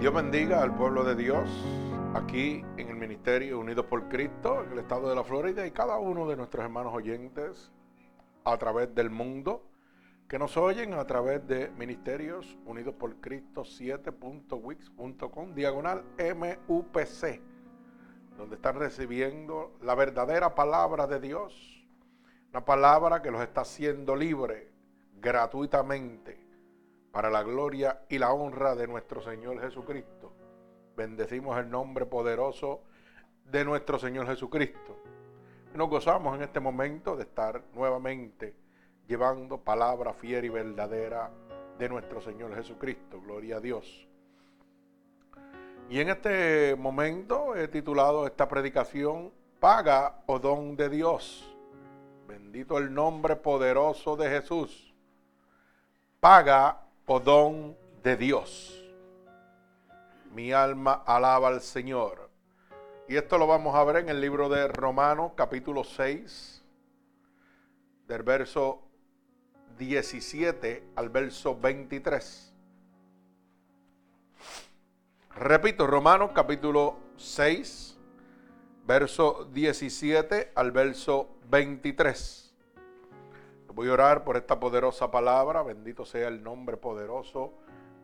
Dios bendiga al pueblo de Dios aquí en el Ministerio Unidos por Cristo, en el estado de la Florida y cada uno de nuestros hermanos oyentes a través del mundo que nos oyen a través de Ministerios Unidos por Cristo 7.wix.com diagonal MUPC, donde están recibiendo la verdadera palabra de Dios, una palabra que los está haciendo libre gratuitamente para la gloria y la honra de nuestro Señor Jesucristo. Bendecimos el nombre poderoso de nuestro Señor Jesucristo. Nos gozamos en este momento de estar nuevamente llevando palabra fiel y verdadera de nuestro Señor Jesucristo. Gloria a Dios. Y en este momento he titulado esta predicación Paga o don de Dios. Bendito el nombre poderoso de Jesús. Paga o don de Dios. Mi alma alaba al Señor. Y esto lo vamos a ver en el libro de Romanos capítulo 6, del verso 17 al verso 23. Repito, Romanos capítulo 6, verso 17 al verso 23. Voy a orar por esta poderosa palabra. Bendito sea el nombre poderoso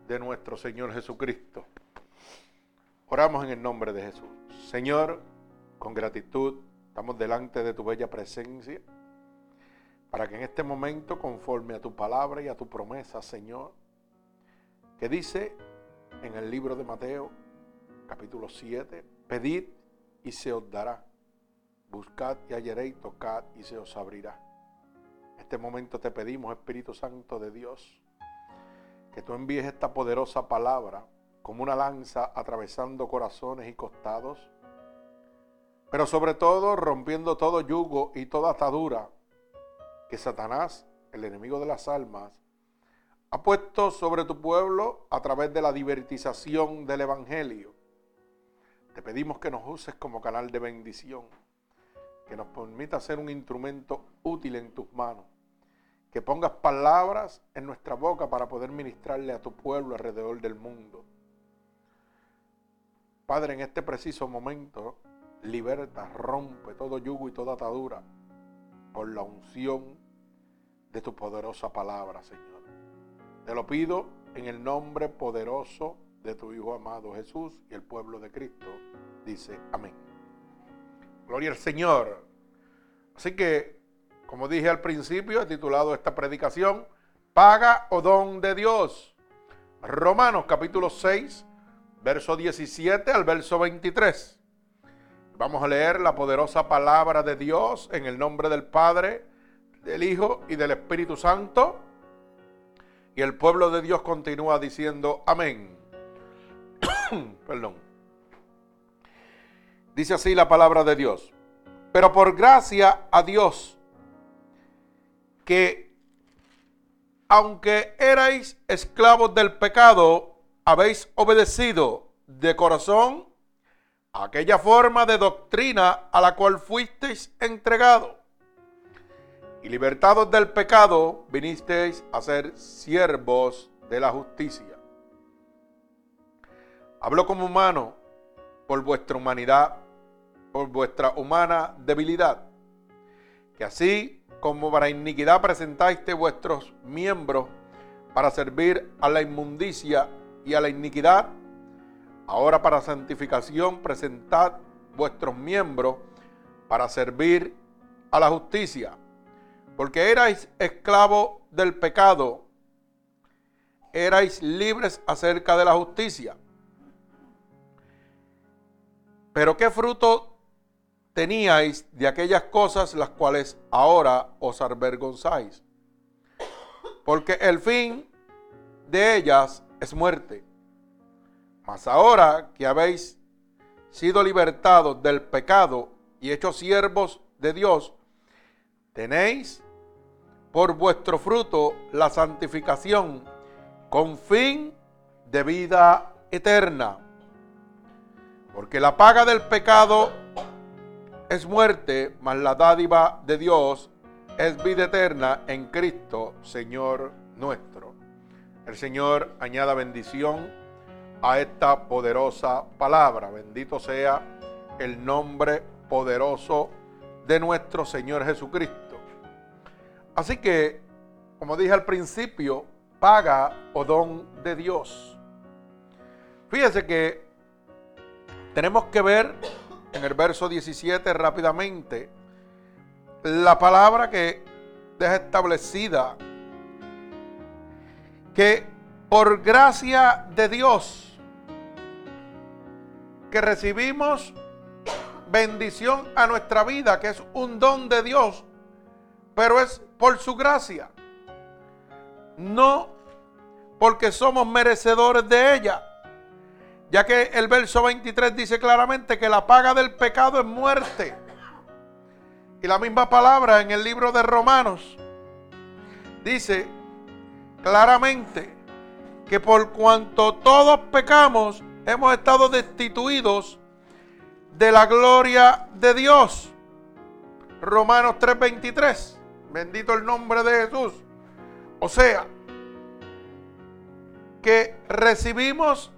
de nuestro Señor Jesucristo. Oramos en el nombre de Jesús. Señor, con gratitud, estamos delante de tu bella presencia para que en este momento, conforme a tu palabra y a tu promesa, Señor, que dice en el libro de Mateo, capítulo 7, pedid y se os dará, buscad y hallaréis, tocad y se os abrirá este momento te pedimos, Espíritu Santo de Dios, que tú envíes esta poderosa palabra como una lanza atravesando corazones y costados, pero sobre todo rompiendo todo yugo y toda atadura que Satanás, el enemigo de las almas, ha puesto sobre tu pueblo a través de la divertización del Evangelio. Te pedimos que nos uses como canal de bendición, que nos permita ser un instrumento útil en tus manos que pongas palabras en nuestra boca para poder ministrarle a tu pueblo alrededor del mundo. Padre, en este preciso momento, liberta, rompe todo yugo y toda atadura por la unción de tu poderosa palabra, Señor. Te lo pido en el nombre poderoso de tu Hijo amado Jesús y el pueblo de Cristo. Dice amén. Gloria al Señor. Así que como dije al principio, he titulado esta predicación, Paga o don de Dios. Romanos capítulo 6, verso 17 al verso 23. Vamos a leer la poderosa palabra de Dios en el nombre del Padre, del Hijo y del Espíritu Santo. Y el pueblo de Dios continúa diciendo amén. Perdón. Dice así la palabra de Dios. Pero por gracia a Dios que aunque erais esclavos del pecado, habéis obedecido de corazón aquella forma de doctrina a la cual fuisteis entregados. Y libertados del pecado, vinisteis a ser siervos de la justicia. Hablo como humano por vuestra humanidad, por vuestra humana debilidad, que así como para iniquidad presentáis vuestros miembros para servir a la inmundicia y a la iniquidad, ahora para santificación presentad vuestros miembros para servir a la justicia. Porque erais esclavos del pecado, erais libres acerca de la justicia. Pero ¿qué fruto teníais de aquellas cosas las cuales ahora os avergonzáis. Porque el fin de ellas es muerte. Mas ahora que habéis sido libertados del pecado y hechos siervos de Dios, tenéis por vuestro fruto la santificación con fin de vida eterna. Porque la paga del pecado es muerte, mas la dádiva de Dios es vida eterna en Cristo, Señor nuestro. El Señor añada bendición a esta poderosa palabra. Bendito sea el nombre poderoso de nuestro Señor Jesucristo. Así que, como dije al principio, paga o don de Dios. Fíjese que tenemos que ver en el verso 17 rápidamente la palabra que deja establecida que por gracia de Dios que recibimos bendición a nuestra vida, que es un don de Dios, pero es por su gracia, no porque somos merecedores de ella, ya que el verso 23 dice claramente que la paga del pecado es muerte. Y la misma palabra en el libro de Romanos dice claramente que por cuanto todos pecamos, hemos estado destituidos de la gloria de Dios. Romanos 3:23. Bendito el nombre de Jesús. O sea, que recibimos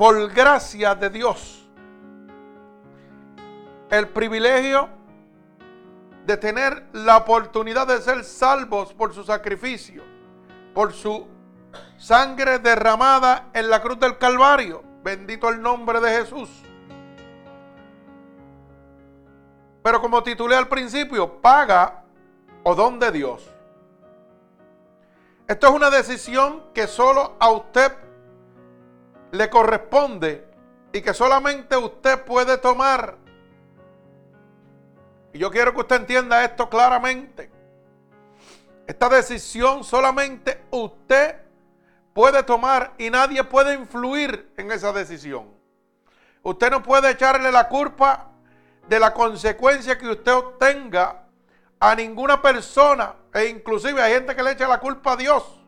por gracia de Dios el privilegio de tener la oportunidad de ser salvos por su sacrificio, por su sangre derramada en la cruz del Calvario. Bendito el nombre de Jesús. Pero como titulé al principio, paga o don de Dios. Esto es una decisión que solo a usted le corresponde y que solamente usted puede tomar. Y yo quiero que usted entienda esto claramente. Esta decisión solamente usted puede tomar y nadie puede influir en esa decisión. Usted no puede echarle la culpa de la consecuencia que usted obtenga a ninguna persona e inclusive hay gente que le echa la culpa a Dios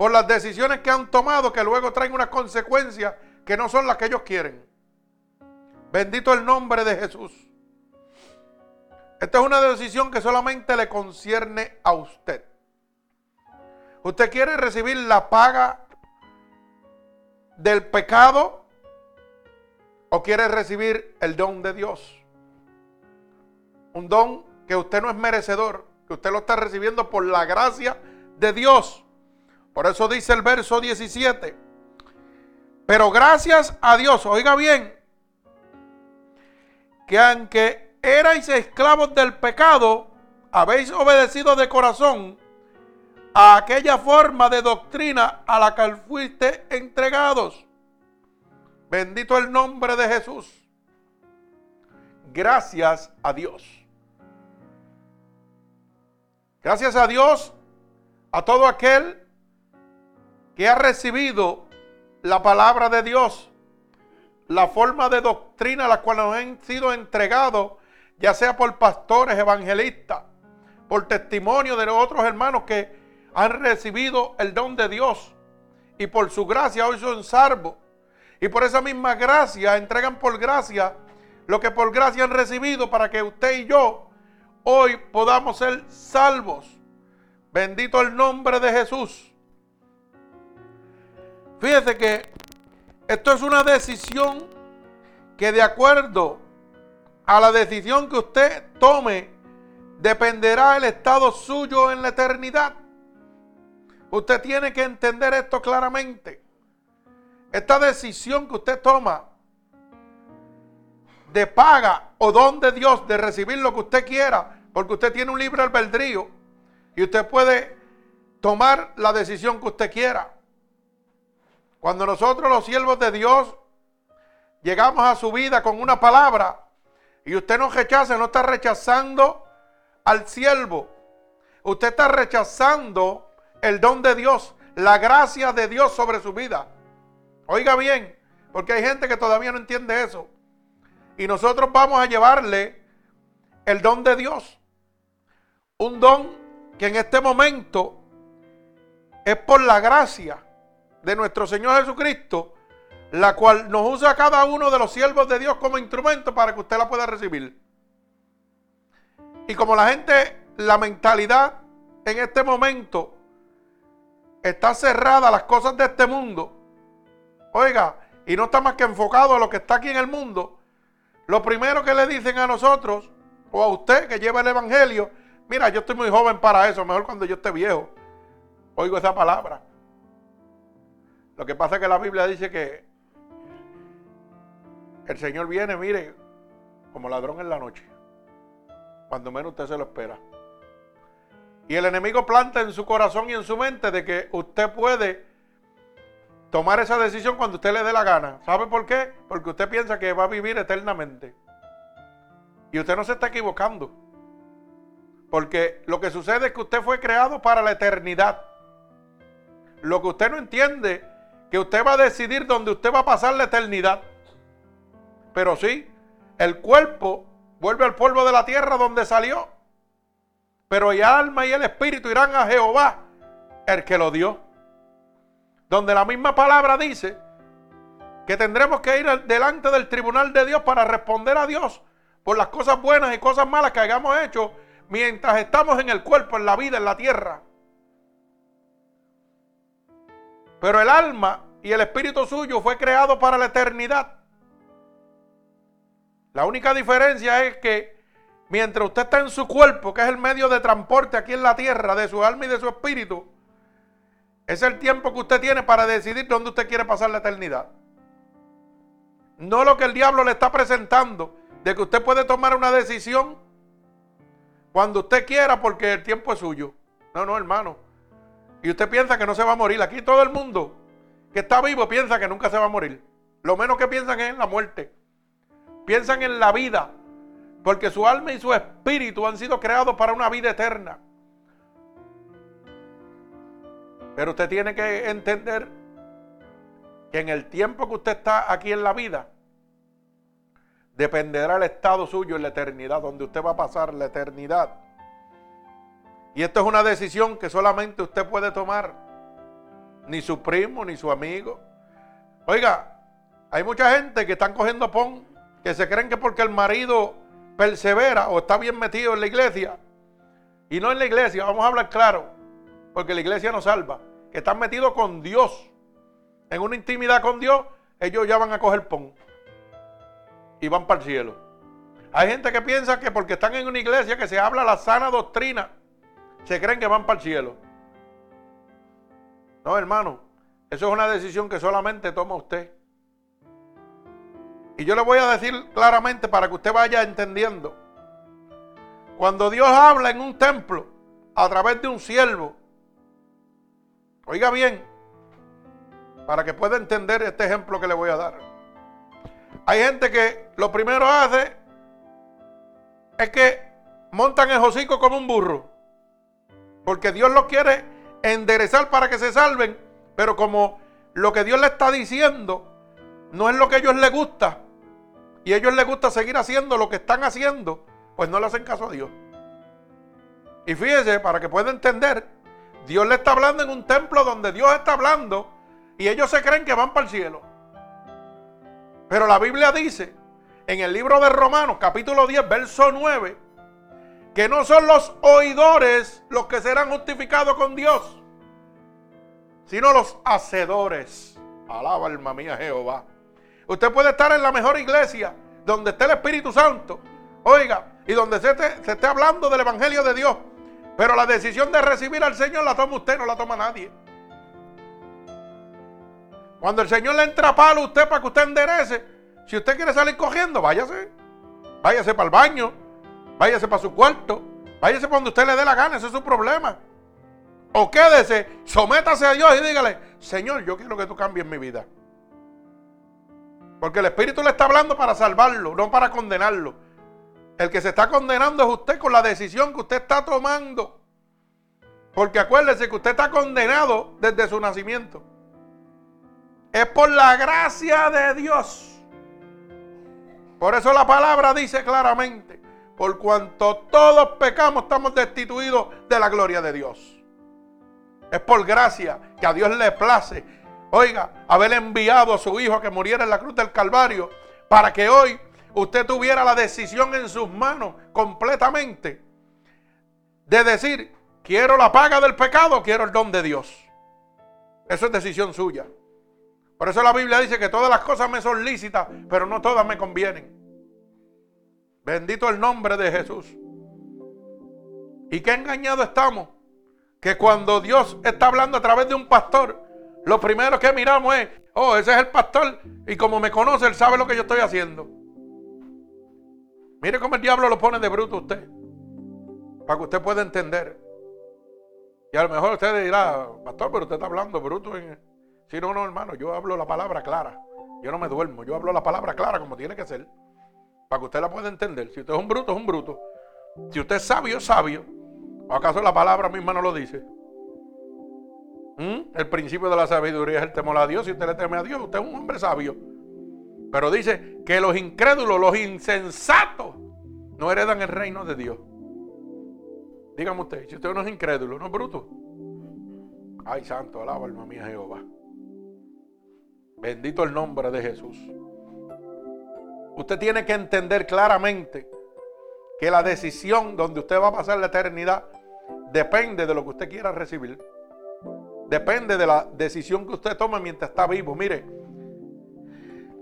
por las decisiones que han tomado que luego traen unas consecuencias que no son las que ellos quieren. Bendito el nombre de Jesús. Esta es una decisión que solamente le concierne a usted. ¿Usted quiere recibir la paga del pecado o quiere recibir el don de Dios? Un don que usted no es merecedor, que usted lo está recibiendo por la gracia de Dios. Por eso dice el verso 17. Pero gracias a Dios, oiga bien, que aunque erais esclavos del pecado, habéis obedecido de corazón a aquella forma de doctrina a la que fuiste entregados. Bendito el nombre de Jesús. Gracias a Dios. Gracias a Dios, a todo aquel que ha recibido la palabra de Dios, la forma de doctrina a la cual nos han sido entregados, ya sea por pastores, evangelistas, por testimonio de los otros hermanos que han recibido el don de Dios y por su gracia hoy son salvos. Y por esa misma gracia entregan por gracia lo que por gracia han recibido para que usted y yo hoy podamos ser salvos. Bendito el nombre de Jesús. Fíjese que esto es una decisión que de acuerdo a la decisión que usted tome, dependerá el estado suyo en la eternidad. Usted tiene que entender esto claramente. Esta decisión que usted toma de paga o don de Dios de recibir lo que usted quiera, porque usted tiene un libre albedrío y usted puede tomar la decisión que usted quiera. Cuando nosotros los siervos de Dios llegamos a su vida con una palabra y usted nos rechaza, no está rechazando al siervo. Usted está rechazando el don de Dios, la gracia de Dios sobre su vida. Oiga bien, porque hay gente que todavía no entiende eso. Y nosotros vamos a llevarle el don de Dios. Un don que en este momento es por la gracia de nuestro Señor Jesucristo, la cual nos usa cada uno de los siervos de Dios como instrumento para que usted la pueda recibir. Y como la gente, la mentalidad en este momento está cerrada a las cosas de este mundo, oiga, y no está más que enfocado a lo que está aquí en el mundo, lo primero que le dicen a nosotros, o a usted que lleva el Evangelio, mira, yo estoy muy joven para eso, mejor cuando yo esté viejo. Oigo esa palabra. Lo que pasa es que la Biblia dice que el Señor viene, mire, como ladrón en la noche, cuando menos usted se lo espera. Y el enemigo planta en su corazón y en su mente de que usted puede tomar esa decisión cuando usted le dé la gana. ¿Sabe por qué? Porque usted piensa que va a vivir eternamente. Y usted no se está equivocando. Porque lo que sucede es que usted fue creado para la eternidad. Lo que usted no entiende, que usted va a decidir dónde usted va a pasar la eternidad. Pero sí, el cuerpo vuelve al polvo de la tierra donde salió. Pero el alma y el espíritu irán a Jehová, el que lo dio donde la misma palabra dice que tendremos que ir delante del tribunal de Dios para responder a Dios por las cosas buenas y cosas malas que hayamos hecho mientras estamos en el cuerpo, en la vida, en la tierra. Pero el alma y el espíritu suyo fue creado para la eternidad. La única diferencia es que mientras usted está en su cuerpo, que es el medio de transporte aquí en la tierra de su alma y de su espíritu, es el tiempo que usted tiene para decidir dónde usted quiere pasar la eternidad. No lo que el diablo le está presentando, de que usted puede tomar una decisión cuando usted quiera porque el tiempo es suyo. No, no, hermano. Y usted piensa que no se va a morir. Aquí todo el mundo que está vivo piensa que nunca se va a morir. Lo menos que piensan es en la muerte. Piensan en la vida. Porque su alma y su espíritu han sido creados para una vida eterna. Pero usted tiene que entender que en el tiempo que usted está aquí en la vida, dependerá el estado suyo en la eternidad, donde usted va a pasar la eternidad. Y esto es una decisión que solamente usted puede tomar, ni su primo, ni su amigo. Oiga, hay mucha gente que están cogiendo pon, que se creen que porque el marido persevera o está bien metido en la iglesia, y no en la iglesia, vamos a hablar claro, porque la iglesia no salva que están metidos con Dios, en una intimidad con Dios, ellos ya van a coger pon y van para el cielo. Hay gente que piensa que porque están en una iglesia que se habla la sana doctrina, se creen que van para el cielo. No, hermano, eso es una decisión que solamente toma usted. Y yo le voy a decir claramente para que usted vaya entendiendo. Cuando Dios habla en un templo a través de un siervo, Oiga bien, para que pueda entender este ejemplo que le voy a dar. Hay gente que lo primero hace es que montan el hocico como un burro. Porque Dios los quiere enderezar para que se salven. Pero como lo que Dios le está diciendo no es lo que a ellos les gusta. Y a ellos les gusta seguir haciendo lo que están haciendo. Pues no le hacen caso a Dios. Y fíjese, para que pueda entender, Dios le está hablando en un templo donde Dios está hablando y ellos se creen que van para el cielo. Pero la Biblia dice en el libro de Romanos capítulo 10 verso 9 que no son los oidores los que serán justificados con Dios, sino los hacedores. Alaba alma mía Jehová. Usted puede estar en la mejor iglesia donde esté el Espíritu Santo, oiga, y donde se se esté hablando del Evangelio de Dios. Pero la decisión de recibir al Señor la toma usted, no la toma nadie. Cuando el Señor le entra a palo a usted para que usted enderece, si usted quiere salir cogiendo, váyase. Váyase para el baño, váyase para su cuarto, váyase para donde usted le dé la gana, ese es su problema. O quédese, sométase a Dios y dígale, Señor, yo quiero que tú cambies mi vida. Porque el Espíritu le está hablando para salvarlo, no para condenarlo. El que se está condenando es usted con la decisión que usted está tomando. Porque acuérdese que usted está condenado desde su nacimiento. Es por la gracia de Dios. Por eso la palabra dice claramente, por cuanto todos pecamos estamos destituidos de la gloria de Dios. Es por gracia que a Dios le place, oiga, haber enviado a su Hijo que muriera en la cruz del Calvario, para que hoy usted tuviera la decisión en sus manos completamente de decir, quiero la paga del pecado, quiero el don de Dios. Eso es decisión suya. Por eso la Biblia dice que todas las cosas me son lícitas, pero no todas me convienen. Bendito el nombre de Jesús. ¿Y qué engañado estamos? Que cuando Dios está hablando a través de un pastor, lo primero que miramos es, oh, ese es el pastor y como me conoce, él sabe lo que yo estoy haciendo. Mire cómo el diablo lo pone de bruto a usted, para que usted pueda entender. Y a lo mejor usted dirá, pastor, pero usted está hablando bruto. Si no, no, hermano, yo hablo la palabra clara. Yo no me duermo, yo hablo la palabra clara como tiene que ser. Para que usted la pueda entender. Si usted es un bruto, es un bruto. Si usted es sabio, es sabio. ¿O acaso la palabra misma no lo dice? ¿Mm? El principio de la sabiduría es el temor a Dios. Si usted le teme a Dios, usted es un hombre sabio. Pero dice que los incrédulos, los insensatos, no heredan el reino de Dios. Dígame usted, si usted no es incrédulo, no es bruto. Ay, santo, alaba alma mía Jehová. Bendito el nombre de Jesús. Usted tiene que entender claramente que la decisión donde usted va a pasar la eternidad depende de lo que usted quiera recibir. Depende de la decisión que usted tome mientras está vivo. Mire,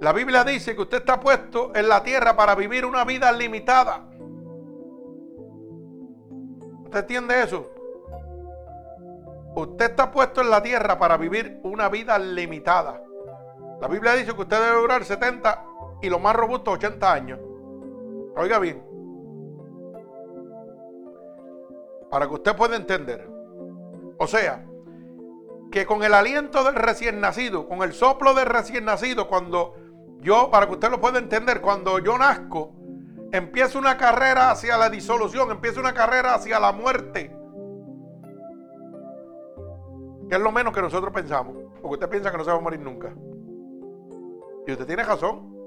la Biblia dice que usted está puesto en la tierra para vivir una vida limitada. ¿Usted entiende eso? Usted está puesto en la tierra para vivir una vida limitada. La Biblia dice que usted debe durar 70 y lo más robusto 80 años. Oiga bien. Para que usted pueda entender. O sea, que con el aliento del recién nacido, con el soplo del recién nacido, cuando yo, para que usted lo pueda entender, cuando yo nazco, empieza una carrera hacia la disolución, empieza una carrera hacia la muerte. Que es lo menos que nosotros pensamos. Porque usted piensa que no se va a morir nunca. Y usted tiene razón.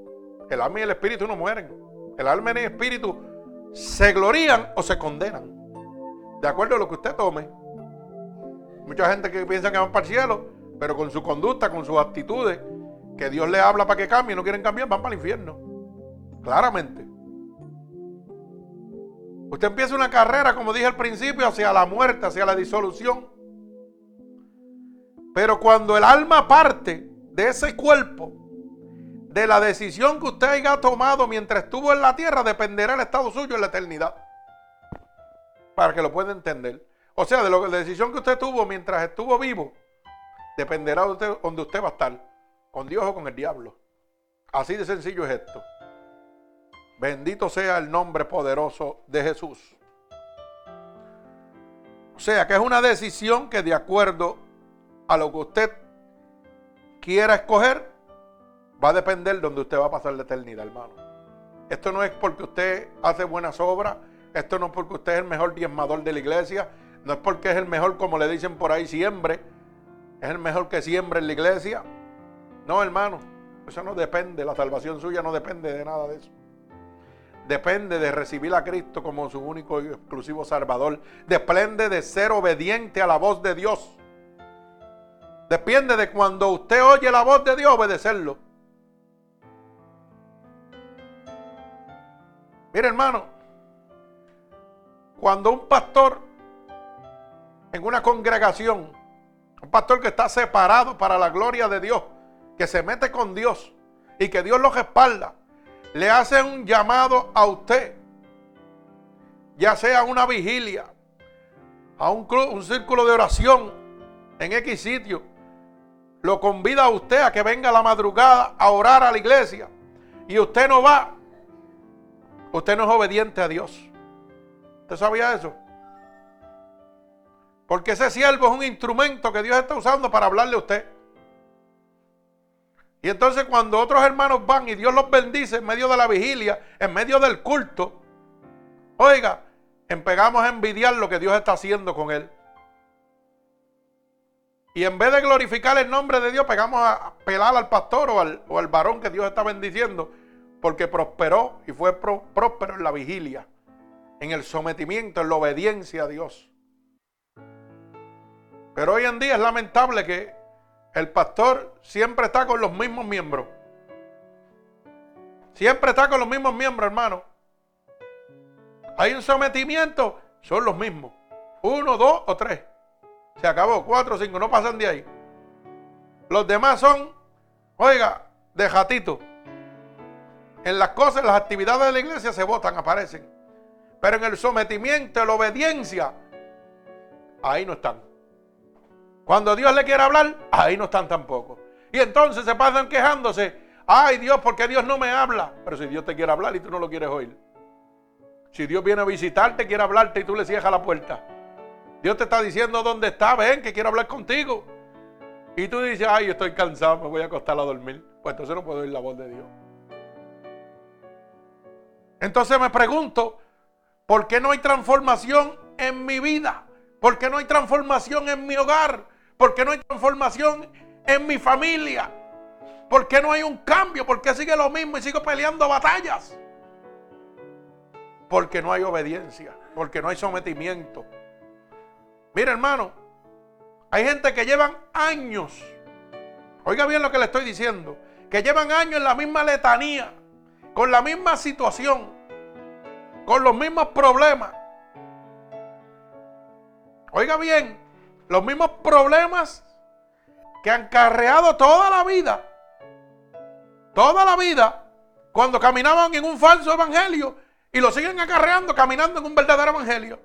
El alma y el espíritu no mueren. El alma y el espíritu se glorían o se condenan. De acuerdo a lo que usted tome. Mucha gente que piensa que van para el cielo, pero con su conducta, con sus actitudes, que Dios le habla para que cambie, no quieren cambiar, van para el infierno. Claramente. Usted empieza una carrera, como dije al principio, hacia la muerte, hacia la disolución. Pero cuando el alma parte de ese cuerpo, de la decisión que usted haya tomado mientras estuvo en la tierra, dependerá el estado suyo en la eternidad. Para que lo pueda entender. O sea, de, la decisión que usted tuvo mientras estuvo vivo, dependerá de donde usted va a estar, con Dios o con el diablo. Así de sencillo es esto. Bendito sea el nombre poderoso de Jesús. O sea, que es una decisión que de acuerdo a lo que usted quiera escoger, va a depender de donde usted va a pasar la eternidad, hermano. Esto no es porque usted hace buenas obras, esto no es porque usted es el mejor diezmador de la iglesia, no es porque es el mejor, como le dicen por ahí, siempre. Es el mejor que siempre en la iglesia. No, hermano. Eso no depende. La salvación suya no depende de nada de eso. Depende de recibir a Cristo como su único y exclusivo Salvador. Depende de ser obediente a la voz de Dios. Depende de cuando usted oye la voz de Dios, obedecerlo. Mire, hermano, cuando un pastor en una congregación, un pastor que está separado para la gloria de Dios, que se mete con Dios y que Dios lo respalda, le hace un llamado a usted, ya sea una vigilia, a un, un círculo de oración en X sitio, lo convida a usted a que venga a la madrugada a orar a la iglesia y usted no va, usted no es obediente a Dios. ¿Usted sabía eso? Porque ese siervo es un instrumento que Dios está usando para hablarle a usted. Y entonces cuando otros hermanos van y Dios los bendice en medio de la vigilia, en medio del culto, oiga, empezamos a envidiar lo que Dios está haciendo con él. Y en vez de glorificar el nombre de Dios, pegamos a pelar al pastor o al, o al varón que Dios está bendiciendo, porque prosperó y fue próspero en la vigilia, en el sometimiento, en la obediencia a Dios. Pero hoy en día es lamentable que el pastor siempre está con los mismos miembros. Siempre está con los mismos miembros, hermano. Hay un sometimiento, son los mismos. Uno, dos o tres. Se acabó, cuatro, cinco, no pasan de ahí. Los demás son, oiga, de jatito. En las cosas, en las actividades de la iglesia se votan, aparecen. Pero en el sometimiento, en la obediencia, ahí no están. Cuando Dios le quiere hablar, ahí no están tampoco. Y entonces se pasan quejándose. Ay Dios, porque Dios no me habla? Pero si Dios te quiere hablar y tú no lo quieres oír. Si Dios viene a visitarte, quiere hablarte y tú le cierras la puerta. Dios te está diciendo dónde está, ven, que quiero hablar contigo. Y tú dices, ay, estoy cansado, me voy a acostar a dormir. Pues entonces no puedo oír la voz de Dios. Entonces me pregunto, ¿por qué no hay transformación en mi vida? ¿Por qué no hay transformación en mi hogar? ¿Por qué no hay transformación en mi familia? ¿Por qué no hay un cambio? ¿Por qué sigue lo mismo y sigo peleando batallas? Porque no hay obediencia, porque no hay sometimiento. Mira hermano, hay gente que llevan años, oiga bien lo que le estoy diciendo, que llevan años en la misma letanía, con la misma situación, con los mismos problemas. Oiga bien, los mismos problemas que han carreado toda la vida, toda la vida, cuando caminaban en un falso evangelio y lo siguen acarreando caminando en un verdadero evangelio,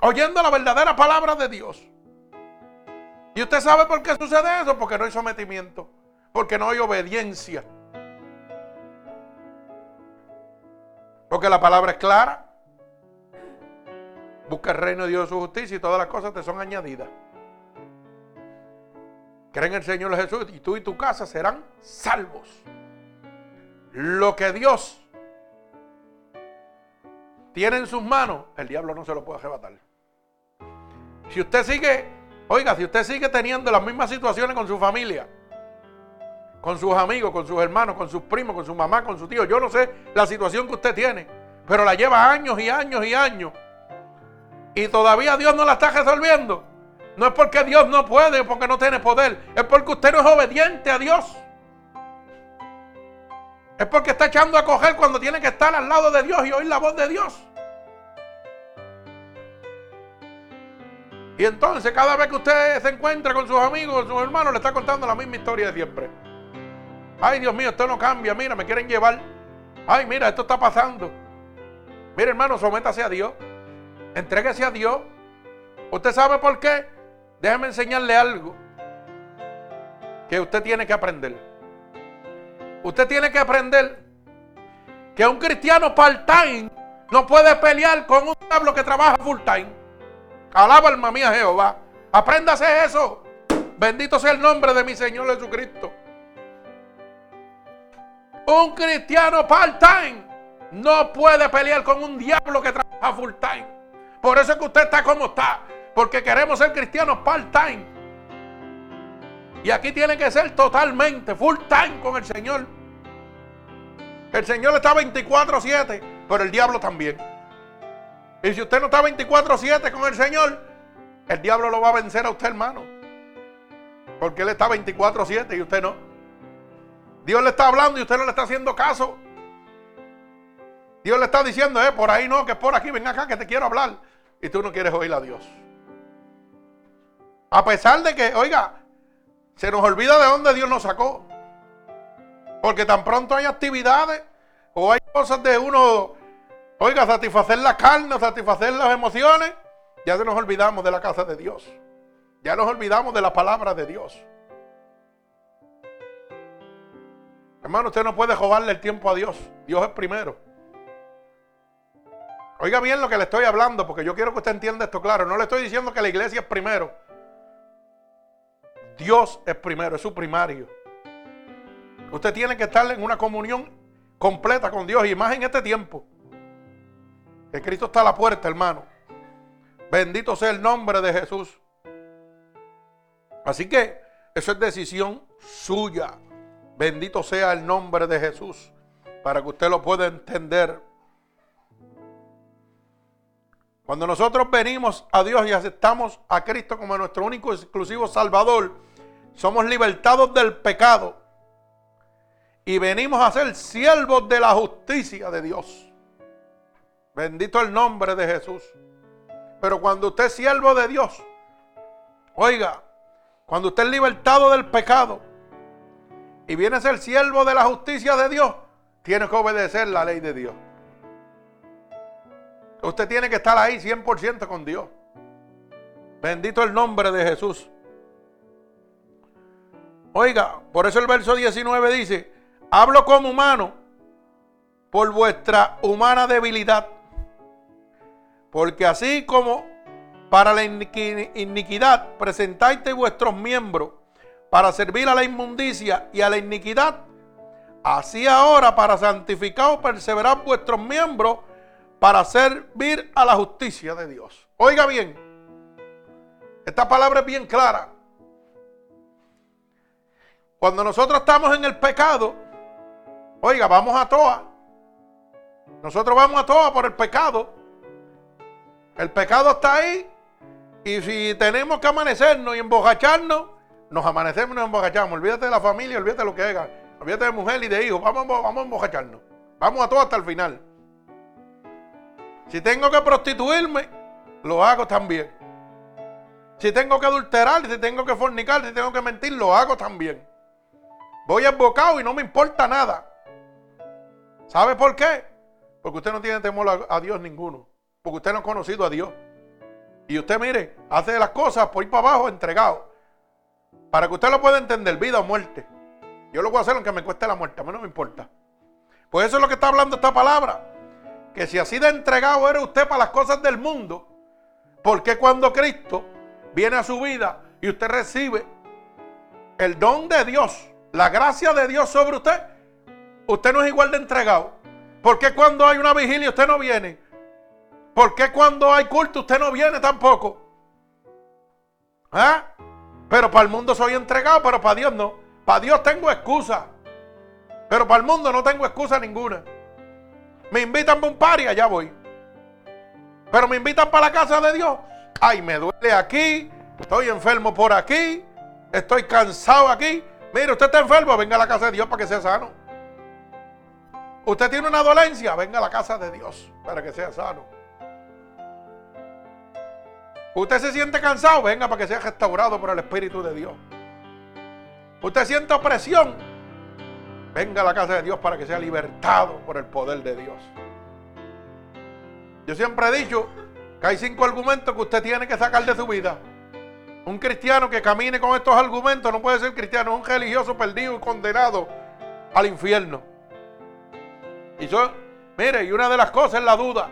oyendo la verdadera palabra de Dios. ¿Y usted sabe por qué sucede eso? Porque no hay sometimiento, porque no hay obediencia. Porque la palabra es clara. Busca el reino de Dios y su justicia y todas las cosas te son añadidas. Creen en el Señor Jesús y tú y tu casa serán salvos. Lo que Dios tiene en sus manos, el diablo no se lo puede arrebatar. Si usted sigue, oiga, si usted sigue teniendo las mismas situaciones con su familia, con sus amigos, con sus hermanos, con sus primos, con su mamá, con su tío, yo no sé la situación que usted tiene, pero la lleva años y años y años y todavía Dios no la está resolviendo. No es porque Dios no puede, porque no tiene poder. Es porque usted no es obediente a Dios. Es porque está echando a coger cuando tiene que estar al lado de Dios y oír la voz de Dios. Y entonces cada vez que usted se encuentra con sus amigos, sus hermanos, le está contando la misma historia de siempre. Ay, Dios mío, esto no cambia. Mira, me quieren llevar. Ay, mira, esto está pasando. Mira, hermano, sométase a Dios. Entréguese a Dios. ¿Usted sabe por qué? Déjeme enseñarle algo que usted tiene que aprender. Usted tiene que aprender que un cristiano part-time no puede pelear con un diablo que trabaja full-time. Alaba alma mía Jehová. Apréndase eso. Bendito sea el nombre de mi Señor Jesucristo. Un cristiano part-time no puede pelear con un diablo que trabaja full-time. Por eso es que usted está como está. Porque queremos ser cristianos part-time. Y aquí tiene que ser totalmente, full-time con el Señor. El Señor está 24-7, pero el diablo también. Y si usted no está 24-7 con el Señor, el diablo lo va a vencer a usted, hermano. Porque Él está 24-7 y usted no. Dios le está hablando y usted no le está haciendo caso. Dios le está diciendo, eh, por ahí no, que por aquí, ven acá que te quiero hablar y tú no quieres oír a Dios. A pesar de que, oiga, se nos olvida de dónde Dios nos sacó. Porque tan pronto hay actividades o hay cosas de uno, oiga, satisfacer la carne, satisfacer las emociones, ya nos olvidamos de la casa de Dios. Ya nos olvidamos de la palabra de Dios. Hermano, usted no puede robarle el tiempo a Dios. Dios es primero. Oiga bien lo que le estoy hablando, porque yo quiero que usted entienda esto claro. No le estoy diciendo que la iglesia es primero. Dios es primero, es su primario. Usted tiene que estar en una comunión completa con Dios y más en este tiempo. Que Cristo está a la puerta, hermano. Bendito sea el nombre de Jesús. Así que eso es decisión suya. Bendito sea el nombre de Jesús. Para que usted lo pueda entender. Cuando nosotros venimos a Dios y aceptamos a Cristo como nuestro único exclusivo Salvador, somos libertados del pecado y venimos a ser siervos de la justicia de Dios. Bendito el nombre de Jesús. Pero cuando usted es siervo de Dios, oiga, cuando usted es libertado del pecado y viene a ser siervo de la justicia de Dios, tiene que obedecer la ley de Dios. Usted tiene que estar ahí 100% con Dios. Bendito el nombre de Jesús. Oiga, por eso el verso 19 dice, hablo como humano por vuestra humana debilidad. Porque así como para la iniquidad presentáis vuestros miembros para servir a la inmundicia y a la iniquidad, así ahora para santificar perseverar vuestros miembros para servir a la justicia de Dios. Oiga bien, esta palabra es bien clara. Cuando nosotros estamos en el pecado, oiga, vamos a toa. Nosotros vamos a toa por el pecado. El pecado está ahí. Y si tenemos que amanecernos y embojacharnos, nos amanecemos y nos embojachamos. Olvídate de la familia, olvídate de lo que haga. Olvídate de mujer y de hijos. Vamos, vamos a embojacharnos. Vamos a todo hasta el final. Si tengo que prostituirme, lo hago también. Si tengo que adulterar, si tengo que fornicar, si tengo que mentir, lo hago también. Voy embocado y no me importa nada. ¿Sabe por qué? Porque usted no tiene temor a, Dios ninguno. Porque usted no ha conocido a Dios. Y usted, mire, hace las cosas por ir para abajo entregado. Para que usted lo pueda entender, vida o muerte. Yo lo voy a hacer aunque me cueste la muerte, a mí no me importa. Pues eso es lo que está hablando esta palabra. Que si así de entregado era usted para las cosas del mundo, ¿por qué cuando Cristo viene a su vida y usted recibe el don de Dios, la gracia de Dios sobre usted, usted no es igual de entregado? ¿Por qué cuando hay una vigilia usted no viene? ¿Por qué cuando hay culto usted no viene tampoco? ¿Ah? Pero para el mundo soy entregado, pero para Dios no. Para Dios tengo excusa. Pero para el mundo no tengo excusa ninguna. Me invitan para un par y allá voy. Pero me invitan para la casa de Dios. Ay, me duele aquí. Estoy enfermo por aquí. Estoy cansado aquí. Mire, usted está enfermo, venga a la casa de Dios para que sea sano. Usted tiene una dolencia, venga a la casa de Dios para que sea sano. Usted se siente cansado, venga para que sea restaurado por el Espíritu de Dios. Usted siente opresión, venga a la casa de Dios para que sea libertado por el poder de Dios. Yo siempre he dicho que hay cinco argumentos que usted tiene que sacar de su vida. Un cristiano que camine con estos argumentos no puede ser cristiano, es un religioso perdido y condenado al infierno. Y yo, mire, y una de las cosas es la duda,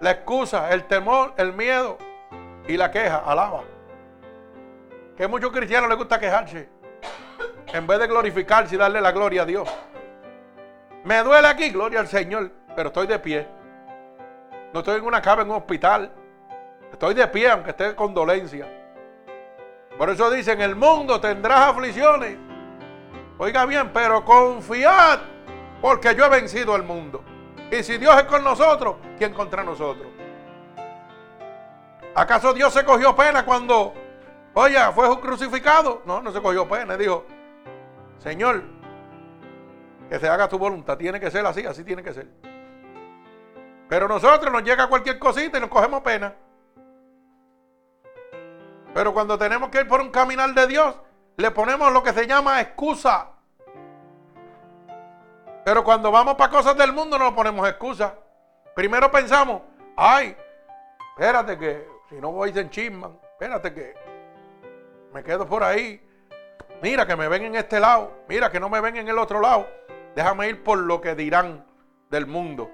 la excusa, el temor, el miedo y la queja. Alaba. Que a muchos cristianos les gusta quejarse en vez de glorificarse y darle la gloria a Dios. Me duele aquí, gloria al Señor, pero estoy de pie. No estoy en una cama en un hospital. Estoy de pie, aunque esté con dolencia. Por eso dicen, el mundo tendrás aflicciones. Oiga bien, pero confiad, porque yo he vencido al mundo. Y si Dios es con nosotros, ¿quién contra nosotros? ¿Acaso Dios se cogió pena cuando, oye, fue crucificado? No, no se cogió pena. Dijo, Señor, que se haga tu voluntad. Tiene que ser así, así tiene que ser. Pero nosotros nos llega cualquier cosita y nos cogemos pena. Pero cuando tenemos que ir por un caminar de Dios, le ponemos lo que se llama excusa. Pero cuando vamos para cosas del mundo no ponemos excusa. Primero pensamos, ay, espérate que si no voy en chisman, espérate que me quedo por ahí. Mira que me ven en este lado, mira que no me ven en el otro lado. Déjame ir por lo que dirán del mundo.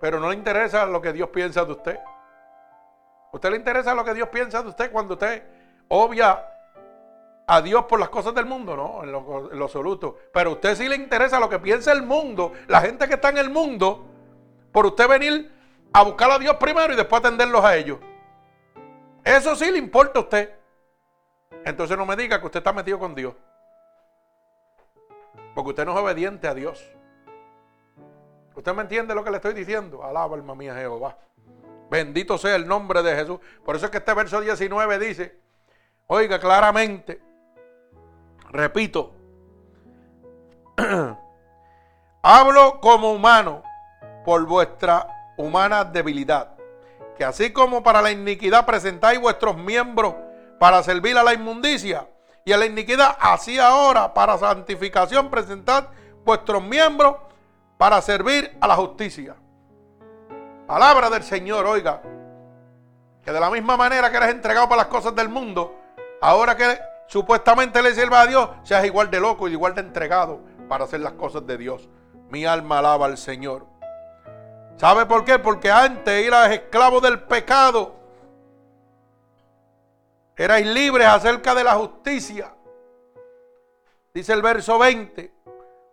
Pero no le interesa lo que Dios piensa de usted. ¿A usted le interesa lo que Dios piensa de usted cuando usted obvia a Dios por las cosas del mundo? No, en lo, absoluto. Pero a usted sí le interesa lo que piensa el mundo, la gente que está en el mundo, por usted venir a buscar a Dios primero y después atenderlos a ellos. Eso sí le importa a usted. Entonces no me diga que usted está metido con Dios. Porque usted no es obediente a Dios. ¿Usted me entiende lo que le estoy diciendo? Alaba alma mía Jehová. Bendito sea el nombre de Jesús. Por eso es que este verso 19 dice, oiga claramente, repito, hablo como humano por vuestra humana debilidad, que así como para la iniquidad presentáis vuestros miembros para servir a la inmundicia y a la iniquidad, así ahora para santificación presentad vuestros miembros para servir a la justicia. Palabra del Señor, oiga, que de la misma manera que eres entregado para las cosas del mundo, ahora que supuestamente le sirva a Dios, seas igual de loco y igual de entregado para hacer las cosas de Dios. Mi alma alaba al Señor. ¿Sabe por qué? Porque antes eras esclavo del pecado. Erais libres acerca de la justicia. Dice el verso 20.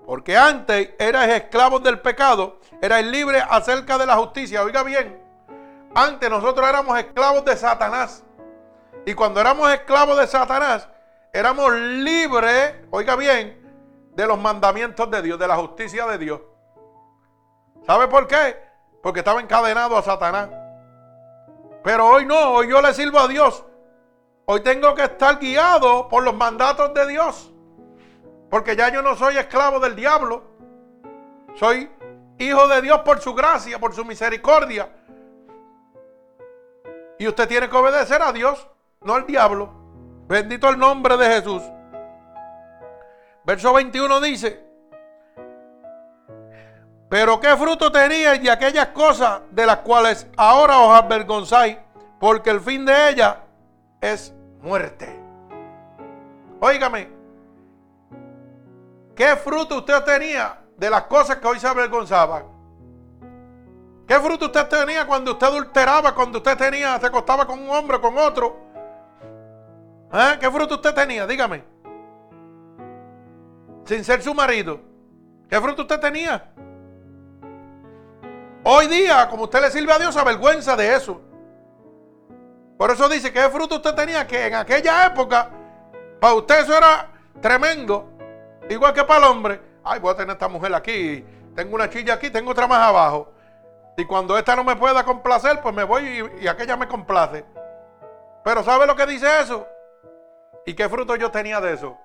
Porque antes erais esclavos del pecado, erais libres acerca de la justicia. Oiga bien, antes nosotros éramos esclavos de Satanás. Y cuando éramos esclavos de Satanás, éramos libres, oiga bien, de los mandamientos de Dios, de la justicia de Dios. ¿Sabe por qué? Porque estaba encadenado a Satanás. Pero hoy no, hoy yo le sirvo a Dios. Hoy tengo que estar guiado por los mandatos de Dios. Porque ya yo no soy esclavo del diablo. Soy hijo de Dios por su gracia, por su misericordia. Y usted tiene que obedecer a Dios, no al diablo. Bendito el nombre de Jesús. Verso 21 dice, pero qué fruto teníais de aquellas cosas de las cuales ahora os avergonzáis, porque el fin de ellas es muerte. Óigame, ¿qué fruto usted tenía de las cosas que hoy se avergonzaba? ¿Qué fruto usted tenía cuando usted adulteraba, cuando usted tenía, se acostaba con un hombre, con otro? ¿Eh? ¿Qué fruto usted tenía? Dígame. Sin ser su marido. ¿Qué fruto usted tenía? Hoy día, como usted le sirve a Dios, avergüenza de eso. Por eso dice que fruto usted tenía que en aquella época, para usted eso era tremendo. Igual que para el hombre. Ay, voy a tener esta mujer aquí. Tengo una chilla aquí, tengo otra más abajo. Y cuando esta no me pueda complacer, pues me voy y, y aquella me complace. Pero ¿sabe lo que dice eso? ¿Y qué fruto yo tenía de eso?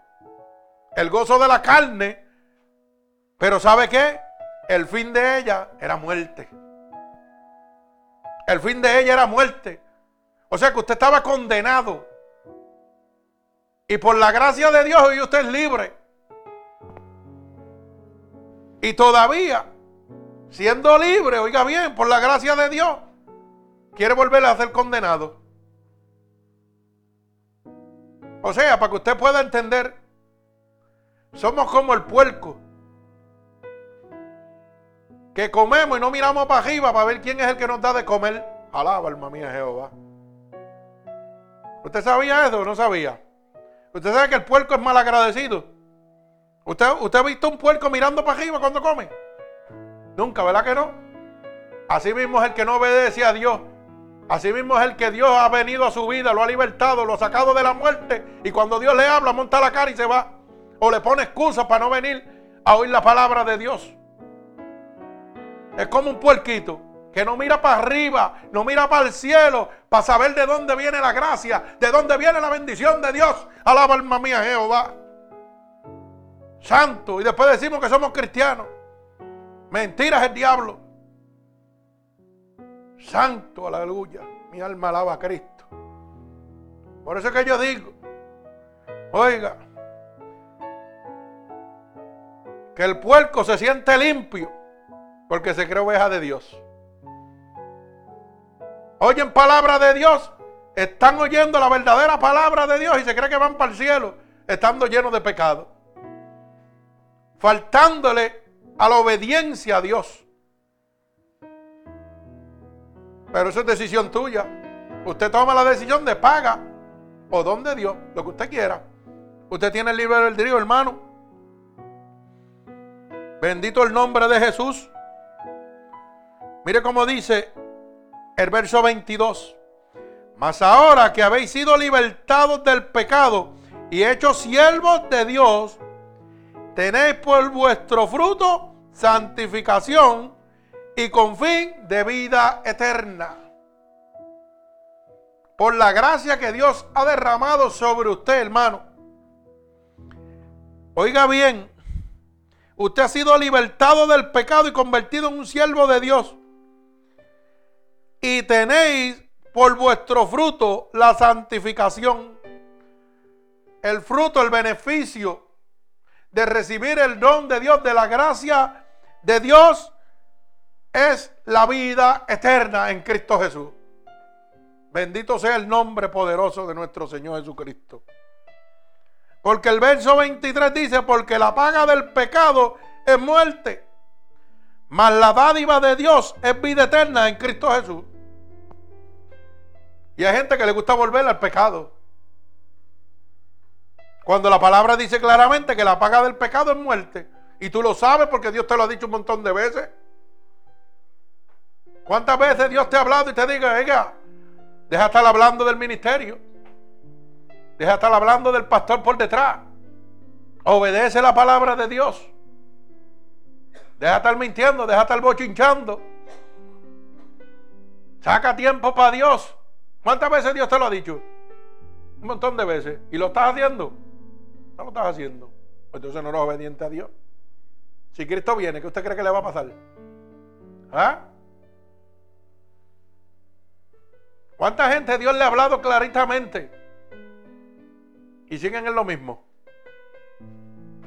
El gozo de la carne. Pero ¿sabe qué? el fin de ella era muerte. El fin de ella era muerte. O sea que usted estaba condenado. Y por la gracia de Dios hoy usted es libre. Y todavía, siendo libre, oiga bien, por la gracia de Dios, quiere volver a ser condenado. O sea, para que usted pueda entender, somos como el puerco que comemos y no miramos para arriba para ver quién es el que nos da de comer. Alaba, alma mía, Jehová. ¿Usted sabía eso o no sabía? ¿Usted sabe que el puerco es mal agradecido? ¿Usted, ¿Usted ha visto un puerco mirando para arriba cuando come? Nunca, ¿verdad que no? Así mismo es el que no obedece a Dios. Así mismo es el que Dios ha venido a su vida, lo ha libertado, lo ha sacado de la muerte. Y cuando Dios le habla, monta la cara y se va. O le pone excusas para no venir a oír la palabra de Dios. Es como un puerquito que no mira para arriba, no mira para el cielo, para saber de dónde viene la gracia, de dónde viene la bendición de Dios. Alaba alma mía Jehová. Santo. Y después decimos que somos cristianos. Mentiras el diablo. Santo, aleluya. Mi alma alaba a Cristo. Por eso es que yo digo, oiga, que el puerco se siente limpio porque se cree oveja de Dios. Oyen palabra de Dios, están oyendo la verdadera palabra de Dios y se cree que van para el cielo, estando llenos de pecado. Faltándole a la obediencia a Dios. Pero eso es decisión tuya. Usted toma la decisión de paga o donde Dios, lo que usted quiera. Usted tiene el libre albedrío, hermano. Bendito el nombre de Jesús. Mire cómo dice el verso 22. Mas ahora que habéis sido libertados del pecado y hechos siervos de Dios, tenéis por vuestro fruto santificación y con fin de vida eterna. Por la gracia que Dios ha derramado sobre usted, hermano. Oiga bien, usted ha sido libertado del pecado y convertido en un siervo de Dios y tenéis por vuestro fruto la santificación. el fruto, el beneficio de recibir el don de Dios, de la gracia de Dios, es la vida eterna en Cristo Jesús. Bendito sea el nombre poderoso de nuestro Señor Jesucristo. Porque el verso 23 dice, porque la paga del pecado es muerte, mas la dádiva de Dios es vida eterna en Cristo Jesús. Y hay gente que le gusta volver al pecado. Cuando la palabra dice claramente que la paga del pecado es muerte. Y tú lo sabes porque Dios te lo ha dicho un montón de veces. ¿Cuántas veces Dios te ha hablado y te diga, oiga, deja estar hablando del ministerio? Deja estar hablando del pastor por detrás. Obedece la palabra de Dios. Deja estar mintiendo, deja estar bochinchando. Saca tiempo para Dios. ¿Cuántas veces Dios te lo ha dicho? Un montón de veces. ¿Y lo estás haciendo? No lo estás haciendo. Pues entonces no eres obediente a Dios. Si Cristo viene, ¿qué usted cree que le va a pasar? ¿Ah? ¿Cuánta gente Dios le ha hablado claritamente? Y siguen en lo mismo.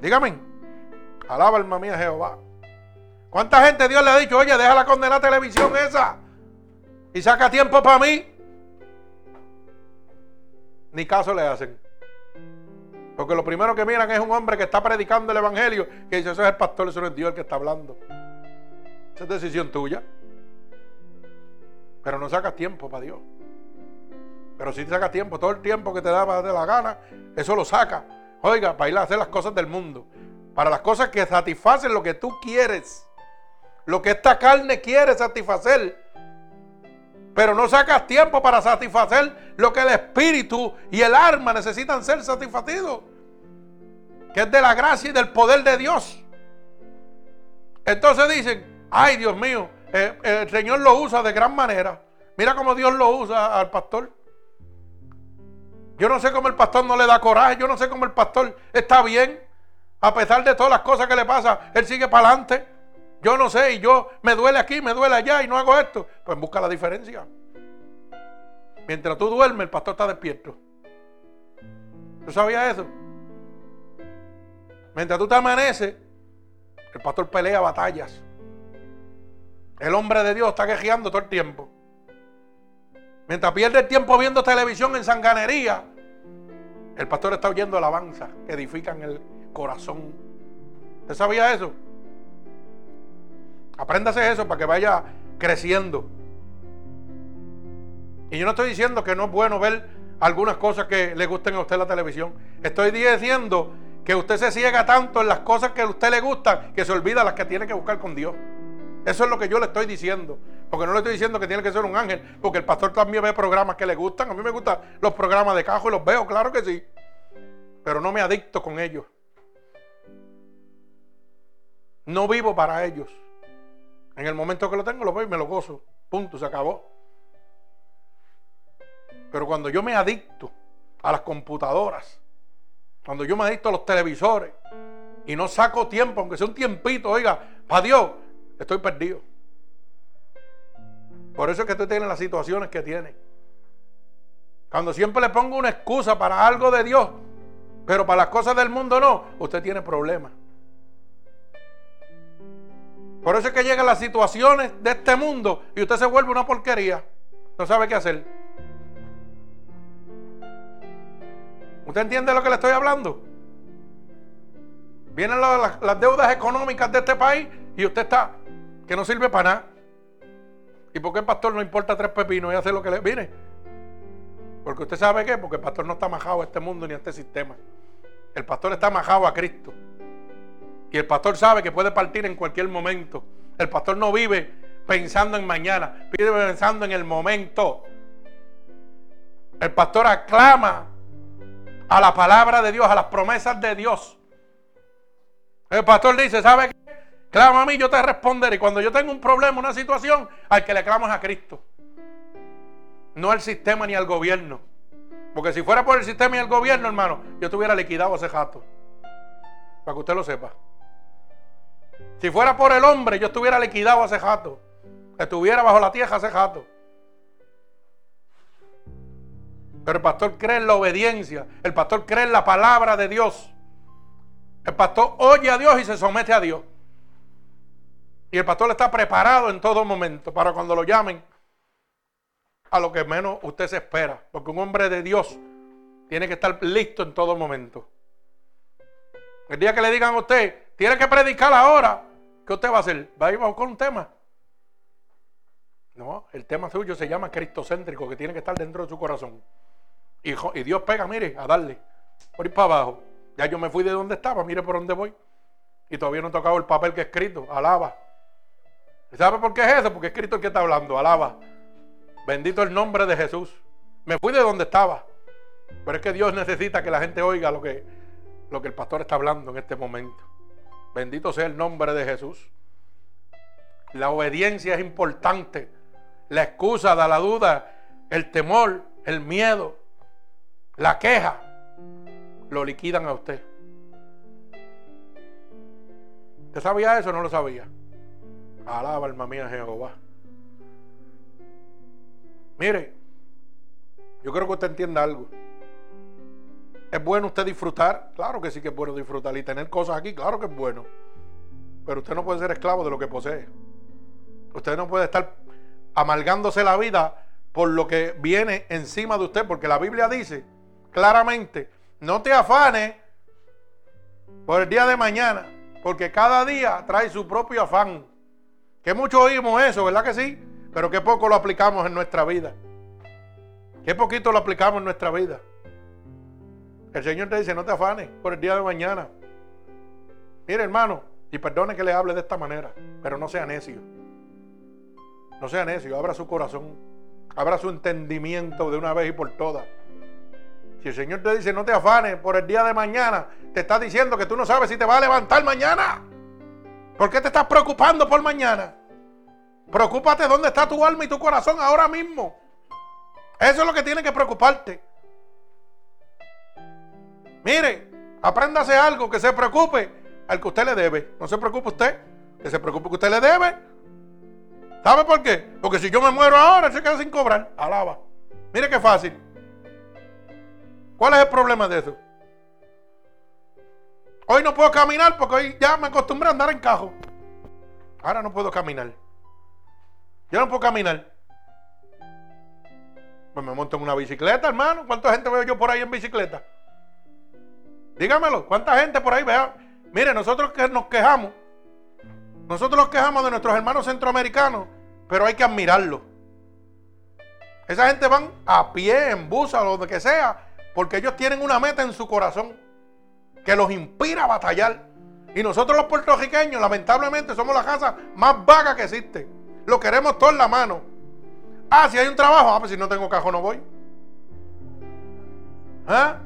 Dígame. Alaba alma mía Jehová. ¿Cuánta gente Dios le ha dicho, oye, deja la condena televisión esa? Y saca tiempo para mí. Ni caso le hacen. Porque lo primero que miran es un hombre que está predicando el evangelio. Que dice, eso es el pastor, eso no es Dios el que está hablando. Esa es decisión tuya. Pero no sacas tiempo para Dios. Pero si te sacas tiempo, todo el tiempo que te da de la gana, eso lo saca. Oiga, para ir a hacer las cosas del mundo. Para las cosas que satisfacen lo que tú quieres. Lo que esta carne quiere satisfacer. Pero no sacas tiempo para satisfacer lo que el espíritu y el alma necesitan ser satisfacidos. Que es de la gracia y del poder de Dios. Entonces dicen, ay Dios mío, eh, el Señor lo usa de gran manera. Mira cómo Dios lo usa al pastor. Yo no sé cómo el pastor no le da coraje. Yo no sé cómo el pastor está bien. A pesar de todas las cosas que le pasa, él sigue para adelante. Yo no sé, y yo me duele aquí, me duele allá y no hago esto. Pues busca la diferencia. Mientras tú duermes, el pastor está despierto. ¿Tú sabías eso? Mientras tú te amaneces, el pastor pelea batallas. El hombre de Dios está quejeando todo el tiempo. Mientras pierde el tiempo viendo televisión en sanganería, el pastor está oyendo alabanza edifican el corazón. ¿Usted sabía eso? Apréndase eso para que vaya creciendo. Y yo no estoy diciendo que no es bueno ver algunas cosas que le gusten a usted en la televisión. Estoy diciendo que usted se ciega tanto en las cosas que a usted le gustan que se olvida las que tiene que buscar con Dios. Eso es lo que yo le estoy diciendo. Porque no le estoy diciendo que tiene que ser un ángel. Porque el pastor también ve programas que le gustan. A mí me gustan los programas de cajo y los veo, claro que sí. Pero no me adicto con ellos. No vivo para ellos. En el momento que lo tengo, lo veo y me lo gozo. Punto, se acabó. Pero cuando yo me adicto a las computadoras, cuando yo me adicto a los televisores y no saco tiempo, aunque sea un tiempito, oiga, para Dios, estoy perdido. Por eso es que tú tienes las situaciones que tienes. Cuando siempre le pongo una excusa para algo de Dios, pero para las cosas del mundo no, usted tiene problemas. Por eso es que llegan las situaciones de este mundo y usted se vuelve una porquería. No sabe qué hacer. ¿Usted entiende lo que le estoy hablando? Vienen las, deudas económicas de este país y usted está que no sirve para nada. ¿Y por qué el pastor no importa tres pepinos y hace lo que le viene? Porque usted sabe qué, porque el pastor no está majado a este mundo ni a este sistema. El pastor está majado a Cristo. Y el pastor sabe que puede partir en cualquier momento. El pastor no vive pensando en mañana, vive pensando en el momento. El pastor aclama a la palabra de Dios, a las promesas de Dios. El pastor dice, ¿sabe qué? Clama a mí, yo te responderé. Y cuando yo tengo un problema, una situación, al que le clamo es a Cristo. No al sistema ni al gobierno. Porque si fuera por el sistema y el gobierno, hermano, yo estuviera liquidado ese jato. Para que usted lo sepa. Si fuera por el hombre, yo estuviera liquidado ese jato. Estuviera bajo la tierra ese jato. Pero el pastor cree en la obediencia. El pastor cree en la palabra de Dios. El pastor oye a Dios y se somete a Dios. Y el pastor está preparado en todo momento para cuando lo llamen a lo que menos usted se espera. Porque un hombre de Dios tiene que estar listo en todo momento. El día que le digan a usted, tiene que predicar ahora, ¿qué usted va a hacer? ¿Va a ir con un tema? No, el tema suyo se llama cristocéntrico, que tiene que estar dentro de su corazón. Y, y Dios pega, mire, a darle, por ir para abajo. Ya yo me fui de donde estaba, mire por dónde voy. Y todavía no he tocado el papel que he escrito, alaba. ¿Sabe por qué es eso? Porque he escrito el que está hablando, alaba. Bendito el nombre de Jesús. Me fui de donde estaba. Pero es que Dios necesita que la gente oiga lo que, lo que el pastor está hablando en este momento. Bendito sea el nombre de Jesús. La obediencia es importante. La excusa da la duda, el temor, el miedo, la queja, lo liquidan a usted. ¿Usted sabía eso o no lo sabía? Alaba alma mía Jehová. Mire, yo creo que usted entienda algo. ¿Es bueno usted disfrutar? Claro que sí que es bueno disfrutar. Y tener cosas aquí, claro que es bueno. Pero usted no puede ser esclavo de lo que posee. Usted no puede estar amargándose la vida por lo que viene encima de usted. Porque la Biblia dice claramente, no te afanes por el día de mañana. Porque cada día trae su propio afán. Que mucho oímos eso, ¿verdad que sí? Pero qué poco lo aplicamos en nuestra vida. Qué poquito lo aplicamos en nuestra vida. El Señor te dice, no te afanes por el día de mañana. Mire, hermano, y perdone que le hable de esta manera, pero no sea necio. No sea necio, abra su corazón, abra su entendimiento de una vez y por todas. Si el Señor te dice, no te afanes por el día de mañana, te está diciendo que tú no sabes si te va a levantar mañana. ¿Por qué te estás preocupando por mañana? Preocúpate dónde está tu alma y tu corazón ahora mismo. Eso es lo que tiene que preocuparte. Mire, apréndase algo que se preocupe al que usted le debe. No se preocupe usted, que se preocupe que usted le debe. ¿Sabe por qué? Porque si yo me muero ahora, se queda sin cobrar. Alaba. Mire qué fácil. ¿Cuál es el problema de eso? Hoy no puedo caminar porque hoy ya me acostumbré a andar en cajo. Ahora no puedo caminar. Yo no puedo caminar. Pues me monto en una bicicleta, hermano. ¿Cuánta gente veo yo por ahí en bicicleta? Dígamelo, ¿cuánta gente por ahí vea? Mire, nosotros que nos quejamos, nosotros nos quejamos de nuestros hermanos centroamericanos, pero hay que admirarlos. Esa gente van a pie, en bus, o lo que sea, porque ellos tienen una meta en su corazón que los inspira a batallar. Y nosotros los puertorriqueños, lamentablemente, somos la casa más vaga que existe. Lo queremos todo en la mano. Ah, si hay un trabajo, ah, pues si no tengo cajo no voy. ¿Ah?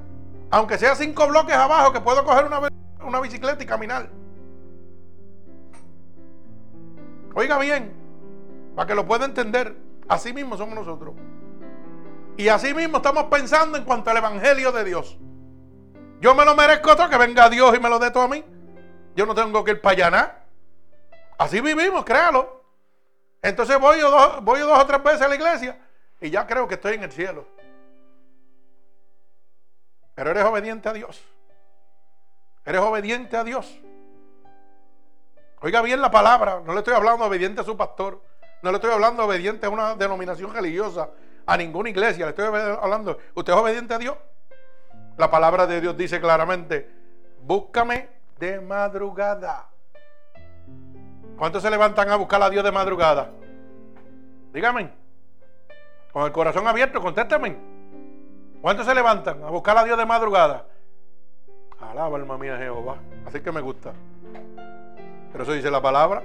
Aunque sea cinco bloques abajo, que puedo coger una, una bicicleta y caminar. Oiga bien, para que lo pueda entender, así mismo somos nosotros. Y así mismo estamos pensando en cuanto al Evangelio de Dios. Yo me lo merezco otro, que venga Dios y me lo dé todo a mí. Yo no tengo que ir para allá Así vivimos, créalo. Entonces voy dos, voy dos o tres veces a la iglesia y ya creo que estoy en el cielo. Pero eres obediente a Dios. Eres obediente a Dios. Oiga bien la palabra. No le estoy hablando obediente a su pastor. No le estoy hablando obediente a una denominación religiosa, a ninguna iglesia. Le estoy hablando. ¿Usted es obediente a Dios? La palabra de Dios dice claramente, búscame de madrugada. ¿Cuántos se levantan a buscar a Dios de madrugada? Dígame. Con el corazón abierto, contéstame. ¿Cuántos se levantan a buscar a Dios de madrugada? Alaba alma mía Jehová. Así que me gusta. Pero eso dice la palabra.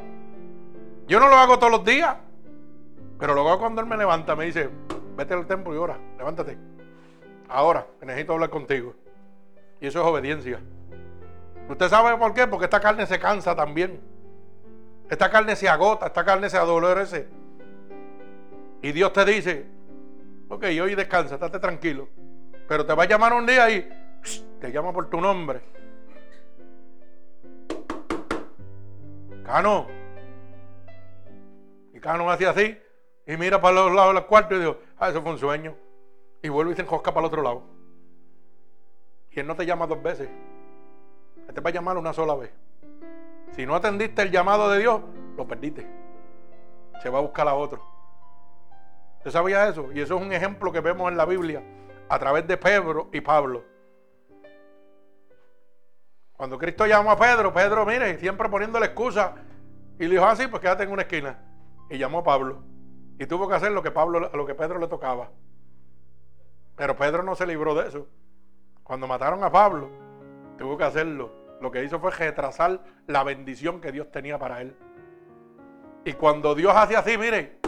Yo no lo hago todos los días. Pero lo hago cuando Él me levanta. Me dice, vete al templo y ora. Levántate. Ahora, necesito hablar contigo. Y eso es obediencia. ¿Usted sabe por qué? Porque esta carne se cansa también. Esta carne se agota, esta carne se adolece. Y Dios te dice, ok, hoy descansa, estate tranquilo. Pero te va a llamar un día y te llama por tu nombre. Cano. Y Cano hace así y mira para los lados del cuarto y dijo, ah, eso fue un sueño. Y vuelve y se enjosca para el otro lado. Y él no te llama dos veces. Él te va a llamar una sola vez. Si no atendiste el llamado de Dios, lo perdiste. Se va a buscar a otro. ¿Usted sabía eso? Y eso es un ejemplo que vemos en la Biblia a través de Pedro y Pablo. Cuando Cristo llamó a Pedro, Pedro, mire, siempre poniendo la excusa. Y le dijo, ah, sí, pues quédate en una esquina. Y llamó a Pablo. Y tuvo que hacer lo que, Pablo, lo que Pedro le tocaba. Pero Pedro no se libró de eso. Cuando mataron a Pablo, tuvo que hacerlo. Lo que hizo fue retrasar la bendición que Dios tenía para él. Y cuando Dios hace así, mire,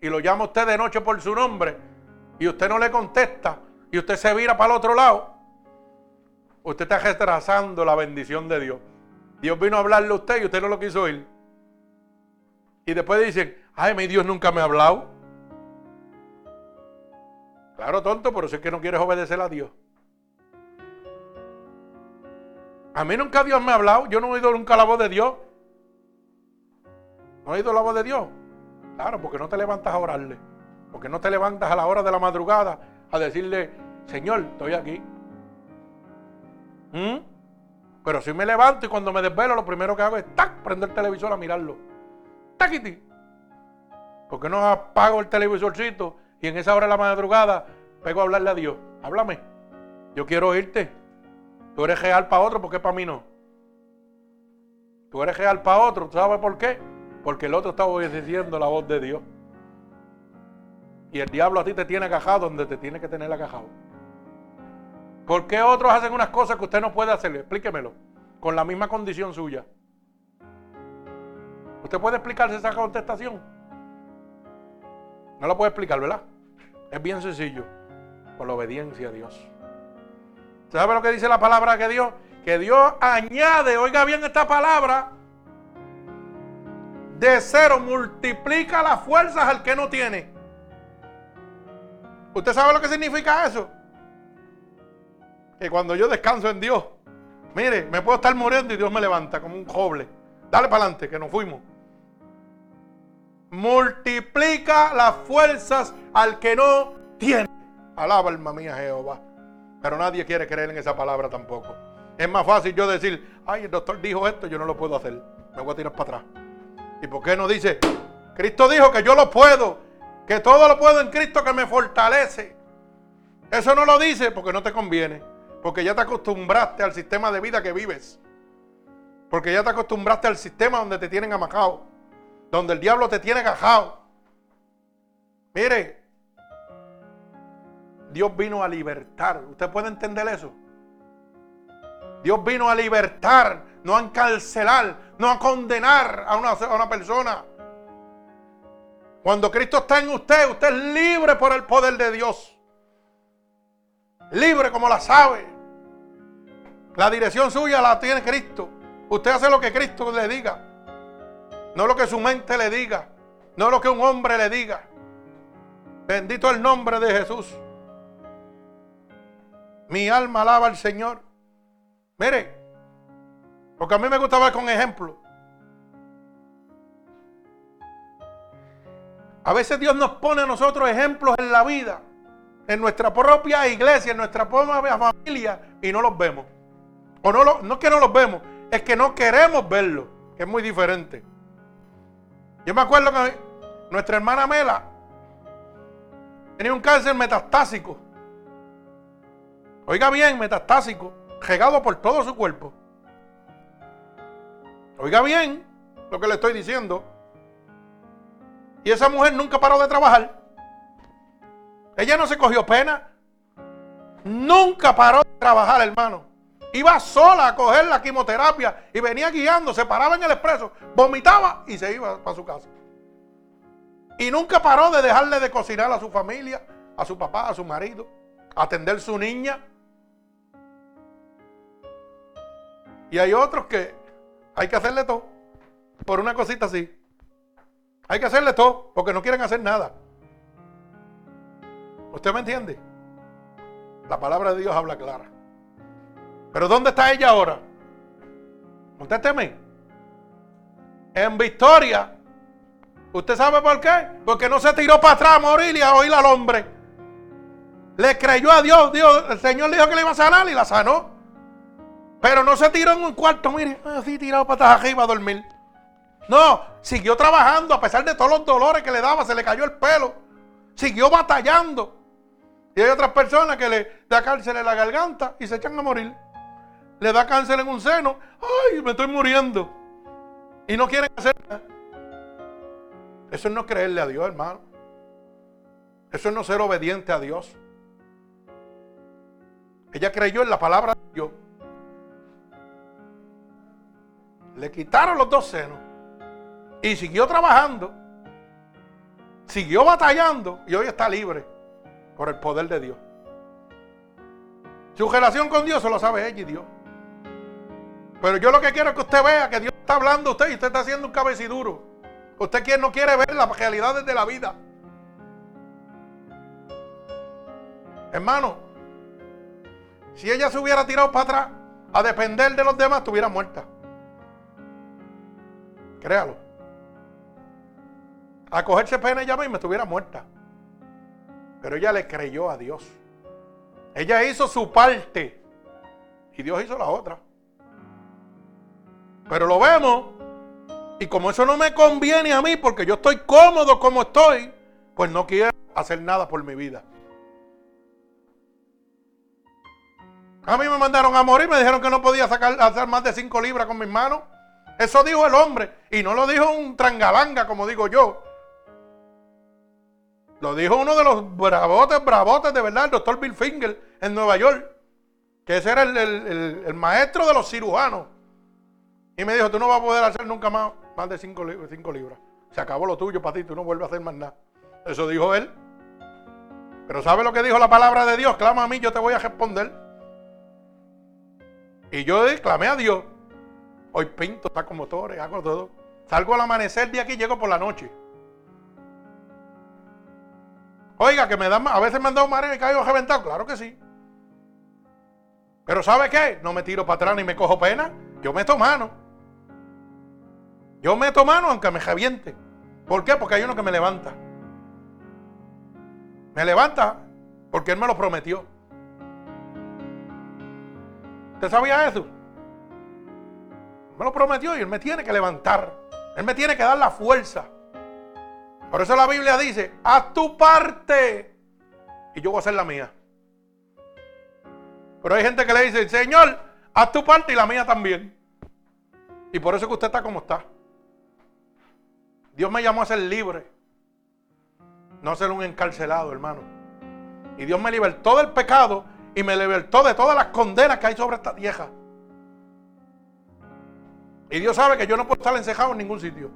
y lo llama usted de noche por su nombre, y usted no le contesta, y usted se vira para el otro lado, usted está retrasando la bendición de Dios. Dios vino a hablarle a usted y usted no lo quiso oír. Y después dicen, ay, mi Dios nunca me ha hablado. Claro, tonto, pero si es que no quieres obedecer a Dios. A mí nunca Dios me ha hablado. Yo no he oído nunca la voz de Dios. ¿No he oído la voz de Dios? Claro, porque no te levantas a orarle. Porque no te levantas a la hora de la madrugada a decirle, Señor, estoy aquí. ¿Mm? Pero si me levanto y cuando me desvelo, lo primero que hago es ¡tac! prender el televisor a mirarlo. ¡Taquiti! Porque no apago el televisorcito y en esa hora de la madrugada pego a hablarle a Dios? Háblame. Yo quiero oírte. Tú eres real para otro, ¿por qué para mí no? Tú eres real para otro, ¿sabes por qué? Porque el otro está obedeciendo la voz de Dios. Y el diablo a ti te tiene agajado donde te tiene que tener agajado. ¿Por qué otros hacen unas cosas que usted no puede hacer? Explíquemelo. Con la misma condición suya. ¿Usted puede explicarse esa contestación? No la puede explicar, ¿verdad? Es bien sencillo. Por la obediencia a Dios. ¿Sabe lo que dice la palabra que Dios? Que Dios añade, oiga bien esta palabra, de cero multiplica las fuerzas al que no tiene. ¿Usted sabe lo que significa eso? que cuando yo descanso en Dios, mire, me puedo estar muriendo y Dios me levanta como un joble. Dale para adelante, que nos fuimos. Multiplica las fuerzas al que no tiene. Alaba alma mía Jehová. Pero nadie quiere creer en esa palabra tampoco. Es más fácil yo decir, ay, el doctor dijo esto, yo no lo puedo hacer. Me voy a tirar para atrás. ¿Y por qué no dice? Cristo dijo que yo lo puedo, que todo lo puedo en Cristo que me fortalece. Eso no lo dice porque no te conviene. Porque ya te acostumbraste al sistema de vida que vives. Porque ya te acostumbraste al sistema donde te tienen amajado. Donde el diablo te tiene cajado. Mire, Dios vino a libertar. ¿Usted puede entender eso? Dios vino a libertar, no a encarcelar, no a condenar a una, a una persona. Cuando Cristo está en usted, usted es libre por el poder de Dios. Libre como la sabe. La dirección suya la tiene Cristo. Usted hace lo que Cristo le diga. No lo que su mente le diga. No lo que un hombre le diga. Bendito el nombre de Jesús. Mi alma alaba al Señor. Mire, porque a mí me gusta ver con ejemplo. A veces Dios nos pone a nosotros ejemplos en la vida en nuestra propia iglesia, en nuestra propia familia, y no los vemos. O no, lo, no es que no los vemos, es que no queremos verlos, que es muy diferente. Yo me acuerdo que nuestra hermana Mela tenía un cáncer metastásico. Oiga bien, metastásico, regado por todo su cuerpo. Oiga bien lo que le estoy diciendo. Y esa mujer nunca paró de trabajar. Ella no se cogió pena. Nunca paró de trabajar, hermano. Iba sola a coger la quimioterapia y venía guiando, se paraba en el expreso, vomitaba y se iba para su casa. Y nunca paró de dejarle de cocinar a su familia, a su papá, a su marido, atender su niña. Y hay otros que hay que hacerle todo por una cosita así. Hay que hacerle todo porque no quieren hacer nada. ¿Usted me entiende? La palabra de Dios habla clara. Pero ¿dónde está ella ahora? Contésteme. En victoria. ¿Usted sabe por qué? Porque no se tiró para atrás a morir y a oír al hombre. Le creyó a Dios, Dios, el Señor le dijo que le iba a sanar y la sanó. Pero no se tiró en un cuarto, mire, así tirado patas arriba a dormir. No, siguió trabajando a pesar de todos los dolores que le daba, se le cayó el pelo. Siguió batallando. Y hay otras personas que le da cáncer en la garganta y se echan a morir. Le da cáncer en un seno. Ay, me estoy muriendo. Y no quieren hacer nada. Eso es no creerle a Dios, hermano. Eso es no ser obediente a Dios. Ella creyó en la palabra de Dios. Le quitaron los dos senos. Y siguió trabajando. Siguió batallando. Y hoy está libre. Por el poder de Dios. Su relación con Dios se lo sabe ella y Dios. Pero yo lo que quiero es que usted vea que Dios está hablando a usted y usted está haciendo un cabeciduro. Usted no quiere ver las realidades de la vida. Hermano, si ella se hubiera tirado para atrás a depender de los demás, estuviera muerta. Créalo. A cogerse pena ella misma estuviera muerta. Pero ella le creyó a Dios. Ella hizo su parte. Y Dios hizo la otra. Pero lo vemos. Y como eso no me conviene a mí, porque yo estoy cómodo como estoy, pues no quiero hacer nada por mi vida. A mí me mandaron a morir, me dijeron que no podía sacar, hacer más de 5 libras con mis manos. Eso dijo el hombre. Y no lo dijo un trangalanga, como digo yo. Lo dijo uno de los bravotes, bravotes de verdad, el doctor Bill Finger en Nueva York. Que ese era el, maestro de los cirujanos. Y me dijo, tú no vas a poder hacer nunca más, más de 5 libras. Se acabó lo tuyo para ti, tú no vuelves a hacer más nada. Eso dijo él. Pero ¿sabe lo que dijo la palabra de Dios? Clama a mí, yo te voy a responder. Y yo clamé a Dios. Hoy pinto, saco motores, hago todo. Salgo al amanecer de aquí y llego por la noche. Oiga, que me dan, a veces me han dado mareo y caigo reventado. Claro que sí. Pero ¿sabe qué? No me tiro para atrás ni me cojo pena. Yo meto mano. Yo meto mano aunque me reviente. ¿Por qué? Porque hay uno que me levanta. Me levanta porque Él me lo prometió. ¿Usted sabía eso? Me lo prometió y Él me tiene que levantar. Él me tiene que dar la fuerza. Por eso la Biblia dice, haz tu parte y yo voy a hacer la mía. Pero hay gente que le dice, Señor, haz tu parte y la mía también. Y por eso es que usted está como está. Dios me llamó a ser libre, no a ser un encarcelado, hermano. Y Dios me libertó del pecado y me libertó de todas las condenas que hay sobre esta tierra. Y Dios sabe que yo no puedo estar encejado en ningún sitio.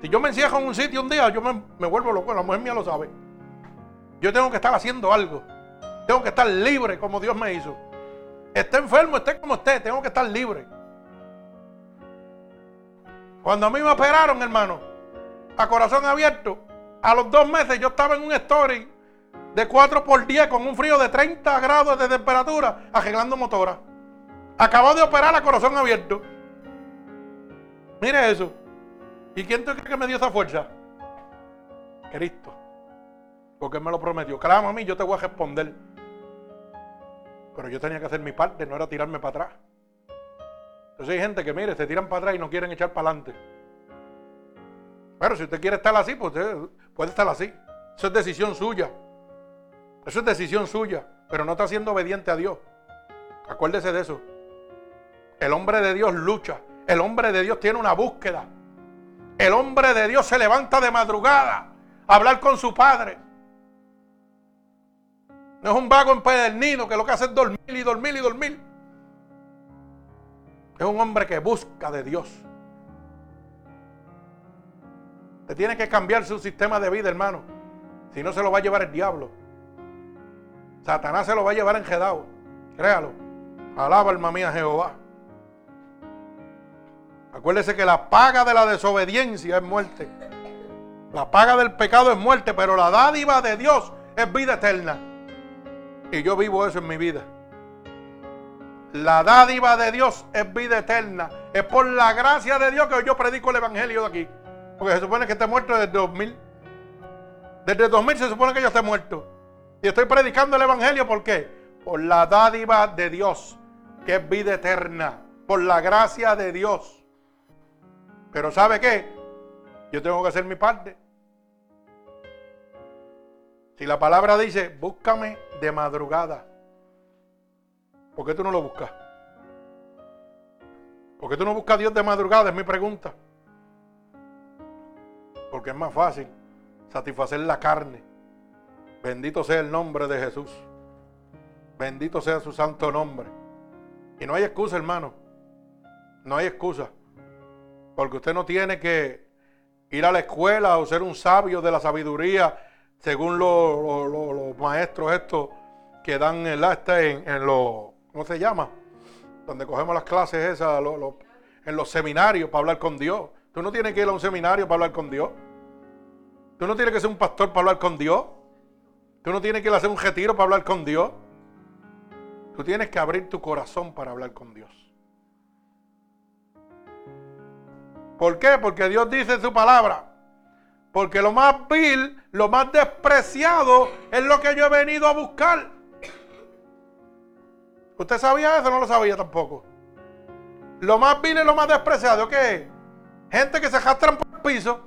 Si yo me encierro en un sitio un día, yo me, vuelvo loco, la mujer mía lo sabe. Yo tengo que estar haciendo algo. Tengo que estar libre como Dios me hizo. Esté enfermo, esté como esté, tengo que estar libre. Cuando a mí me operaron, hermano, a corazón abierto, a los dos meses yo estaba en un story de 4 por 10 con un frío de 30 grados de temperatura arreglando motora. Acabó de operar a corazón abierto. Mire eso. ¿Y quién te cree que me dio esa fuerza? Cristo. Porque Él me lo prometió. Clama a mí, yo te voy a responder. Pero yo tenía que hacer mi parte, no era tirarme para atrás. Entonces hay gente que, mire, se tiran para atrás y no quieren echar para adelante. Pero si usted quiere estar así, pues puede estar así. Eso es decisión suya. Eso es decisión suya, pero no está siendo obediente a Dios. Acuérdese de eso. El hombre de Dios lucha. El hombre de Dios tiene una búsqueda. El hombre de Dios se levanta de madrugada a hablar con su padre. No es un vago empedernido que lo que hace es dormir y dormir y dormir. Es un hombre que busca de Dios. Te tiene que cambiar su sistema de vida, hermano. Si no, se lo va a llevar el diablo. Satanás se lo va a llevar enjedado. Créalo. Alaba alma mía Jehová. Acuérdese que la paga de la desobediencia es muerte. La paga del pecado es muerte, pero la dádiva de Dios es vida eterna. Y yo vivo eso en mi vida. La dádiva de Dios es vida eterna. Es por la gracia de Dios que yo predico el evangelio de aquí. Porque se supone que esté muerto desde 2000. Desde 2000 se supone que yo esté muerto. Y estoy predicando el Evangelio, ¿por qué? Por la dádiva de Dios, que es vida eterna. Por la gracia de Dios. Pero ¿sabe qué? Yo tengo que hacer mi parte. Si la palabra dice, búscame de madrugada, ¿por qué tú no lo buscas? ¿Por qué tú no buscas a Dios de madrugada? Es mi pregunta. Porque es más fácil satisfacer la carne. Bendito sea el nombre de Jesús. Bendito sea su santo nombre. Y no hay excusa, hermano. No hay excusa. Porque usted no tiene que ir a la escuela o ser un sabio de la sabiduría, según los maestros estos que dan el este en, en los, ¿cómo se llama? Donde cogemos las clases esas, en los seminarios para hablar con Dios. Tú no tienes que ir a un seminario para hablar con Dios. Tú no tienes que ser un pastor para hablar con Dios. Tú no tienes que ir a hacer un retiro para hablar con Dios. Tú tienes que abrir tu corazón para hablar con Dios. ¿Por qué? Porque Dios dice en su palabra. Porque lo más vil, lo más despreciado es lo que yo he venido a buscar. ¿Usted sabía eso? No lo sabía tampoco. Lo más vil y lo más despreciado, ¿qué es? Gente que se jastran por el piso.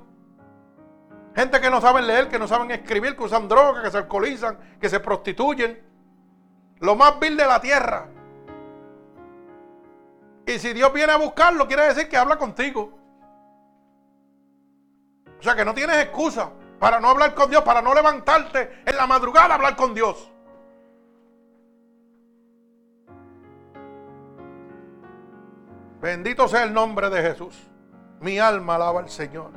Gente que no saben leer, que no saben escribir, que usan drogas, que se alcoholizan, que se prostituyen. Lo más vil de la tierra. Y si Dios viene a buscarlo, quiere decir que habla contigo. Sea que no tienes excusa para no hablar con Dios, para no levantarte en la madrugada a hablar con Dios. Bendito sea el nombre de Jesús. Mi alma alaba al Señor.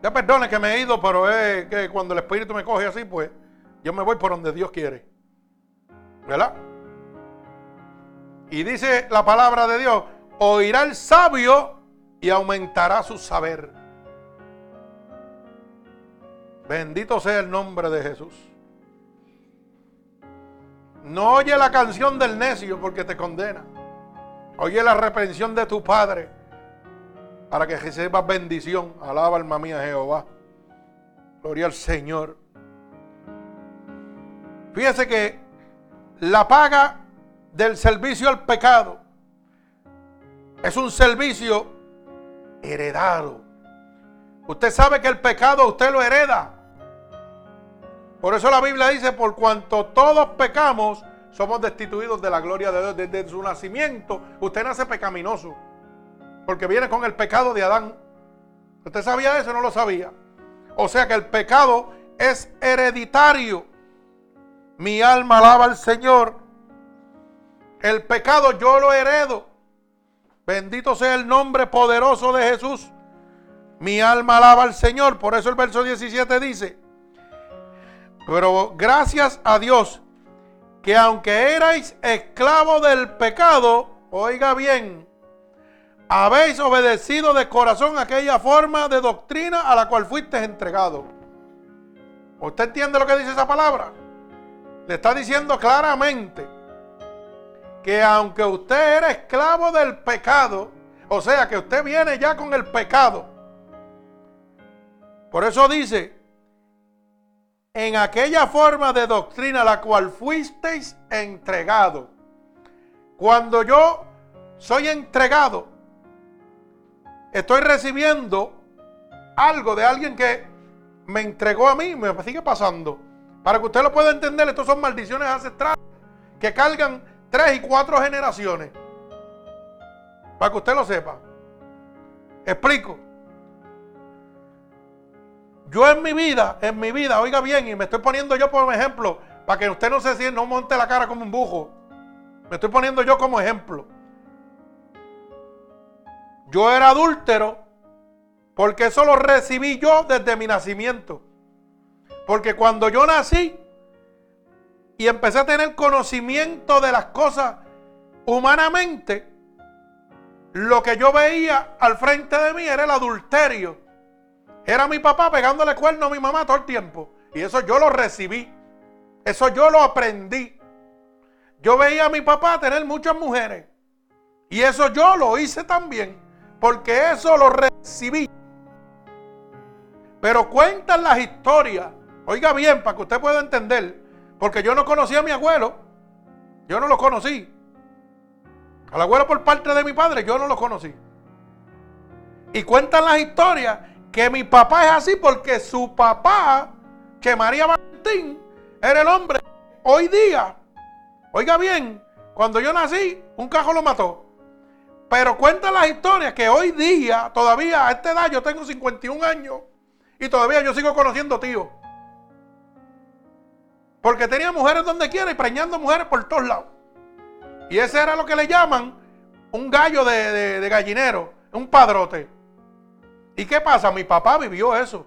Ya perdone que me he ido, pero es que cuando el Espíritu me coge así, pues yo me voy por donde Dios quiere. ¿Verdad? Y dice la palabra de Dios, oirá el sabio y aumentará su saber. Bendito sea el nombre de Jesús. No oye la canción del necio porque te condena. Oye la reprensión de tu padre para que recibas bendición. Alaba alma mía Jehová. Gloria al Señor. Fíjese que la paga del servicio al pecado es un servicio heredado. Usted sabe que el pecado usted lo hereda. Por eso la Biblia dice, por cuanto todos pecamos, somos destituidos de la gloria de Dios. Desde su nacimiento, usted nace pecaminoso. Porque viene con el pecado de Adán. ¿Usted sabía eso? No lo sabía. O sea que el pecado es hereditario. Mi alma alaba al Señor. El pecado yo lo heredo. Bendito sea el nombre poderoso de Jesús. Mi alma alaba al Señor. Por eso el verso 17 dice, pero gracias a Dios que aunque erais esclavos del pecado, oiga bien, habéis obedecido de corazón aquella forma de doctrina a la cual fuiste entregado. ¿Usted entiende lo que dice esa palabra? Le está diciendo claramente que aunque usted era esclavo del pecado, o sea que usted viene ya con el pecado. Por eso dice, en aquella forma de doctrina la cual fuisteis entregado. Cuando yo soy entregado, estoy recibiendo algo de alguien que me entregó a mí, me sigue pasando. Para que usted lo pueda entender, estos son maldiciones ancestrales que cargan tres y cuatro generaciones. Para que usted lo sepa. Explico. Yo en mi vida, en mi vida, oiga bien, y me estoy poniendo yo como ejemplo, para que usted no se sienta, no monte la cara como un bujo. Me estoy poniendo yo como ejemplo. Yo era adúltero porque eso lo recibí yo desde mi nacimiento. Porque cuando yo nací y empecé a tener conocimiento de las cosas humanamente, lo que yo veía al frente de mí era el adulterio. Era mi papá pegándole cuerno a mi mamá todo el tiempo. Y eso yo lo recibí. Eso yo lo aprendí. Yo veía a mi papá tener muchas mujeres. Y eso yo lo hice también. Porque eso lo recibí. Pero cuentan las historias Oiga bien, para que usted pueda entender. Porque yo no conocí a mi abuelo. Yo no lo conocí. Al abuelo por parte de mi padre, yo no lo conocí. Y cuentan las historias que mi papá es así porque su papá, que María Valentín, era el hombre hoy día. Oiga bien, cuando yo nací, un cajo lo mató. Pero cuentan las historias que hoy día, todavía a esta edad, yo tengo 51 años y todavía yo sigo conociendo tíos. Porque tenía mujeres donde quiera y preñando mujeres por todos lados. Y ese era lo que le llaman un gallo de, gallinero, un padrote. ¿Y qué pasa? Mi papá vivió eso.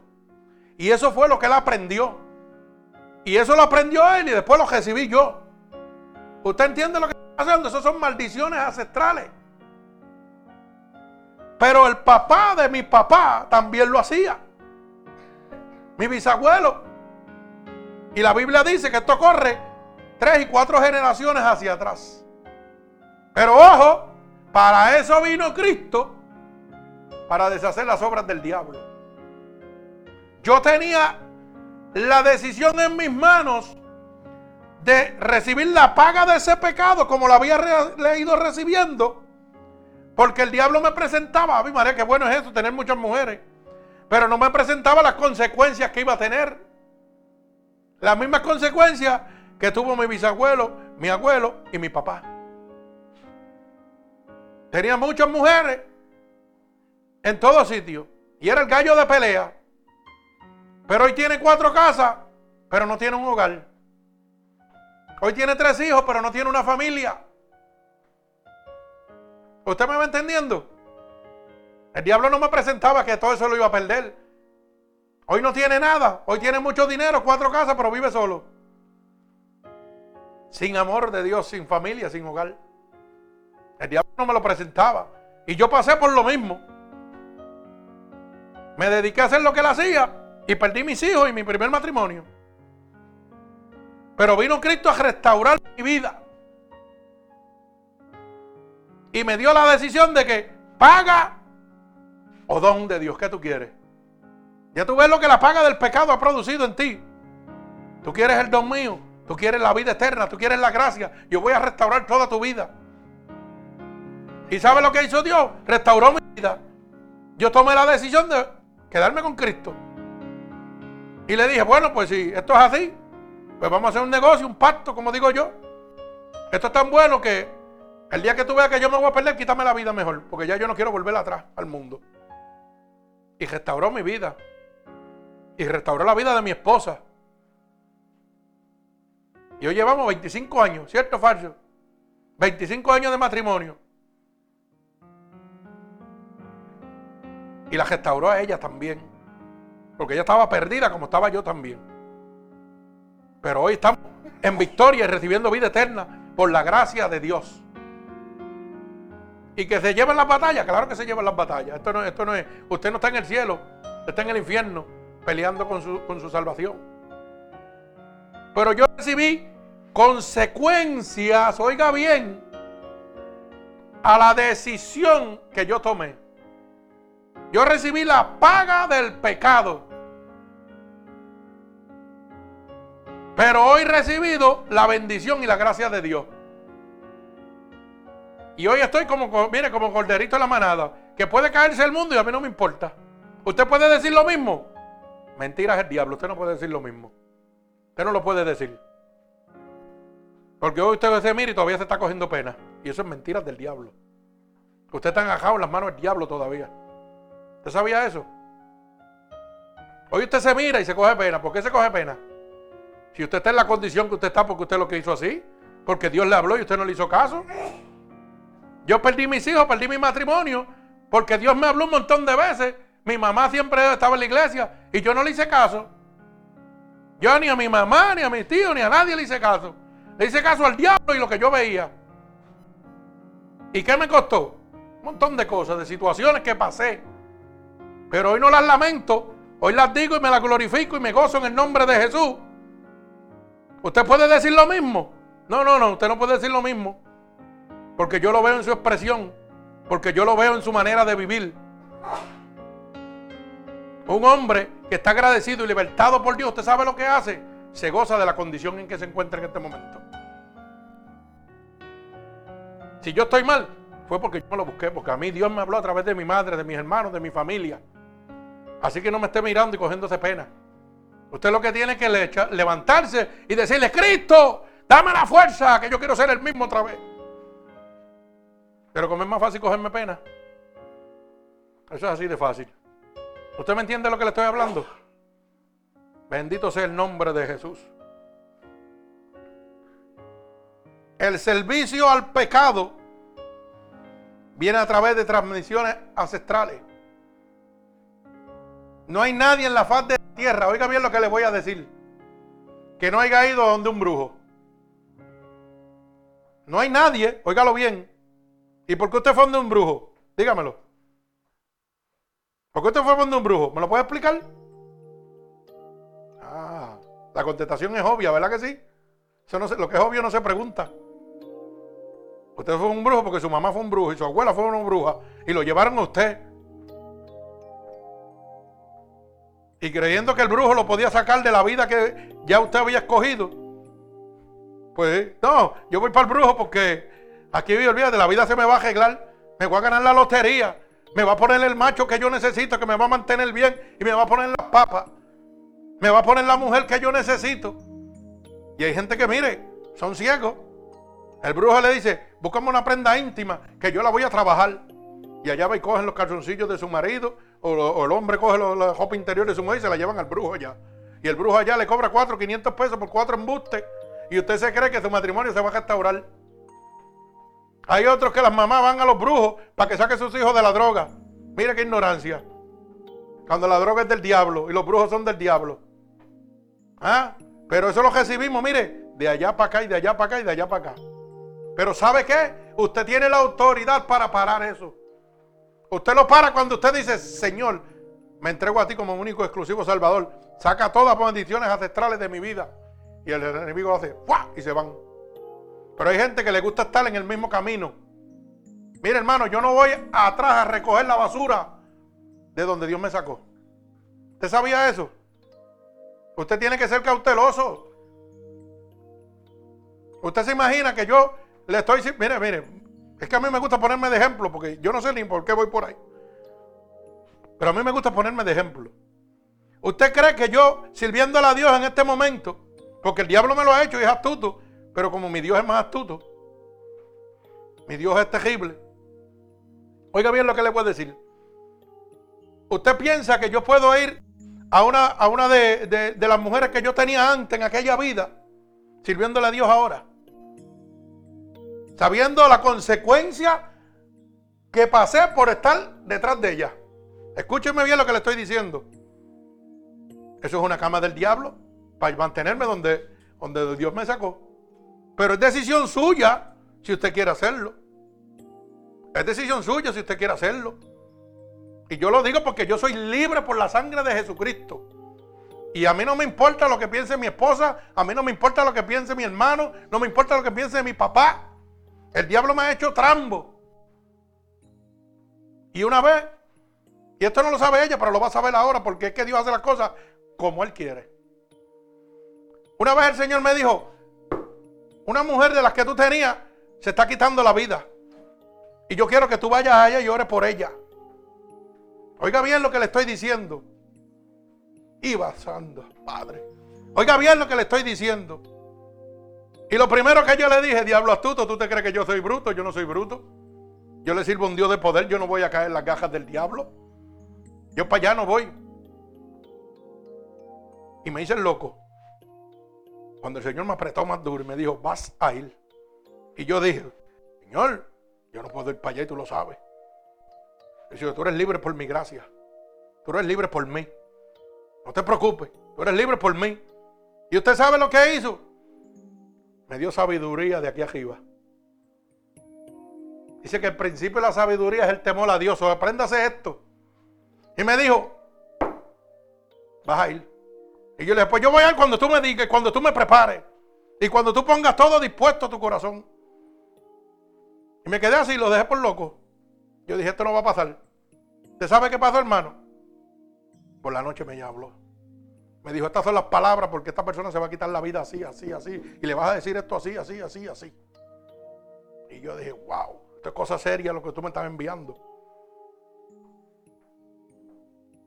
Y eso fue lo que él aprendió. Y eso lo aprendió él y después lo recibí yo. ¿Usted entiende lo que está haciendo? Esas son maldiciones ancestrales. Pero el papá de mi papá también lo hacía. Mi bisabuelo. Y la Biblia dice que esto corre tres y cuatro generaciones hacia atrás. Pero ojo, para eso vino Cristo, para deshacer las obras del diablo. Yo tenía la decisión en mis manos de recibir la paga de ese pecado como lo había leído recibiendo. Porque el diablo me presentaba, a mí María, qué bueno es eso, tener muchas mujeres. Pero no me presentaba las consecuencias que iba a tener. Las mismas consecuencias que tuvo mi bisabuelo, mi abuelo y mi papá. Tenía muchas mujeres en todo sitio. Y era el gallo de pelea. Pero hoy tiene cuatro casas, pero no tiene un hogar. Hoy tiene tres hijos, pero no tiene una familia. ¿Usted me va entendiendo? El diablo no me presentaba que todo eso lo iba a perder. Hoy no tiene nada. Hoy tiene mucho dinero, cuatro casas, pero vive solo. Sin amor de Dios, sin familia, sin hogar. El diablo no me lo presentaba. Y yo pasé por lo mismo. Me dediqué a hacer lo que él hacía y perdí mis hijos y mi primer matrimonio. Pero vino Cristo a restaurar mi vida. Y me dio la decisión de que paga o don de Dios. ¿Qué tú quieres? Ya tú ves lo que la paga del pecado ha producido en ti. Tú quieres el don mío. Tú quieres la vida eterna. Tú quieres la gracia. Yo voy a restaurar toda tu vida. ¿Y sabe lo que hizo Dios? Restauró mi vida. Yo tomé la decisión de quedarme con Cristo. Y le dije, bueno, pues si esto es así, pues vamos a hacer un negocio, un pacto, como digo yo. Esto es tan bueno que el día que tú veas que yo me voy a perder, quítame la vida mejor, porque ya yo no quiero volver atrás al mundo. Y restauró mi vida. Y restauró la vida de mi esposa. Y hoy llevamos 25 años, ¿cierto o falso? 25 años de matrimonio. Y la restauró a ella también. Porque ella estaba perdida como estaba yo también. Pero hoy estamos en victoria y recibiendo vida eterna por la gracia de Dios. Y que se lleven las batallas, claro que se llevan las batallas. Esto no, esto no es, usted no está en el cielo, está en el infierno peleando con su, con su salvación. Pero yo recibí consecuencias, oiga bien, a la decisión que yo tomé. Yo recibí la paga del pecado. Pero hoy he recibido la bendición y la gracia de Dios. Y hoy estoy como, mire, como corderito en la manada. Que puede caerse el mundo y a mí no me importa. ¿Usted puede decir lo mismo? Mentira es el diablo. Usted no puede decir lo mismo. Usted no lo puede decir. Porque hoy usted se mira y todavía se está cogiendo pena. Y eso es mentira del diablo. Usted está engajado en las manos del diablo todavía. ¿Usted sabía eso? Hoy usted se mira y se coge pena. ¿Por qué se coge pena? Si usted está en la condición que usted está porque usted lo que hizo así, porque Dios le habló y usted no le hizo caso. Yo perdí mis hijos, perdí mi matrimonio, porque Dios me habló un montón de veces. Mi mamá siempre estaba en la iglesia y yo no le hice caso. Yo ni a mi mamá, ni a mis tíos, ni a nadie le hice caso. Le hice caso al diablo y lo que yo veía. ¿Y qué me costó? Un montón de cosas, de situaciones que pasé. Pero hoy no las lamento, hoy las digo y me las glorifico y me gozo en el nombre de Jesús. ¿Usted puede decir lo mismo? No, no, no, usted no puede decir lo mismo. Porque yo lo veo en su expresión, porque yo lo veo en su manera de vivir. Un hombre que está agradecido y libertado por Dios, ¿usted sabe lo que hace? Se goza de la condición en que se encuentra en este momento. Si yo estoy mal, fue porque yo me lo busqué, porque a mí Dios me habló a través de mi madre, de mis hermanos, de mi familia. Así que no me esté mirando y cogiéndose pena. Usted lo que tiene que levantarse y decirle, Cristo, dame la fuerza, que yo quiero ser el mismo otra vez. Pero como es más fácil cogerme pena. Eso es así de fácil. ¿Usted me entiende lo que le estoy hablando? Bendito sea el nombre de Jesús. El servicio al pecado viene a través de transmisiones ancestrales. No hay nadie en la faz de la tierra, oiga bien lo que le voy a decir, que no haya ido donde un brujo. No hay nadie, óigalo bien. ¿Y por qué usted fue donde un brujo? Dígamelo. ¿Por qué usted fue donde un brujo? ¿Me lo puede explicar? Ah, la contestación es obvia, ¿verdad que sí? Eso no lo que es obvio no se pregunta. Usted fue un brujo porque su mamá fue un brujo y su abuela fue una bruja y lo llevaron a usted. Y creyendo que el brujo lo podía sacar de la vida que ya usted había escogido. Pues no, yo voy para el brujo porque aquí olvídate, la vida se me va a arreglar. Me voy a ganar la lotería. Me va a poner el macho que yo necesito, que me va a mantener bien y me va a poner las papas. Me va a poner la mujer que yo necesito. Y hay gente que, mire, son ciegos. El brujo le dice, búscame una prenda íntima que yo la voy a trabajar. Y allá va y cogen los calzoncillos de su marido, o, el hombre coge los, la ropa interior de su mujer y se la llevan al brujo allá. Y el brujo allá le cobra 4, 500 pesos por cuatro embustes. Y usted se cree que su matrimonio se va a restaurar. Hay otros que las mamás van a los brujos para que saquen sus hijos de la droga. Mire qué ignorancia. Cuando la droga es del diablo y los brujos son del diablo. ¿Ah? Pero eso lo recibimos, mire, de allá para acá y de allá para acá y de allá para acá. Pero ¿sabe qué? Usted tiene la autoridad para parar eso. Usted lo para cuando usted dice, Señor, me entrego a ti como único exclusivo Salvador. Saca todas las bendiciones ancestrales de mi vida. Y el enemigo hace, ¡fua! y se van. Pero hay gente que le gusta estar en el mismo camino. Mire, hermano, yo no voy atrás a recoger la basura de donde Dios me sacó. ¿Usted sabía eso? Usted tiene que ser cauteloso. Usted se imagina que yo le estoy diciendo, mire, mire, es que a mí me gusta ponerme de ejemplo porque yo no sé ni por qué voy por ahí. Pero a mí me gusta ponerme de ejemplo. ¿Usted cree que yo, sirviéndole a Dios en este momento, porque el diablo me lo ha hecho y es astuto, pero como mi Dios es más astuto, mi Dios es terrible. Oiga bien lo que le voy a decir. Usted piensa que yo puedo ir a una, a una de, de las mujeres que yo tenía antes en aquella vida, sirviéndole a Dios ahora sabiendo la consecuencia que pasé por estar detrás de ella. Escúcheme bien lo que le estoy diciendo. Eso es una cama del diablo para mantenerme donde, donde Dios me sacó. Pero es decisión suya si usted quiere hacerlo. Es decisión suya si usted quiere hacerlo. Y yo lo digo porque yo soy libre por la sangre de Jesucristo. Y a mí no me importa lo que piense mi esposa, a mí no me importa lo que piense mi hermano, no me importa lo que piense mi papá. El diablo me ha hecho trambo. Y una vez, y esto no lo sabe ella, pero lo va a saber ahora, porque es que Dios hace las cosas como Él quiere. Una vez el Señor me dijo, una mujer de las que tú tenías se está quitando la vida. Y yo quiero que tú vayas a ella y ores por ella. Oiga bien lo que le estoy diciendo. Iba santo, Padre. Oiga bien lo que le estoy diciendo. Y lo primero que yo le dije, diablo astuto, ¿tú te crees que yo soy bruto? Yo no soy bruto. Yo le sirvo a un Dios de poder, yo no voy a caer en las gajas del diablo. Yo para allá no voy. Y me hice el loco. Cuando el Señor me apretó más duro y me dijo, vas a ir. Y yo dije, Señor, yo no puedo ir para allá y tú lo sabes. Y dice, tú eres libre por mi gracia. Tú eres libre por mí. No te preocupes, tú eres libre por mí. ¿Y usted sabe lo que hizo? me dio sabiduría de aquí arriba. Dice que el principio de la sabiduría es el temor a Dios. O apréndase esto. Y me dijo, vas a ir. Y yo le dije, pues yo voy a ir cuando tú me digas, cuando tú me prepares. Y cuando tú pongas todo dispuesto a tu corazón. Y me quedé así, lo dejé por loco. Yo dije, esto no va a pasar. ¿Usted sabe qué pasó, hermano? por la noche me habló. Me dijo, estas son las palabras porque esta persona se va a quitar la vida así, así, así. Y le vas a decir esto así, así, así, así. Y yo dije, wow, esto es cosa seria lo que tú me estás enviando.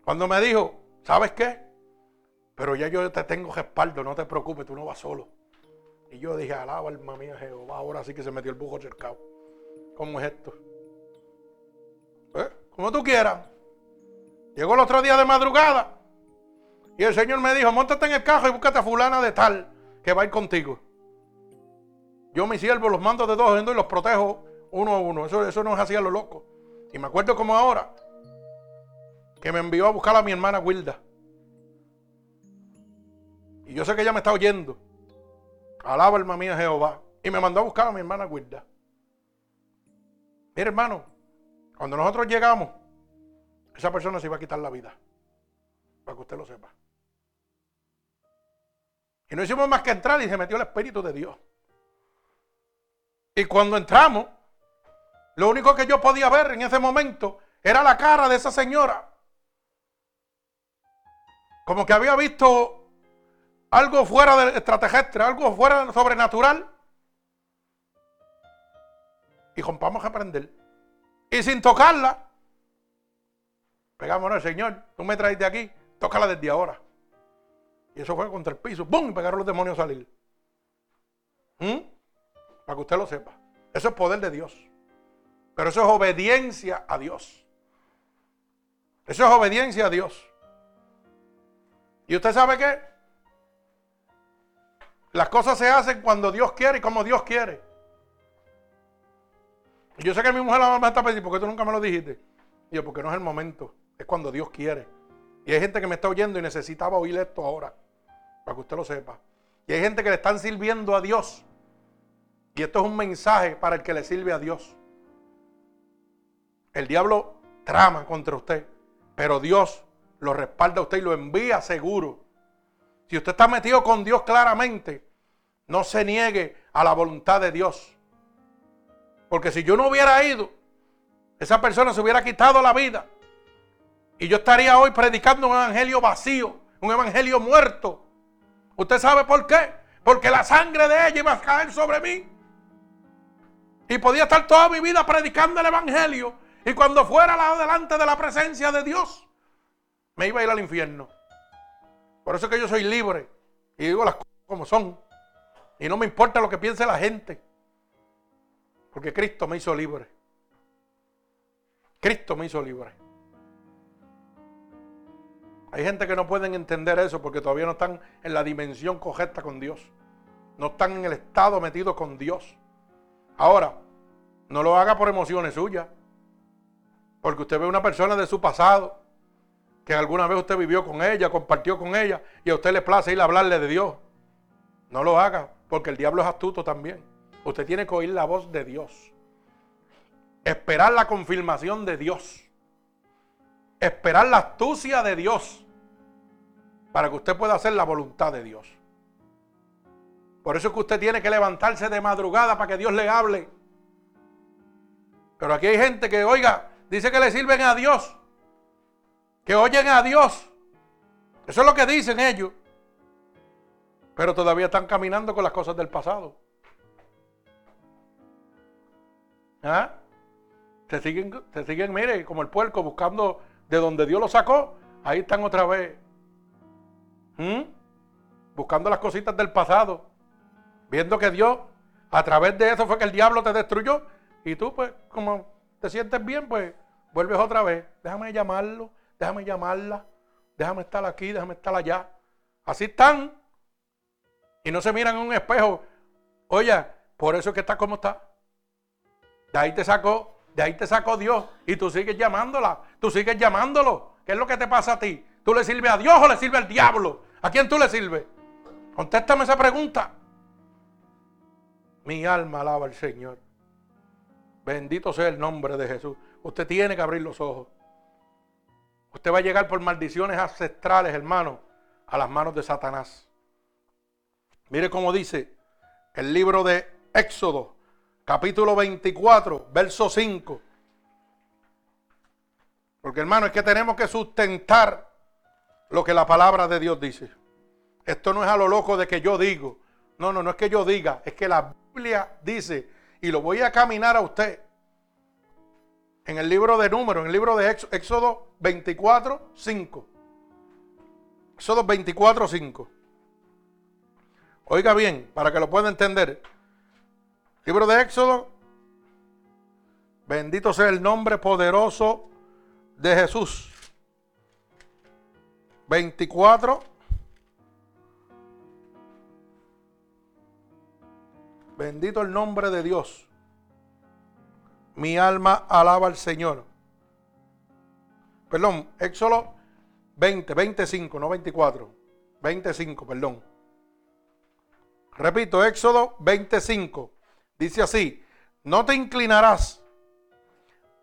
Cuando me dijo, ¿sabes qué? Pero ya yo te tengo respaldo, no te preocupes, tú no vas solo. Y yo dije, alaba alma mía Jehová, ahora sí que se metió el bujo cercado. ¿Cómo es esto? ¿Eh? Como tú quieras. Llegó el otro día de madrugada. Y el Señor me dijo, montate en el carro y búscate a fulana de tal que va a ir contigo. Yo mis siervos los mando de dos en y los protejo uno a uno. Eso, eso no es así a lo loco. Y me acuerdo como ahora que me envió a buscar a mi hermana Wilda. Y yo sé que ella me está oyendo. Alaba alma mía Jehová. Y me mandó a buscar a mi hermana Wilda. Mire, hermano, cuando nosotros llegamos, esa persona se iba a quitar la vida. Para que usted lo sepa. Y no hicimos más que entrar y se metió el Espíritu de Dios. Y cuando entramos, lo único que yo podía ver en ese momento era la cara de esa señora. Como que había visto algo fuera del extraterrestre, algo fuera sobrenatural. Y rompamos a aprender. Y sin tocarla, pegámonos, Señor, tú me traes de aquí, tócala desde ahora. Y eso fue contra el piso, ¡bum! Y pegaron los demonios a salir. ¿Mm? Para que usted lo sepa. Eso es poder de Dios. Pero eso es obediencia a Dios. Eso es obediencia a Dios. ¿Y usted sabe qué? Las cosas se hacen cuando Dios quiere y como Dios quiere. yo sé que mi mujer me está pedir, ¿por qué tú nunca me lo dijiste? Y yo, porque no es el momento, es cuando Dios quiere. Y hay gente que me está oyendo y necesitaba oír esto ahora, para que usted lo sepa. Y hay gente que le están sirviendo a Dios. Y esto es un mensaje para el que le sirve a Dios. El diablo trama contra usted, pero Dios lo respalda a usted y lo envía seguro. Si usted está metido con Dios claramente, no se niegue a la voluntad de Dios. Porque si yo no hubiera ido, esa persona se hubiera quitado la vida. Y yo estaría hoy predicando un evangelio vacío, un evangelio muerto. ¿Usted sabe por qué? Porque la sangre de ella iba a caer sobre mí. Y podía estar toda mi vida predicando el evangelio. Y cuando fuera delante de la presencia de Dios, me iba a ir al infierno. Por eso es que yo soy libre. Y digo las cosas como son. Y no me importa lo que piense la gente. Porque Cristo me hizo libre. Cristo me hizo libre. Hay gente que no pueden entender eso porque todavía no están en la dimensión correcta con Dios. No están en el estado metido con Dios. Ahora, no lo haga por emociones suyas. Porque usted ve una persona de su pasado que alguna vez usted vivió con ella, compartió con ella y a usted le place ir a hablarle de Dios. No lo haga, porque el diablo es astuto también. Usted tiene que oír la voz de Dios. Esperar la confirmación de Dios. Esperar la astucia de Dios para que usted pueda hacer la voluntad de Dios. Por eso es que usted tiene que levantarse de madrugada para que Dios le hable. Pero aquí hay gente que, oiga, dice que le sirven a Dios que oyen a Dios. Eso es lo que dicen ellos. Pero todavía están caminando con las cosas del pasado. ¿Ah? Se siguen, se siguen, mire, como el puerco buscando de donde Dios lo sacó. Ahí están otra vez. ¿Mm? Buscando las cositas del pasado. Viendo que Dios, a través de eso fue que el diablo te destruyó. Y tú, pues, como te sientes bien, pues, vuelves otra vez. Déjame llamarlo déjame llamarla, déjame estar aquí, déjame estar allá. Así están. Y no se miran en un espejo. Oye, por eso es que está como está. De ahí te sacó, de ahí te sacó Dios. Y tú sigues llamándola, tú sigues llamándolo. ¿Qué es lo que te pasa a ti? ¿Tú le sirves a Dios o le sirves al diablo? ¿A quién tú le sirves? Contéstame esa pregunta. Mi alma alaba al Señor. Bendito sea el nombre de Jesús. Usted tiene que abrir los ojos. Usted va a llegar por maldiciones ancestrales, hermano, a las manos de Satanás. Mire cómo dice el libro de Éxodo, capítulo 24, verso 5. Porque hermano, es que tenemos que sustentar lo que la palabra de Dios dice. Esto no es a lo loco de que yo digo. No, no, no es que yo diga, es que la Biblia dice, y lo voy a caminar a usted. En el libro de Números, en el libro de Éxodo 24, 5. Éxodo 24, 5. Oiga bien, para que lo pueda entender. Libro de Éxodo. Bendito sea el nombre poderoso de Jesús. 24. Bendito el nombre de Dios. Mi alma alaba al Señor. Perdón, Éxodo 20, 25, no 24. 25, perdón. Repito, Éxodo 25. Dice así, no te inclinarás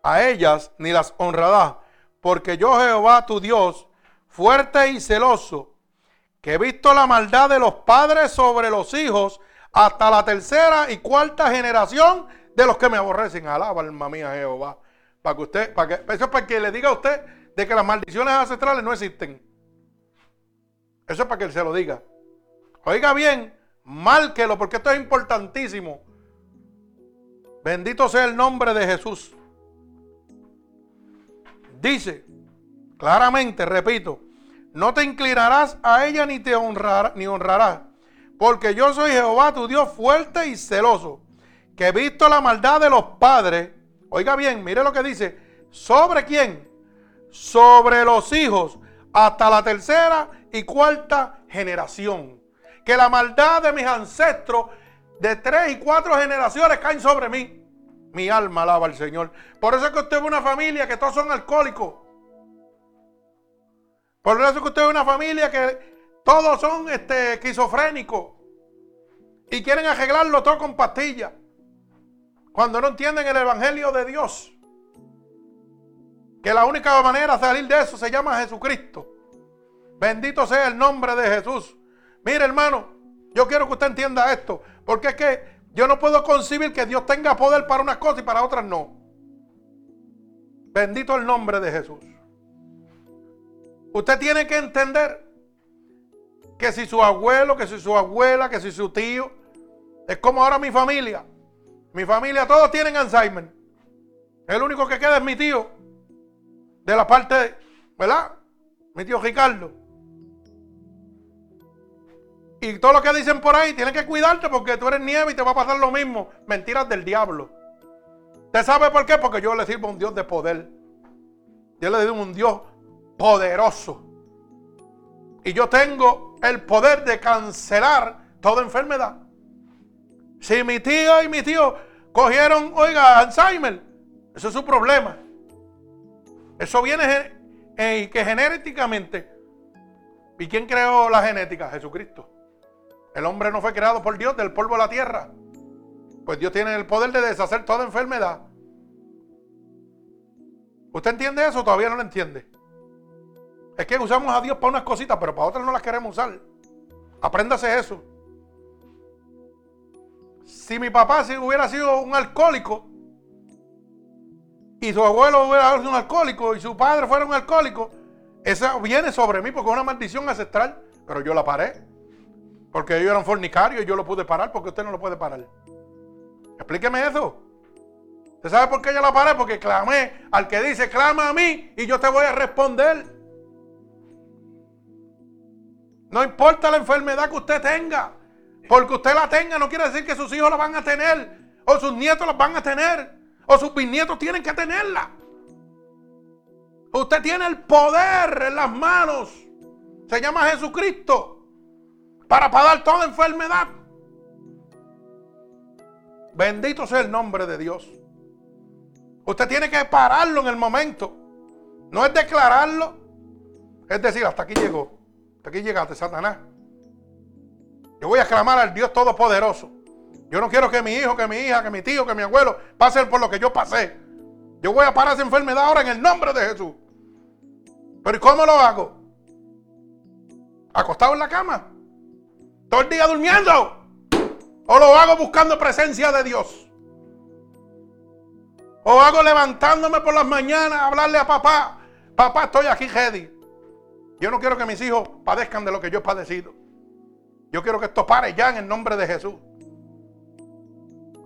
a ellas ni las honrarás, porque yo Jehová tu Dios fuerte y celoso, que he visto la maldad de los padres sobre los hijos hasta la tercera y cuarta generación de los que me aborrecen. Alaba, alma mía, Jehová. Para que usted, para que, eso es para que le diga a usted de que las maldiciones ancestrales no existen. Eso es para que él se lo diga. Oiga bien, márquelo, porque esto es importantísimo. Bendito sea el nombre de Jesús. Dice, Claramente, repito, no te inclinarás a ella ni te honrarás, ni honrarás, porque yo soy Jehová tu Dios fuerte y celoso, que he visto la maldad de los padres. Oiga bien, mire lo que dice, ¿sobre quién? Sobre los hijos hasta la tercera y cuarta generación. Que la maldad de mis ancestros de tres y cuatro generaciones caen sobre mí. Mi alma alaba al Señor. Por eso es que usted ve una familia que todos son alcohólicos. Por eso que usted es una familia que todos son este, esquizofrénicos y quieren arreglarlo todo con pastillas. Cuando no entienden el Evangelio de Dios. Que la única manera de salir de eso se llama Jesucristo. Bendito sea el nombre de Jesús. Mire hermano, yo quiero que usted entienda esto. Porque es que yo no puedo concebir que Dios tenga poder para unas cosas y para otras no. Bendito el nombre de Jesús. Usted tiene que entender que si su abuelo, que si su abuela, que si su tío, es como ahora mi familia. Mi familia, todos tienen Alzheimer. El único que queda es mi tío, de la parte, ¿verdad? Mi tío Ricardo. Y todo lo que dicen por ahí, tienen que cuidarte porque tú eres nieve y te va a pasar lo mismo. Mentiras del diablo. ¿Usted sabe por qué? Porque yo le sirvo a un Dios de poder. Yo le digo un Dios poderoso. Y yo tengo el poder de cancelar toda enfermedad. Si mi tío y mi tío cogieron, oiga, Alzheimer, eso es su problema. Eso viene eh, que genéticamente. ¿Y quién creó la genética? Jesucristo. El hombre no fue creado por Dios del polvo de la tierra. Pues Dios tiene el poder de deshacer toda enfermedad. ¿Usted entiende eso? Todavía no lo entiende. Es que usamos a Dios para unas cositas, pero para otras no las queremos usar. Apréndase eso. Si mi papá si hubiera sido un alcohólico y su abuelo hubiera sido un alcohólico y su padre fuera un alcohólico, eso viene sobre mí porque es una maldición ancestral. Pero yo la paré. Porque ellos eran fornicarios y yo lo pude parar porque usted no lo puede parar. Explíqueme eso. ¿Usted sabe por qué yo la paré? Porque clamé al que dice, clama a mí y yo te voy a responder. No importa la enfermedad que usted tenga. Porque usted la tenga no quiere decir que sus hijos la van a tener. O sus nietos la van a tener. O sus bisnietos tienen que tenerla. Usted tiene el poder en las manos. Se llama Jesucristo. Para pagar toda enfermedad. Bendito sea el nombre de Dios. Usted tiene que pararlo en el momento. No es declararlo. Es decir, hasta aquí llegó aquí llegaste, Satanás. Yo voy a clamar al Dios Todopoderoso. Yo no quiero que mi hijo, que mi hija, que mi tío, que mi abuelo pasen por lo que yo pasé. Yo voy a parar esa enfermedad ahora en el nombre de Jesús. Pero ¿y cómo lo hago? ¿Acostado en la cama? ¿Todo el día durmiendo? ¿O lo hago buscando presencia de Dios? ¿O hago levantándome por las mañanas a hablarle a papá? Papá, estoy aquí, ready. Yo no quiero que mis hijos padezcan de lo que yo he padecido. Yo quiero que esto pare ya en el nombre de Jesús.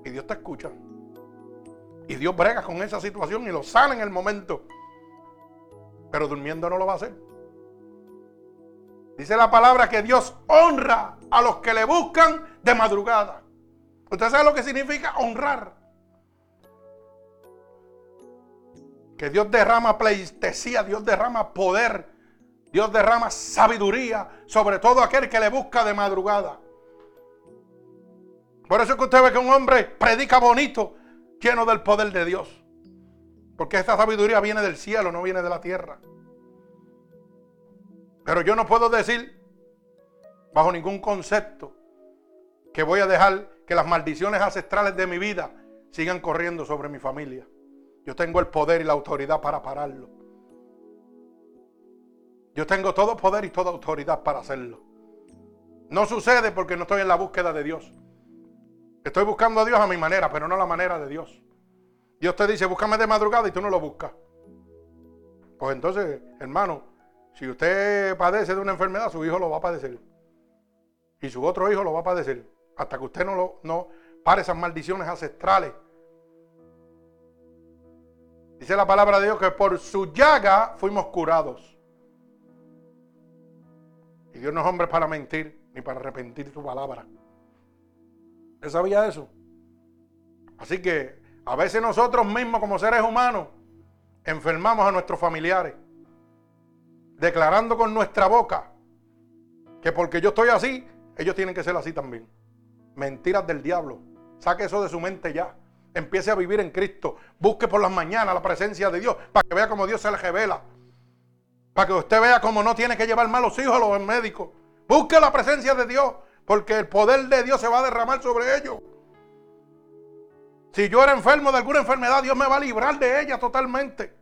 Y Dios te escucha. Y Dios brega con esa situación y lo sana en el momento. Pero durmiendo no lo va a hacer. Dice la palabra que Dios honra a los que le buscan de madrugada. ¿Usted sabe lo que significa honrar? Que Dios derrama pleistesía, Dios derrama poder, Dios derrama sabiduría sobre todo aquel que le busca de madrugada. Por eso es que usted ve que un hombre predica bonito, lleno del poder de Dios. Porque esta sabiduría viene del cielo, no viene de la tierra. Pero yo no puedo decir, bajo ningún concepto, que voy a dejar que las maldiciones ancestrales de mi vida sigan corriendo sobre mi familia. Yo tengo el poder y la autoridad para pararlo. Yo tengo todo poder y toda autoridad para hacerlo. No sucede porque no estoy en la búsqueda de Dios. Estoy buscando a Dios a mi manera, pero no a la manera de Dios. Dios te dice, búscame de madrugada y tú no lo buscas. Pues entonces, hermano, si usted padece de una enfermedad, su hijo lo va a padecer. Y su otro hijo lo va a padecer. Hasta que usted no, lo, no pare esas maldiciones ancestrales. Dice la palabra de Dios que por su llaga fuimos curados. Dios no es hombre para mentir ni para arrepentir su palabra. ¿Usted sabía eso? Así que a veces nosotros mismos como seres humanos enfermamos a nuestros familiares declarando con nuestra boca que porque yo estoy así, ellos tienen que ser así también. Mentiras del diablo. Saque eso de su mente ya. Empiece a vivir en Cristo. Busque por las mañanas la presencia de Dios para que vea cómo Dios se le revela. Para que usted vea cómo no tiene que llevar mal los hijos a los médicos. Busque la presencia de Dios porque el poder de Dios se va a derramar sobre ellos. Si yo era enfermo de alguna enfermedad, Dios me va a librar de ella totalmente.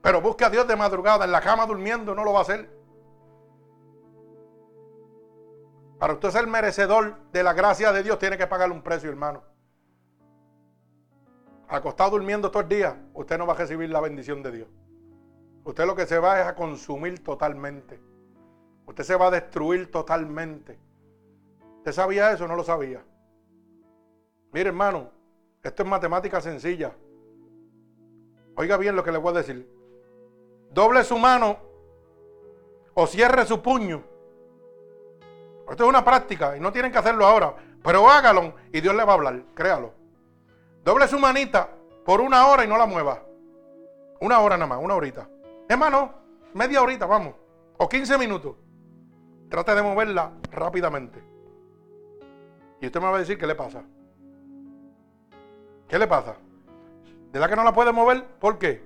Pero busque a Dios de madrugada, en la cama durmiendo, no lo va a hacer. Para usted ser merecedor de la gracia de Dios, tiene que pagarle un precio, hermano. Acostado durmiendo todo el día, usted no va a recibir la bendición de Dios. Usted lo que se va es a consumir totalmente. Usted se va a destruir totalmente. ¿Usted sabía eso o no lo sabía? Mire, hermano, esto es matemática sencilla. Oiga bien lo que le voy a decir doble su mano o cierre su puño. Esto es una práctica y no tienen que hacerlo ahora, pero hágalo y Dios le va a hablar, créalo. Doble su manita por una hora y no la mueva. Una hora nada más, una horita. Hermano, media horita, vamos. O 15 minutos. Trate de moverla rápidamente. Y usted me va a decir qué le pasa. ¿Qué le pasa? ¿De la que no la puede mover? ¿Por qué?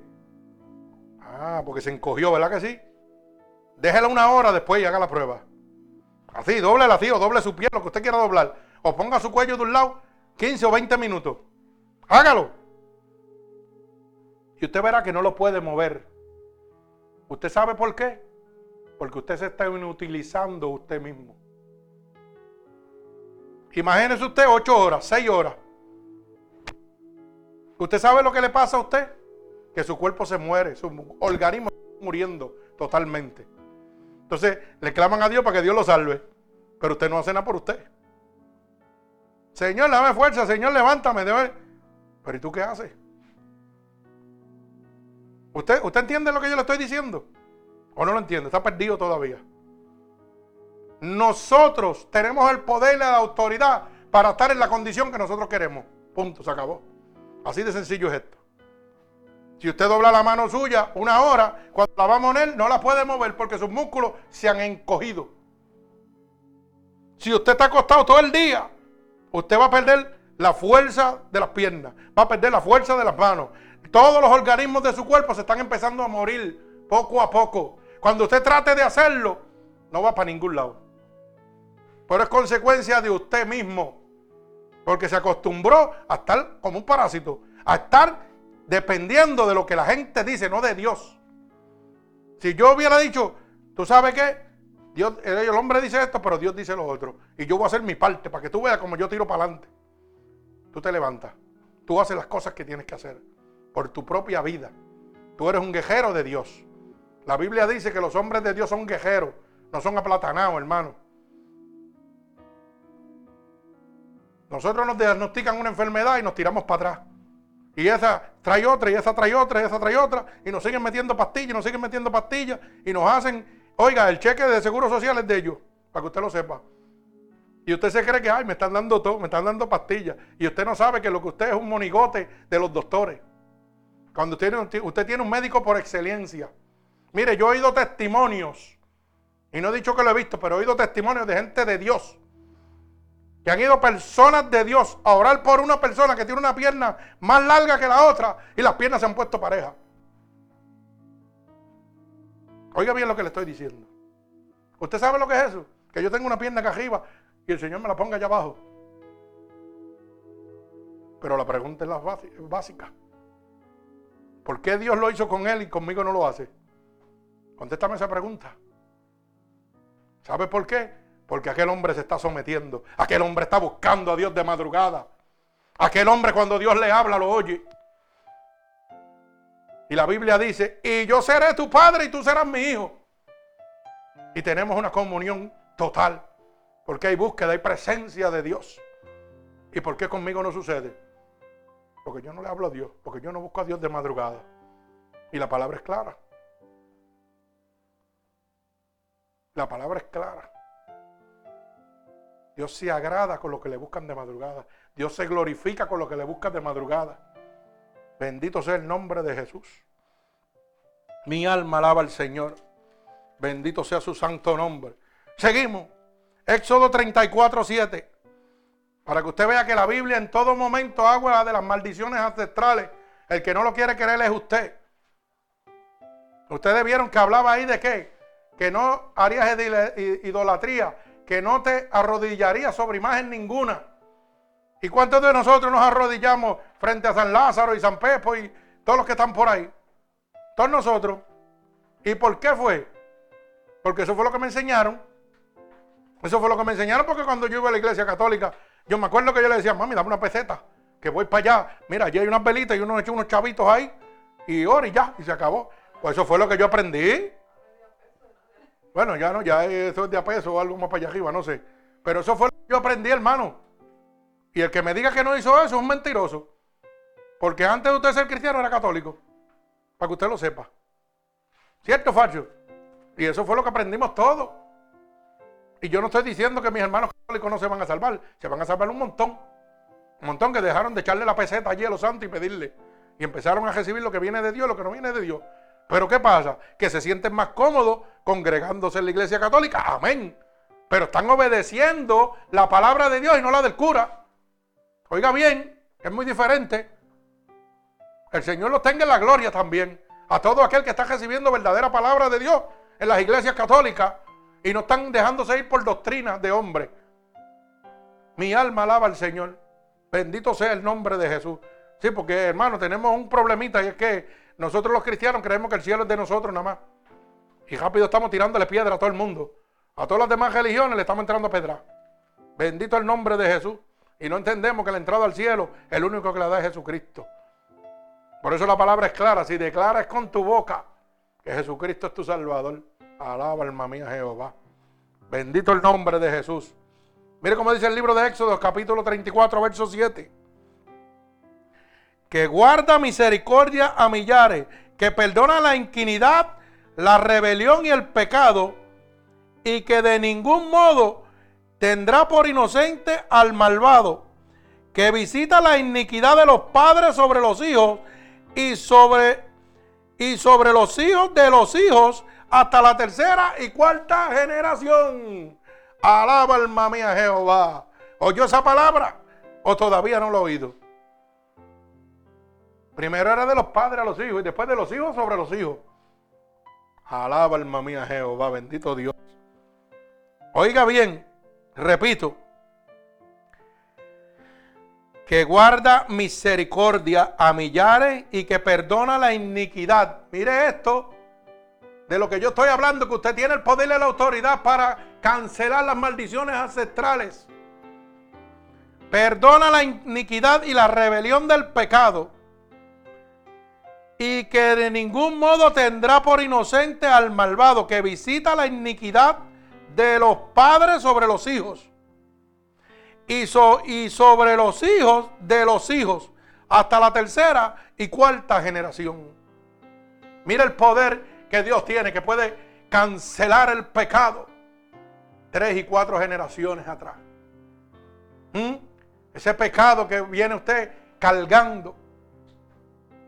Ah, porque se encogió, ¿verdad que sí? Déjela una hora después y haga la prueba. Así, doble así o doble su pie, lo que usted quiera doblar. O ponga su cuello de un lado 15 o 20 minutos. Hágalo. Y usted verá que no lo puede mover. ¿Usted sabe por qué? Porque usted se está inutilizando usted mismo. Imagínese usted 8 horas, 6 horas. ¿Usted sabe lo que le pasa a usted? que su cuerpo se muere, su organismo está muriendo totalmente. Entonces le claman a Dios para que Dios lo salve, pero usted no hace nada por usted. Señor, dame fuerza, Señor, levántame. Pero ¿y tú qué haces? ¿Usted, ¿Usted entiende lo que yo le estoy diciendo? ¿O no lo entiende? Está perdido todavía. Nosotros tenemos el poder y la autoridad para estar en la condición que nosotros queremos. Punto, se acabó. Así de sencillo es esto. Si usted dobla la mano suya una hora, cuando la va a poner no la puede mover porque sus músculos se han encogido. Si usted está acostado todo el día, usted va a perder la fuerza de las piernas, va a perder la fuerza de las manos. Todos los organismos de su cuerpo se están empezando a morir poco a poco. Cuando usted trate de hacerlo, no va para ningún lado. Pero es consecuencia de usted mismo. Porque se acostumbró a estar como un parásito, a estar dependiendo de lo que la gente dice, no de Dios. Si yo hubiera dicho, tú sabes qué, Dios, el hombre dice esto, pero Dios dice lo otro. Y yo voy a hacer mi parte para que tú veas como yo tiro para adelante. Tú te levantas. Tú haces las cosas que tienes que hacer por tu propia vida. Tú eres un guerrero de Dios. La Biblia dice que los hombres de Dios son guerreros, no son aplatanados, hermano. Nosotros nos diagnostican una enfermedad y nos tiramos para atrás. Y esa trae otra, y esa trae otra, y esa trae otra, y nos siguen metiendo pastillas, nos siguen metiendo pastillas, y nos hacen, oiga, el cheque de seguro social es de ellos, para que usted lo sepa. Y usted se cree que, ay, me están dando todo, me están dando pastillas. Y usted no sabe que lo que usted es un monigote de los doctores. Cuando usted, tiene un médico por excelencia. Mire, yo he oído testimonios, y no he dicho que lo he visto, pero he oído testimonios de gente de Dios que han ido personas de Dios a orar por una persona que tiene una pierna más larga que la otra y las piernas se han puesto pareja. Oiga bien lo que le estoy diciendo. ¿Usted sabe lo que es eso? Que yo tengo una pierna acá arriba y el Señor me la ponga allá abajo. Pero la pregunta es la básica. ¿Por qué Dios lo hizo con él y conmigo no lo hace? Contéstame esa pregunta. ¿Sabe por qué? Porque aquel hombre se está sometiendo. Aquel hombre está buscando a Dios de madrugada. Aquel hombre cuando Dios le habla lo oye. Y la Biblia dice, y yo seré tu padre y tú serás mi hijo. Y tenemos una comunión total. Porque hay búsqueda, hay presencia de Dios. ¿Y por qué conmigo no sucede? Porque yo no le hablo a Dios, porque yo no busco a Dios de madrugada. Y la palabra es clara. La palabra es clara. Dios se agrada con lo que le buscan de madrugada. Dios se glorifica con lo que le buscan de madrugada. Bendito sea el nombre de Jesús. Mi alma alaba al Señor. Bendito sea su santo nombre. Seguimos. Éxodo 34, 7. Para que usted vea que la Biblia en todo momento habla de las maldiciones ancestrales. El que no lo quiere creer es usted. Ustedes vieron que hablaba ahí de qué? Que no harías idolatría que no te arrodillarías sobre imagen ninguna. ¿Y cuántos de nosotros nos arrodillamos frente a San Lázaro y San Pepo y todos los que están por ahí? Todos nosotros. ¿Y por qué fue? Porque eso fue lo que me enseñaron. Eso fue lo que me enseñaron porque cuando yo iba a la iglesia católica, yo me acuerdo que yo le decía, mami, dame una peseta, que voy para allá. Mira, allí hay unas velitas y uno echó unos chavitos ahí y ora y ya, y se acabó. Pues eso fue lo que yo aprendí. Bueno, ya no, ya eso es de a peso o algo más para allá arriba, no sé. Pero eso fue lo que yo aprendí, hermano. Y el que me diga que no hizo eso es un mentiroso. Porque antes de usted ser cristiano era católico. Para que usted lo sepa. ¿Cierto, Facho? Y eso fue lo que aprendimos todos. Y yo no estoy diciendo que mis hermanos católicos no se van a salvar. Se van a salvar un montón. Un montón que dejaron de echarle la peseta allí a los santos y pedirle. Y empezaron a recibir lo que viene de Dios, lo que no viene de Dios. Pero ¿qué pasa? Que se sienten más cómodos congregándose en la iglesia católica. Amén. Pero están obedeciendo la palabra de Dios y no la del cura. Oiga bien, es muy diferente. El Señor los tenga en la gloria también. A todo aquel que está recibiendo verdadera palabra de Dios en las iglesias católicas y no están dejándose ir por doctrinas de hombre. Mi alma alaba al Señor. Bendito sea el nombre de Jesús. Sí, porque hermano, tenemos un problemita y es que nosotros los cristianos creemos que el cielo es de nosotros nada más. Y rápido estamos tirándole piedra a todo el mundo. A todas las demás religiones le estamos entrando piedra. Bendito el nombre de Jesús. Y no entendemos que la entrada al cielo, el único que la da es Jesucristo. Por eso la palabra es clara. Si declaras con tu boca que Jesucristo es tu Salvador, alaba alma mía Jehová. Bendito el nombre de Jesús. Mire cómo dice el libro de Éxodo, capítulo 34, verso 7 que guarda misericordia a millares, que perdona la inquinidad, la rebelión y el pecado, y que de ningún modo tendrá por inocente al malvado, que visita la iniquidad de los padres sobre los hijos y sobre y sobre los hijos de los hijos hasta la tercera y cuarta generación. Alaba alma mía Jehová. ¿Oyó esa palabra? ¿O todavía no lo ha oído? Primero era de los padres a los hijos y después de los hijos sobre los hijos. Alaba alma mía Jehová, bendito Dios. Oiga bien, repito, que guarda misericordia a millares y que perdona la iniquidad. Mire esto, de lo que yo estoy hablando, que usted tiene el poder y la autoridad para cancelar las maldiciones ancestrales. Perdona la iniquidad y la rebelión del pecado y que de ningún modo tendrá por inocente al malvado que visita la iniquidad de los padres sobre los hijos y, y sobre los hijos de los hijos hasta la tercera y cuarta generación. Mira el poder que Dios tiene, que puede cancelar el pecado tres y cuatro generaciones atrás. ¿Mm? Ese pecado que viene usted cargando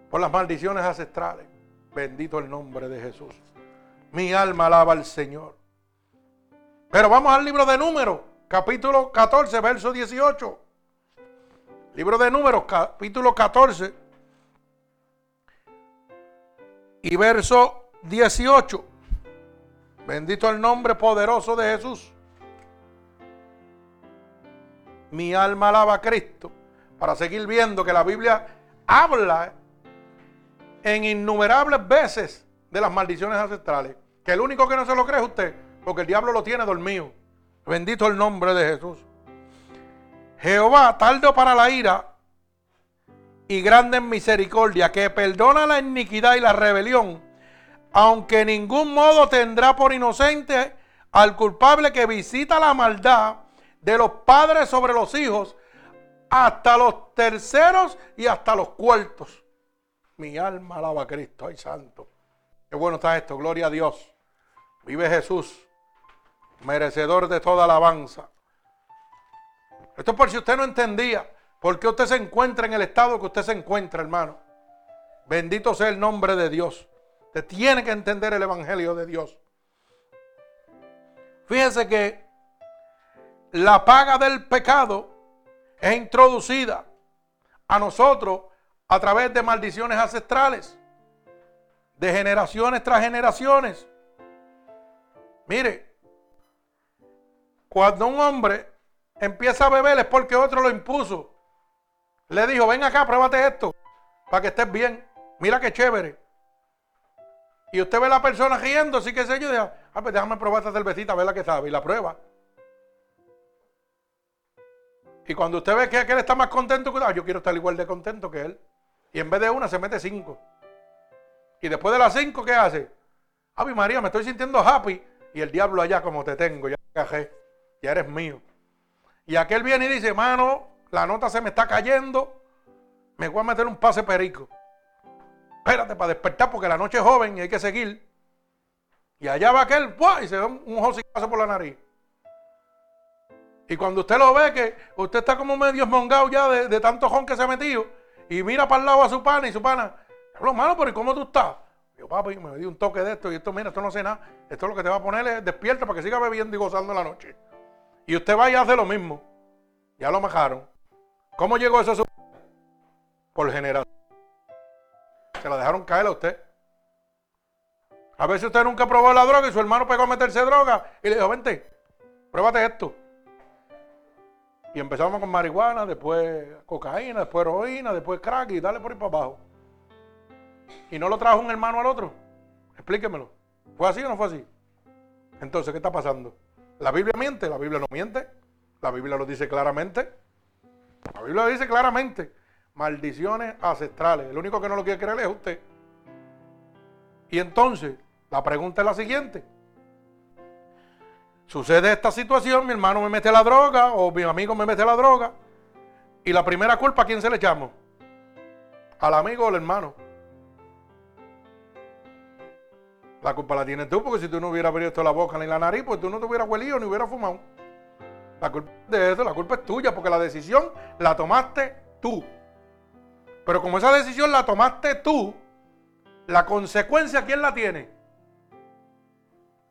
por las maldiciones ancestrales. Bendito el nombre de Jesús. Mi alma alaba al Señor. Pero vamos al libro de números, capítulo 14, verso 18. Libro de números, capítulo 14 y verso 18. Bendito el nombre poderoso de Jesús. Mi alma alaba a Cristo para seguir viendo que la Biblia habla en innumerables veces de las maldiciones ancestrales. Que el único que no se lo cree es usted, porque el diablo lo tiene dormido. Bendito el nombre de Jesús. Jehová, tardo para la ira y grande en misericordia, que perdona la iniquidad y la rebelión, aunque en ningún modo tendrá por inocente al culpable que visita la maldad de los padres sobre los hijos, hasta los terceros y hasta los cuartos. Mi alma alaba a Cristo, ay santo. Qué bueno está esto, gloria a Dios. Vive Jesús, merecedor de toda alabanza. Esto es por si usted no entendía por qué usted se encuentra en el estado que usted se encuentra, hermano. Bendito sea el nombre de Dios. Usted tiene que entender el Evangelio de Dios. Fíjese que la paga del pecado es introducida a nosotros a través de maldiciones ancestrales, de generaciones tras generaciones. Mire, cuando un hombre empieza a beber es porque otro lo impuso. Le dijo, ven acá, pruébate esto, para que estés bien. Mira qué chévere. Y usted ve a la persona riendo, así que sé yo, ah, pues déjame probar esta cervecita, a ver la que sabe, y la prueba. Y cuando usted ve que aquel está más contento que yo quiero estar igual de contento que él. Y en vez de una se mete cinco. Y después de las cinco, ¿qué hace? Ave María, me estoy sintiendo happy. Y el diablo allá como te tengo, ya cajé, ya eres mío. Y aquel viene y dice, hermano, la nota se me está cayendo, me voy a meter un pase perico. Espérate para despertar porque la noche es joven y hay que seguir. Y allá va aquel, y se da un, un por la nariz. Y cuando usted lo ve que usted está como medio esmongado ya de, tanto jon que se ha metido y mira para el lado a su pana y su pana, hablo malo, pero ¿y cómo tú estás? Yo, papi, me di un toque de esto y esto, mira, esto no sé nada. Esto es lo que te va a poner es despierta para que siga bebiendo y gozando la noche. Y usted va y hace lo mismo. Ya lo majaron. ¿Cómo llegó eso a su Por generación. Se la dejaron caer a usted. A veces usted nunca probó la droga y su hermano pegó a meterse droga y le dijo, vente, pruébate esto. Y empezamos con marihuana, después cocaína, después heroína, después crack y dale por ahí para abajo. Y no lo trajo un hermano al otro. Explíquemelo. ¿Fue así o no fue así? Entonces, ¿qué está pasando? ¿La Biblia miente? La Biblia no miente. La Biblia lo dice claramente. La Biblia lo dice claramente. Maldiciones ancestrales. El único que no lo quiere creer es usted. Y entonces, la pregunta es la siguiente. Sucede esta situación, mi hermano me mete la droga o mi amigo me mete la droga. Y la primera culpa, ¿a quién se le echamos? ¿Al amigo o al hermano? La culpa la tienes tú, porque si tú no hubieras abierto la boca ni la nariz, pues tú no te hubieras huelido ni hubieras fumado. La culpa de eso, la culpa es tuya, porque la decisión la tomaste tú. Pero como esa decisión la tomaste tú, la consecuencia, ¿quién la tiene?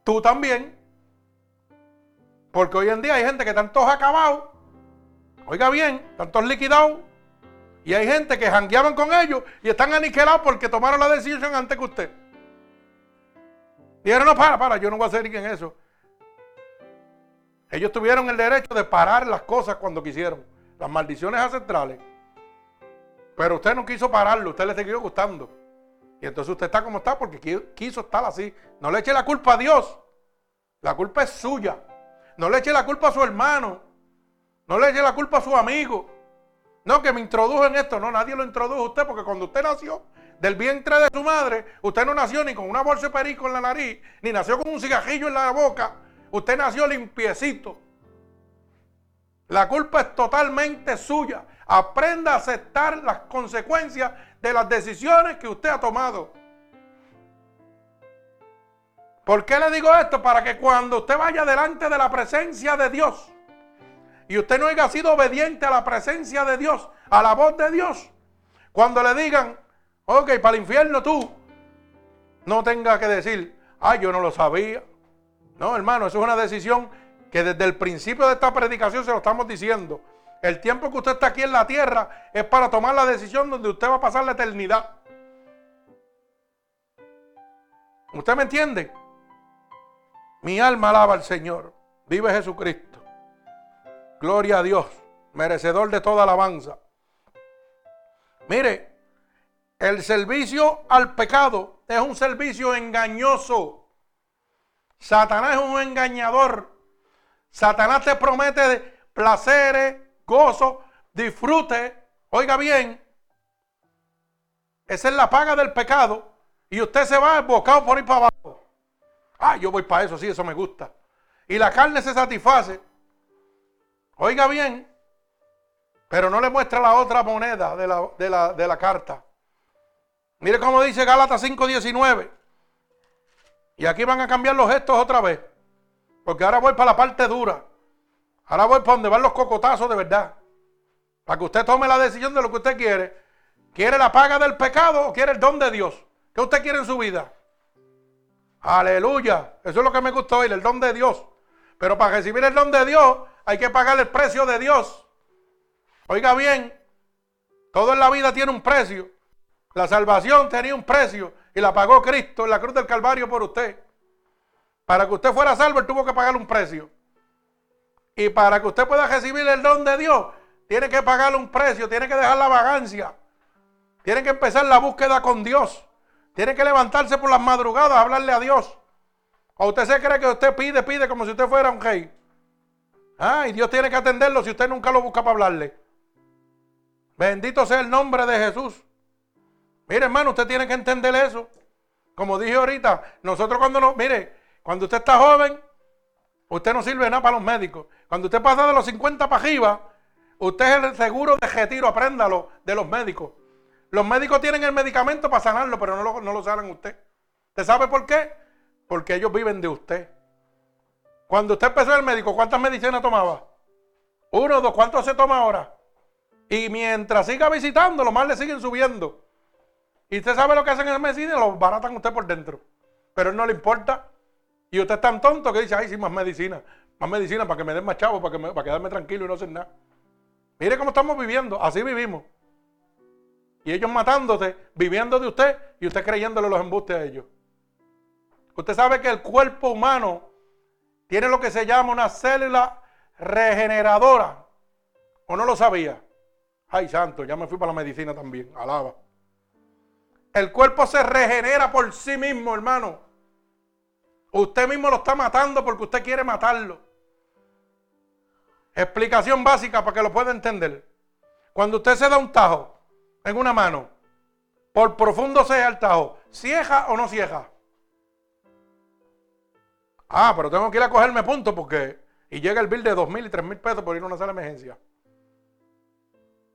Tú también. Porque hoy en día hay gente que están todos acabados, oiga bien, están todos liquidados, y hay gente que jangueaban con ellos y están aniquilados porque tomaron la decisión antes que usted. Dijeron, no, para, para, yo no voy a hacer en eso. Ellos tuvieron el derecho de parar las cosas cuando quisieron, las maldiciones ancestrales. Pero usted no quiso pararlo, usted le siguió gustando. Y entonces usted está como está porque quiso estar así. No le eche la culpa a Dios. La culpa es suya. No le eche la culpa a su hermano. No le eche la culpa a su amigo. No, que me introdujo en esto. No, nadie lo introdujo a usted porque cuando usted nació, del vientre de su madre, usted no nació ni con una bolsa de perico en la nariz, ni nació con un cigajillo en la boca. Usted nació limpiecito. La culpa es totalmente suya. Aprenda a aceptar las consecuencias de las decisiones que usted ha tomado. ¿Por qué le digo esto? Para que cuando usted vaya delante de la presencia de Dios y usted no haya sido obediente a la presencia de Dios, a la voz de Dios, cuando le digan, ok, para el infierno tú, no tenga que decir, ay, yo no lo sabía. No, hermano, eso es una decisión que desde el principio de esta predicación se lo estamos diciendo. El tiempo que usted está aquí en la tierra es para tomar la decisión donde usted va a pasar la eternidad. ¿Usted me entiende? Mi alma alaba al Señor. Vive Jesucristo. Gloria a Dios, merecedor de toda alabanza. Mire, el servicio al pecado es un servicio engañoso. Satanás es un engañador. Satanás te promete placeres, gozo, disfrute. Oiga bien, esa es la paga del pecado. Y usted se va embocado por ir para abajo. Ah, yo voy para eso, sí, eso me gusta. Y la carne se satisface. Oiga bien, pero no le muestra la otra moneda de la, de la carta. Mire cómo dice Gálatas 5:19. Y aquí van a cambiar los gestos otra vez. Porque ahora voy para la parte dura. Ahora voy para donde van los cocotazos de verdad. Para que usted tome la decisión de lo que usted quiere. ¿Quiere la paga del pecado o quiere el don de Dios? ¿Qué usted quiere en su vida? Aleluya. Eso es lo que me gustó oír, el don de Dios. Pero para recibir el don de Dios hay que pagar el precio de Dios. Oiga bien, todo en la vida tiene un precio. La salvación tenía un precio y la pagó Cristo en la cruz del Calvario por usted. Para que usted fuera salvo, él tuvo que pagar un precio. Y para que usted pueda recibir el don de Dios, tiene que pagar un precio, tiene que dejar la vagancia. Tiene que empezar la búsqueda con Dios. Tiene que levantarse por las madrugadas a hablarle a Dios. ¿O usted se cree que usted pide, pide como si usted fuera un rey? Ah, y Dios tiene que atenderlo si usted nunca lo busca para hablarle. Bendito sea el nombre de Jesús. Mire, hermano, usted tiene que entender eso. Como dije ahorita, nosotros cuando nos, mire, cuando usted está joven, usted no sirve nada para los médicos. Cuando usted pasa de los 50 para arriba, usted es el seguro de retiro, apréndalo, de los médicos. Los médicos tienen el medicamento para sanarlo, pero no lo, no lo sanan usted. ¿Usted sabe por qué? Porque ellos viven de usted. Cuando usted empezó el médico, ¿cuántas medicinas tomaba? Uno, dos, ¿cuántos se toma ahora? Y mientras siga visitando, los más le siguen subiendo. Y usted sabe lo que hacen en la medicina, lo baratan usted por dentro. Pero él no le importa. Y usted es tan tonto que dice, ay, sí, más medicina. Más medicina para que me den más chavo, para, que para quedarme tranquilo y no hacer nada. Mire cómo estamos viviendo. Así vivimos. Y ellos matándote, viviendo de usted y usted creyéndole los embustes a ellos. Usted sabe que el cuerpo humano tiene lo que se llama una célula regeneradora. ¿O no lo sabía? Ay, santo, ya me fui para la medicina también. Alaba. El cuerpo se regenera por sí mismo, hermano. Usted mismo lo está matando porque usted quiere matarlo. Explicación básica para que lo pueda entender. Cuando usted se da un tajo, en una mano, por profundo sea el tajo, ¿cieja o no cieja? Ah, pero tengo que ir a cogerme puntos porque. Y llega el bill de dos mil y tres mil pesos por ir a una sala de emergencia.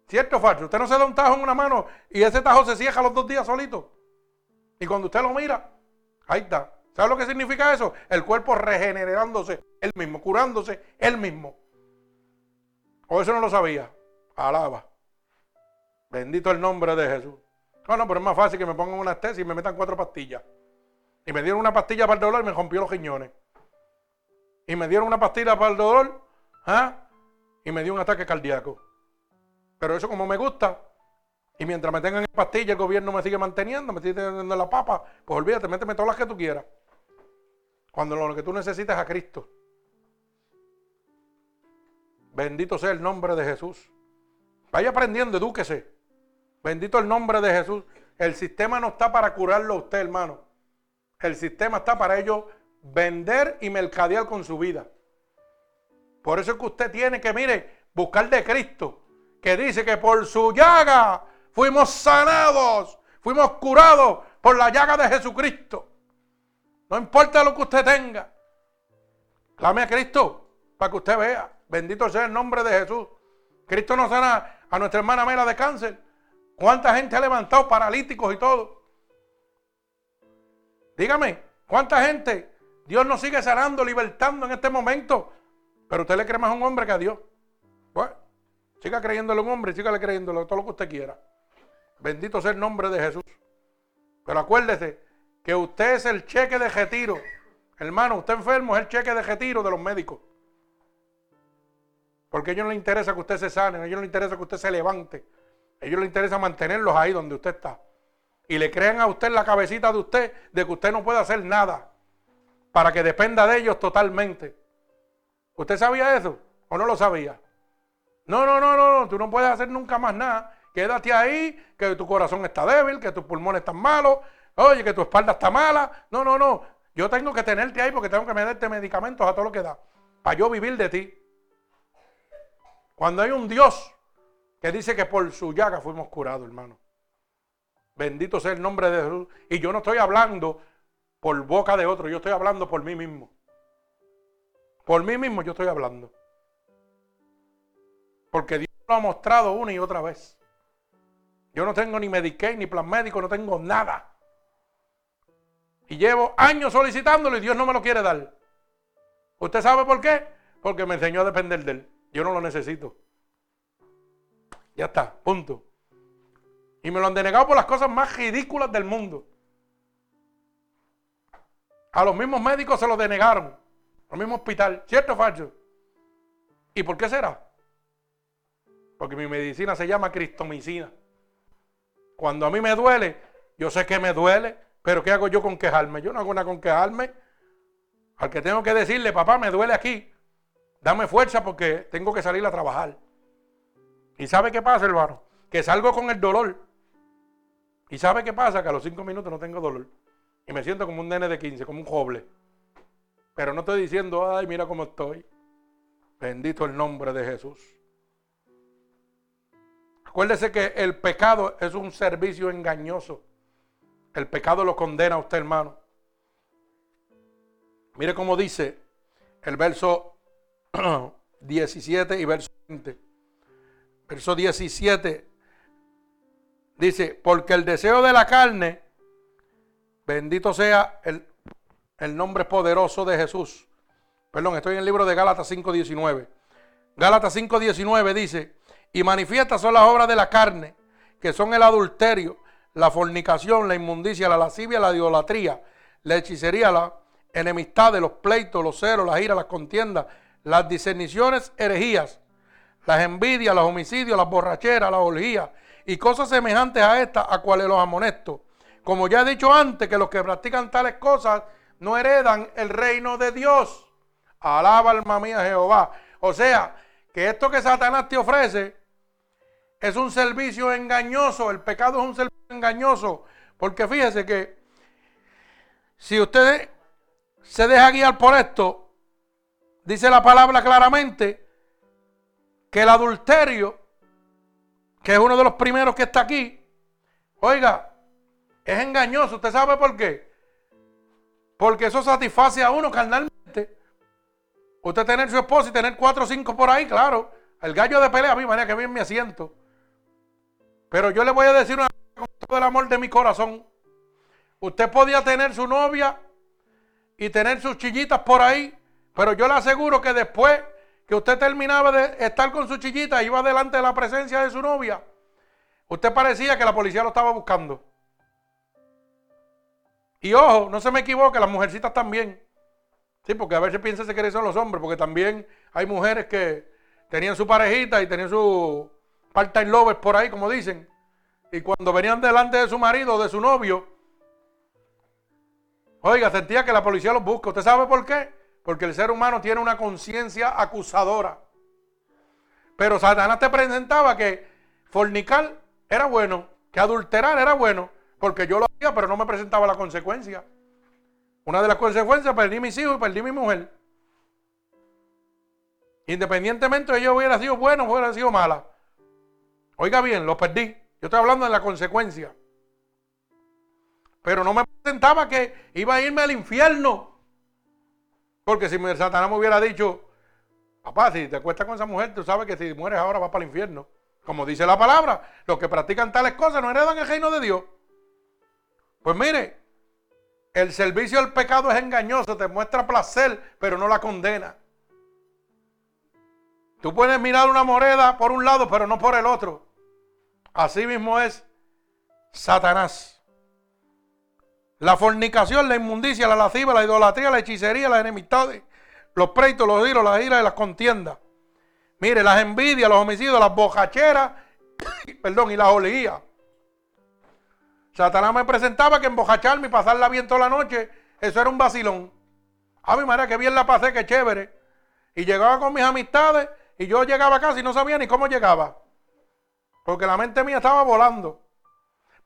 ¿Cierto o? Usted no se da un tajo en una mano y ese tajo se cieja los dos días solito. Y cuando usted lo mira, ahí está. ¿Sabe lo que significa eso? El cuerpo regenerándose él mismo, curándose él mismo. O eso no lo sabía. Alaba. Bendito el nombre de Jesús. No, no, pero es más fácil que me pongan una tesis y me metan cuatro pastillas. Y me dieron una pastilla para el dolor y me rompió los riñones. Y me dieron una pastilla para el dolor ¿ah? y me dio un ataque cardíaco. Pero eso como me gusta. Y mientras me tengan en pastilla, el gobierno me sigue manteniendo, me sigue teniendo la papa, pues olvídate, méteme todas las que tú quieras. Cuando lo que tú necesitas es a Cristo. Bendito sea el nombre de Jesús. Vaya aprendiendo, edúquese. Bendito el nombre de Jesús. El sistema no está para curarlo a usted, hermano. El sistema está para ellos vender y mercadear con su vida. Por eso es que usted tiene que, mire, buscar de Cristo, que dice que por su llaga fuimos sanados, Fuimos curados por la llaga de Jesucristo. No importa lo que usted tenga. Clame a Cristo para que usted vea. Bendito sea el nombre de Jesús. Cristo no sana a nuestra hermana Mela de cáncer. ¿Cuánta gente ha levantado paralíticos y todo? Dígame, ¿cuánta gente Dios nos sigue sanando, libertando en este momento? Pero usted le cree más a un hombre que a Dios. Bueno, siga creyéndole a un hombre, siga creyéndole todo lo que usted quiera. Bendito sea el nombre de Jesús. Pero acuérdese que usted es el cheque de retiro. Hermano, usted enfermo es el cheque de retiro de los médicos. Porque a ellos no les interesa que usted se sane, a ellos no les interesa que usted se levante. A ellos les interesa mantenerlos ahí donde usted está. Y le crean a usted la cabecita de usted de que usted no puede hacer nada. Para que dependa de ellos totalmente. ¿Usted sabía eso o no lo sabía? No, no, no, no, no, tú no puedes hacer nunca más nada. Quédate ahí, que tu corazón está débil, que tus pulmones están malos, oye, que tu espalda está mala. No, no, no. Yo tengo que tenerte ahí porque tengo que meterte medicamentos a todo lo que da. Para yo vivir de ti. Cuando hay un Dios que dice que por su llaga fuimos curados, hermano. Bendito sea el nombre de Jesús. Y yo no estoy hablando por boca de otro, yo estoy hablando por mí mismo. Por mí mismo yo estoy hablando. Porque Dios lo ha mostrado una y otra vez. Yo no tengo ni Medicaid, ni plan médico, no tengo nada. Y llevo años solicitándolo y Dios no me lo quiere dar. ¿Usted sabe por qué? Porque me enseñó a depender de Él. Yo no lo necesito. Ya está, punto. Y me lo han denegado por las cosas más ridículas del mundo. A los mismos médicos se lo denegaron. Al mismo hospital. ¿Cierto o? ¿Y por qué será? Porque mi medicina se llama cristomicina. Cuando a mí me duele, yo sé que me duele, pero ¿qué hago yo con quejarme? Yo no hago nada con quejarme. Al que tengo que decirle, papá, me duele aquí. Dame fuerza porque tengo que salir a trabajar. ¿Y sabe qué pasa, hermano? Que salgo con el dolor. ¿Y sabe qué pasa? Que a los cinco minutos no tengo dolor. Y me siento como un nene de 15, como un joble. Pero no estoy diciendo, ay, mira cómo estoy. Bendito el nombre de Jesús. Acuérdese que el pecado es un servicio engañoso. El pecado lo condena a usted, hermano. Mire cómo dice el verso 17 y verso 20. Verso 17 dice, porque el deseo de la carne, bendito sea el, el nombre poderoso de Jesús. Perdón, estoy en el libro de Gálatas 5.19. Gálatas 5.19 dice, y manifiestas son las obras de la carne, que son el adulterio, la fornicación, la inmundicia, la lascivia, la idolatría, la hechicería, la enemistad los pleitos, los ceros, las iras, las contiendas, las discerniciones, herejías, las envidias, los homicidios, las borracheras, las orgías y cosas semejantes a estas, a cuales los amonesto. Como ya he dicho antes, que los que practican tales cosas no heredan el reino de Dios. Alaba alma mía Jehová. O sea, que esto que Satanás te ofrece es un servicio engañoso. El pecado es un servicio engañoso. Porque fíjese que si usted se deja guiar por esto, dice la palabra claramente que el adulterio, que es uno de los primeros que está aquí, oiga, es engañoso. ¿Usted sabe por qué? Porque eso satisface a uno carnalmente. Usted tener su esposa y tener cuatro o cinco por ahí, claro. El gallo de pelea, a mí, manera que bien me asiento. Pero yo le voy a decir una cosa con todo el amor de mi corazón. Usted podía tener su novia y tener sus chillitas por ahí pero yo le aseguro que después que usted terminaba de estar con su chiquita, iba delante de la presencia de su novia, usted parecía que la policía lo estaba buscando. Y ojo, no se me equivoque, las mujercitas también. Sí, porque a veces piensa que son los hombres, porque también hay mujeres que tenían su parejita y tenían su part-time lovers por ahí, como dicen. Y cuando venían delante de su marido o de su novio, oiga, sentía que la policía los busca. ¿Usted sabe por qué? Porque el ser humano tiene una conciencia acusadora. Pero Satanás te presentaba que fornicar era bueno, que adulterar era bueno, porque yo lo hacía, pero no me presentaba la consecuencia. Una de las consecuencias, perdí mis hijos y perdí mi mujer. Independientemente de yo hubiera sido bueno o hubiera sido mala. Oiga bien, lo perdí. Yo estoy hablando de la consecuencia. Pero no me presentaba que iba a irme al infierno. Porque si Satanás me hubiera dicho, papá, si te acuestas con esa mujer, tú sabes que si mueres ahora vas para el infierno. Como dice la palabra, los que practican tales cosas no heredan el reino de Dios. Pues mire, el servicio al pecado es engañoso, te muestra placer, pero no la condena. Tú puedes mirar una moneda por un lado, pero no por el otro. Así mismo es Satanás. La fornicación, la inmundicia, la lascivia, la idolatría, la hechicería, las enemistades, los pleitos, los hilos, las iras y las contiendas. Mire, las envidias, los homicidios, las bocacheras, perdón, y las oleías. Satanás me presentaba que embojacharme y pasarla bien toda la noche, eso era un vacilón. A mi madre, que bien la pasé, que chévere. Y llegaba con mis amistades y yo llegaba a casa y no sabía ni cómo llegaba. Porque la mente mía estaba volando.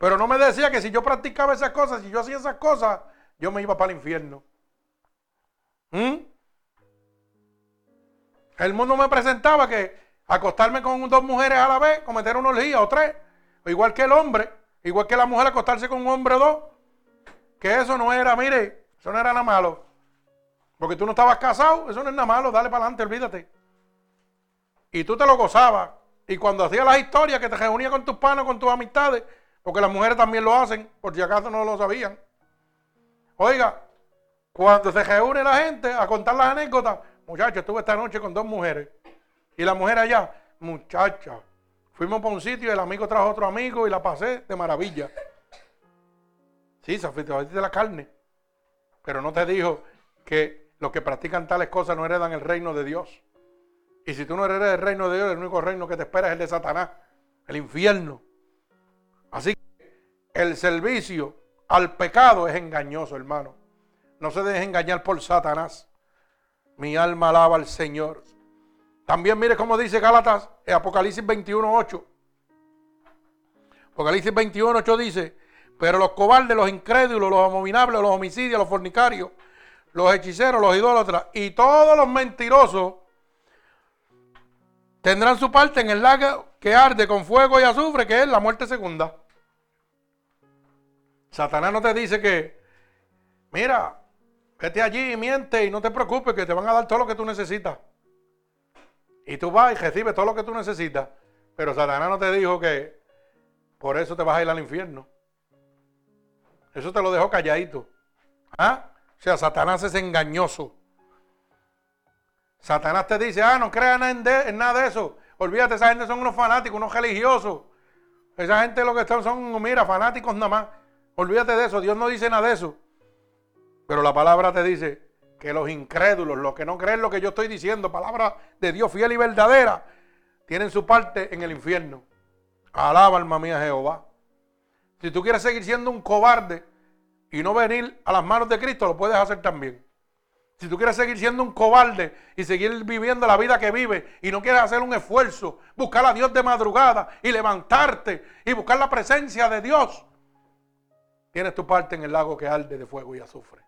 Pero no me decía que si yo practicaba esas cosas, si yo hacía esas cosas, yo me iba para el infierno. ¿Mm? El mundo me presentaba que acostarme con dos mujeres a la vez, cometer una orgía o tres, igual que el hombre, igual que la mujer acostarse con un hombre o dos, que eso no era, mire, eso no era nada malo. Porque tú no estabas casado, eso no es nada malo, dale para adelante, olvídate. Y tú te lo gozabas. Y cuando hacías las historias que te reunías con tus panos, con tus amistades, porque las mujeres también lo hacen, por si acaso no lo sabían. Oiga, cuando se reúne la gente a contar las anécdotas, muchachos, estuve esta noche con dos mujeres. Y la mujer allá, muchacha, fuimos para un sitio y el amigo trajo otro amigo y la pasé de maravilla. Sí, se de la carne. Pero no te dijo que los que practican tales cosas no heredan el reino de Dios. Y si tú no eres el reino de Dios, el único reino que te espera es el de Satanás, el infierno. Así que el servicio al pecado es engañoso, hermano. No se deje engañar por Satanás. Mi alma alaba al Señor. También mire cómo dice Gálatas en Apocalipsis 21.8. Apocalipsis 21.8 dice, pero los cobardes, los incrédulos, los abominables, los homicidios, los fornicarios, los hechiceros, los idólatras y todos los mentirosos tendrán su parte en el lago que arde con fuego y azufre, que es la muerte segunda. Satanás no te dice que, mira, vete allí y miente y no te preocupes que te van a dar todo lo que tú necesitas. Y tú vas y recibes todo lo que tú necesitas. Pero Satanás no te dijo que por eso te vas a ir al infierno. Eso te lo dejó calladito. ¿Ah? O sea, Satanás es engañoso. Satanás te dice, ah, no creas en, nada de eso. Olvídate, esa gente son unos fanáticos, unos religiosos. Esa gente lo que están son, mira, fanáticos nada más. Olvídate de eso, Dios no dice nada de eso. Pero la palabra te dice que los incrédulos, los que no creen lo que yo estoy diciendo, palabra de Dios fiel y verdadera, tienen su parte en el infierno. Alaba alma mía Jehová. Si tú quieres seguir siendo un cobarde y no venir a las manos de Cristo, lo puedes hacer también. Si tú quieres seguir siendo un cobarde y seguir viviendo la vida que vive y no quieres hacer un esfuerzo, buscar a Dios de madrugada y levantarte y buscar la presencia de Dios, tienes tu parte en el lago que arde de fuego y azufre.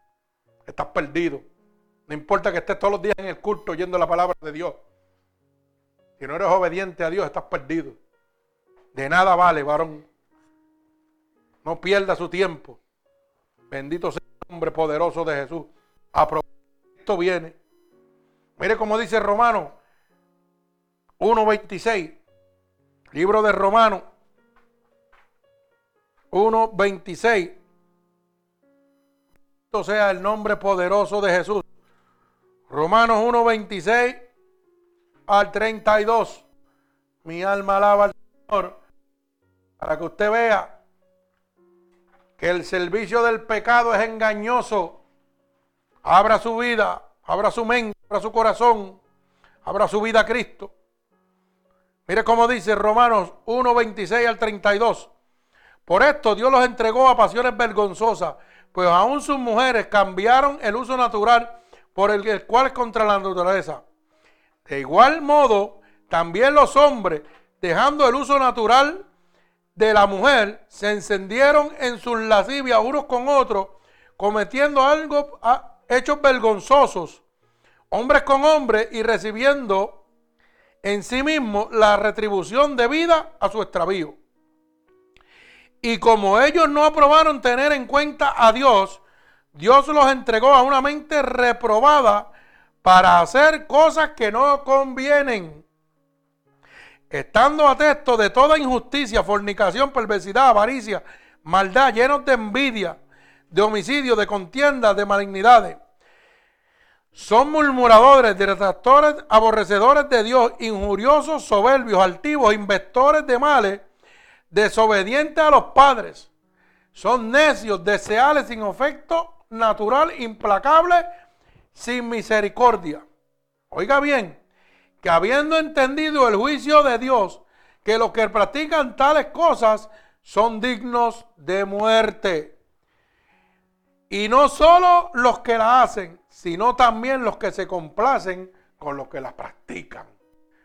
Estás perdido. No importa que estés todos los días en el culto oyendo la palabra de Dios. Si no eres obediente a Dios, estás perdido. De nada vale, varón. No pierda su tiempo. Bendito sea el nombre poderoso de Jesús esto viene. Mire cómo dice Romano 1.26. Libro de Romano 1.26. Esto sea el nombre poderoso de Jesús. Romanos 1.26 al 32. Mi alma alaba al Señor. Para que usted vea que el servicio del pecado es engañoso Abra su vida, abra su mente, abra su corazón, abra su vida a Cristo. Mire cómo dice Romanos 1, 26 al 32. Por esto Dios los entregó a pasiones vergonzosas, pues aún sus mujeres cambiaron el uso natural por el cual es contra la naturaleza. De igual modo, también los hombres, dejando el uso natural de la mujer, se encendieron en sus lascivias unos con otros, cometiendo algo, hechos vergonzosos, hombres con hombres, y recibiendo en sí mismo la retribución debida a su extravío. Y como ellos no aprobaron tener en cuenta a Dios, Dios los entregó a una mente reprobada para hacer cosas que no convienen. Estando atentos de toda injusticia, fornicación, perversidad, avaricia, maldad, llenos de envidia, de homicidio, de contienda, de malignidades. Son murmuradores, detractores, aborrecedores de Dios, injuriosos, soberbios, altivos, inventores de males, desobedientes a los padres. Son necios, deseales, sin efecto natural, implacable, sin misericordia. Oiga bien, que habiendo entendido el juicio de Dios, que los que practican tales cosas son dignos de muerte. Y no solo los que la hacen, sino también los que se complacen con los que la practican.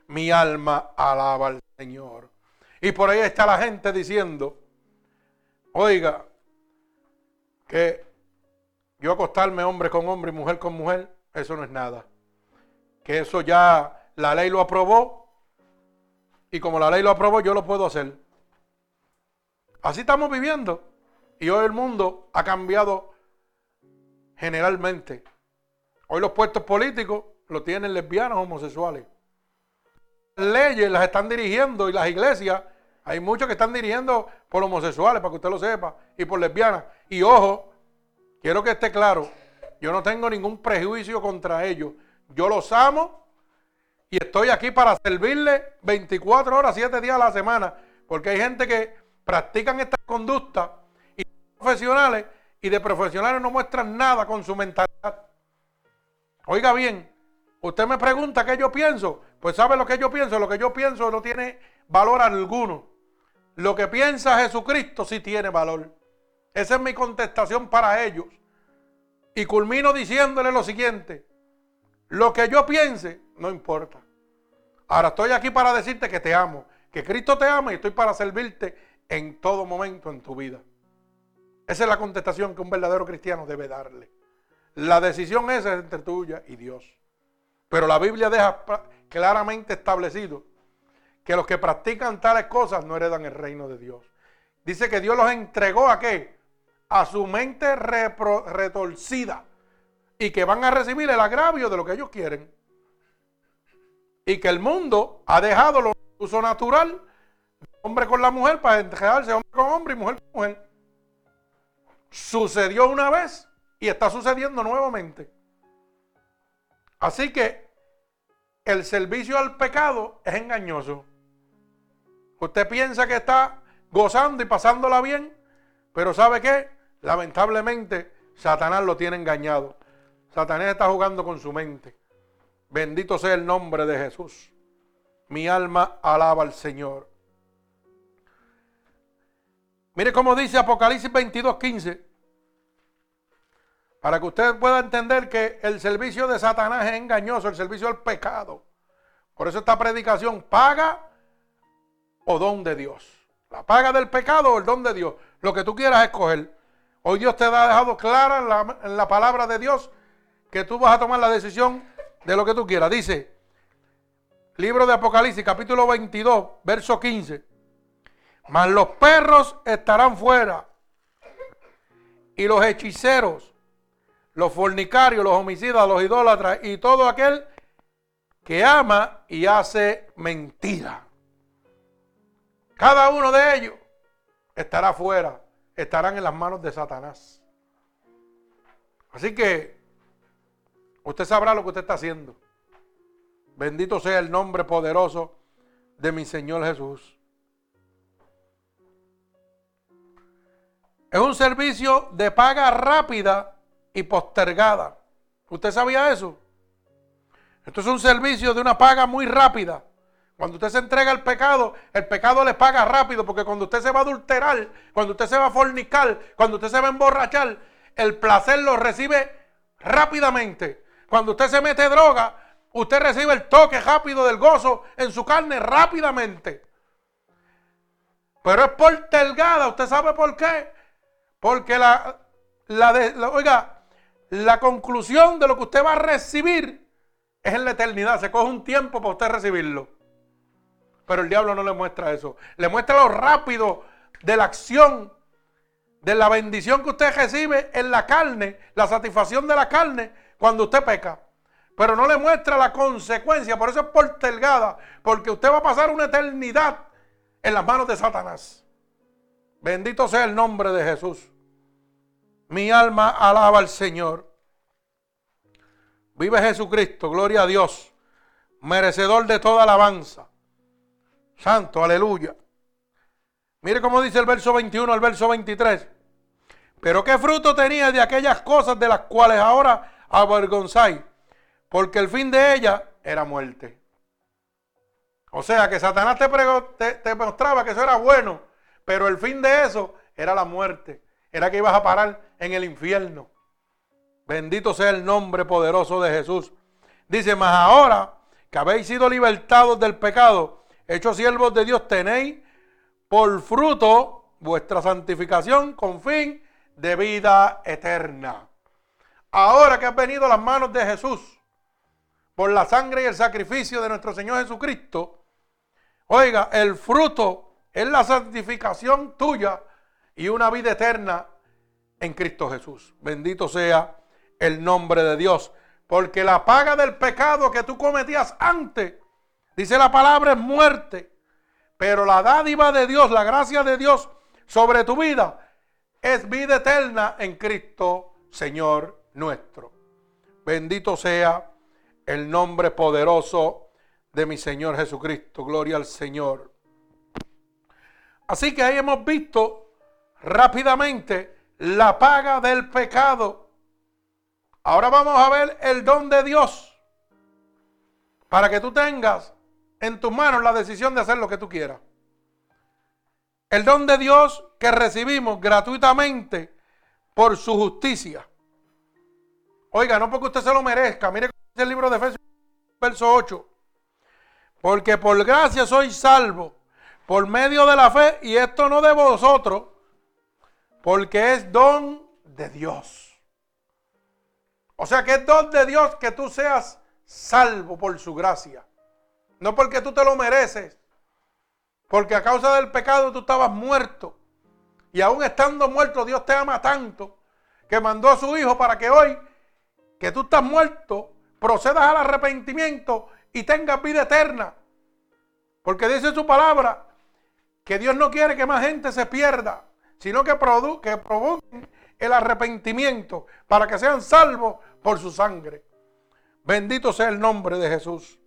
Mi alma alaba al Señor. Y por ahí está la gente diciendo, oiga, que yo acostarme hombre con hombre y mujer con mujer, eso no es nada. Que eso ya la ley lo aprobó y como la ley lo aprobó, yo lo puedo hacer. Así estamos viviendo. Y hoy el mundo ha cambiado generalmente. Hoy los puestos políticos lo tienen lesbianos homosexuales. Leyes las están dirigiendo y las iglesias, hay muchos que están dirigiendo por homosexuales, para que usted lo sepa, y por lesbianas. Y ojo, Quiero que esté claro, yo no tengo ningún prejuicio contra ellos. Yo los amo y estoy aquí para servirles 24 horas, 7 días a la semana. Porque hay gente que practican estas conductas y profesionales y de profesionales no muestran nada con su mentalidad. Oiga bien, usted me pregunta qué yo pienso. Pues sabe lo que yo pienso. Lo que yo pienso no tiene valor alguno. Lo que piensa Jesucristo sí tiene valor. Esa es mi contestación para ellos. Y culmino diciéndole lo siguiente. Lo que yo piense, no importa. Ahora estoy aquí para decirte que te amo, que Cristo te ama y estoy para servirte en todo momento en tu vida. Esa es la contestación que un verdadero cristiano debe darle. La decisión esa es entre tuya y Dios. Pero la Biblia deja claramente establecido que los que practican tales cosas no heredan el reino de Dios. Dice que Dios los entregó a qué? a su mente retorcida y que van a recibir el agravio de lo que ellos quieren. Y que el mundo ha dejado lo uso natural, hombre con la mujer, para entregarse hombre con hombre y mujer con mujer. Sucedió una vez y está sucediendo nuevamente. Así que el servicio al pecado es engañoso. Usted piensa que está gozando y pasándola bien, pero ¿sabe qué? Lamentablemente, Satanás lo tiene engañado. Satanás está jugando con su mente. Bendito sea el nombre de Jesús. Mi alma alaba al Señor. Mire cómo dice Apocalipsis 22, 15. Para que usted pueda entender que el servicio de Satanás es engañoso, el servicio al pecado. Por eso esta predicación, paga o don de Dios. La paga del pecado o el don de Dios. Lo que tú quieras escoger. Hoy Dios te ha dejado clara en la, palabra de Dios que tú vas a tomar la decisión de lo que tú quieras. Dice, libro de Apocalipsis, capítulo 22, verso 15. Mas los perros estarán fuera y los hechiceros, los fornicarios, los homicidas, los idólatras y todo aquel que ama y hace mentira. Cada uno de ellos estará fuera estarán en las manos de Satanás. Así que usted sabrá lo que usted está haciendo. Bendito sea el nombre poderoso de mi Señor Jesús. Es un servicio de paga rápida y postergada. ¿Usted sabía eso? Esto es un servicio de una paga muy rápida. Cuando usted se entrega al pecado, el pecado le paga rápido, porque cuando usted se va a adulterar, cuando usted se va a fornicar, cuando usted se va a emborrachar, el placer lo recibe rápidamente. Cuando usted se mete droga, usted recibe el toque rápido del gozo en su carne rápidamente. Pero es por telgada, ¿usted sabe por qué? Porque la, la, la, oiga, la conclusión de lo que usted va a recibir es en la eternidad. Se coge un tiempo para usted recibirlo. Pero el diablo no le muestra eso. Le muestra lo rápido de la acción, de la bendición que usted recibe en la carne, la satisfacción de la carne cuando usted peca. Pero no le muestra la consecuencia, por eso es portelgada, porque usted va a pasar una eternidad en las manos de Satanás. Bendito sea el nombre de Jesús. Mi alma alaba al Señor. Vive Jesucristo, gloria a Dios, merecedor de toda alabanza. Santo, aleluya. Mire cómo dice el verso 21 al verso 23. Pero qué fruto tenía de aquellas cosas de las cuales ahora avergonzáis, porque el fin de ellas era muerte. O sea que Satanás te, te, mostraba que eso era bueno, pero el fin de eso era la muerte. Era que ibas a parar en el infierno. Bendito sea el nombre poderoso de Jesús. Dice, mas ahora que habéis sido libertados del pecado, hechos siervos de Dios, tenéis por fruto vuestra santificación con fin de vida eterna. Ahora que has venido a las manos de Jesús, por la sangre y el sacrificio de nuestro Señor Jesucristo, oiga, el fruto es la santificación tuya y una vida eterna en Cristo Jesús. Bendito sea el nombre de Dios. Porque la paga del pecado que tú cometías antes, dice la palabra, es muerte. Pero la dádiva de Dios, la gracia de Dios sobre tu vida, es vida eterna en Cristo Señor nuestro. Bendito sea el nombre poderoso de mi Señor Jesucristo. Gloria al Señor. Así que ahí hemos visto rápidamente la paga del pecado. Ahora vamos a ver el don de Dios para que tú tengas en tus manos la decisión de hacer lo que tú quieras. El don de Dios que recibimos gratuitamente por su justicia. Oiga, no porque usted se lo merezca. Mire el libro de Efesios, verso 8. Porque por gracia soy salvo, por medio de la fe, y esto no de vosotros, porque es don de Dios. O sea que es don de Dios que tú seas salvo por su gracia. No porque tú te lo mereces. Porque a causa del pecado tú estabas muerto. Y aún estando muerto, Dios te ama tanto que mandó a su Hijo para que hoy, que tú estás muerto, procedas al arrepentimiento y tengas vida eterna. Porque dice su palabra que Dios no quiere que más gente se pierda, sino que, produ que provoquen el arrepentimiento para que sean salvos por su sangre. Bendito sea el nombre de Jesús.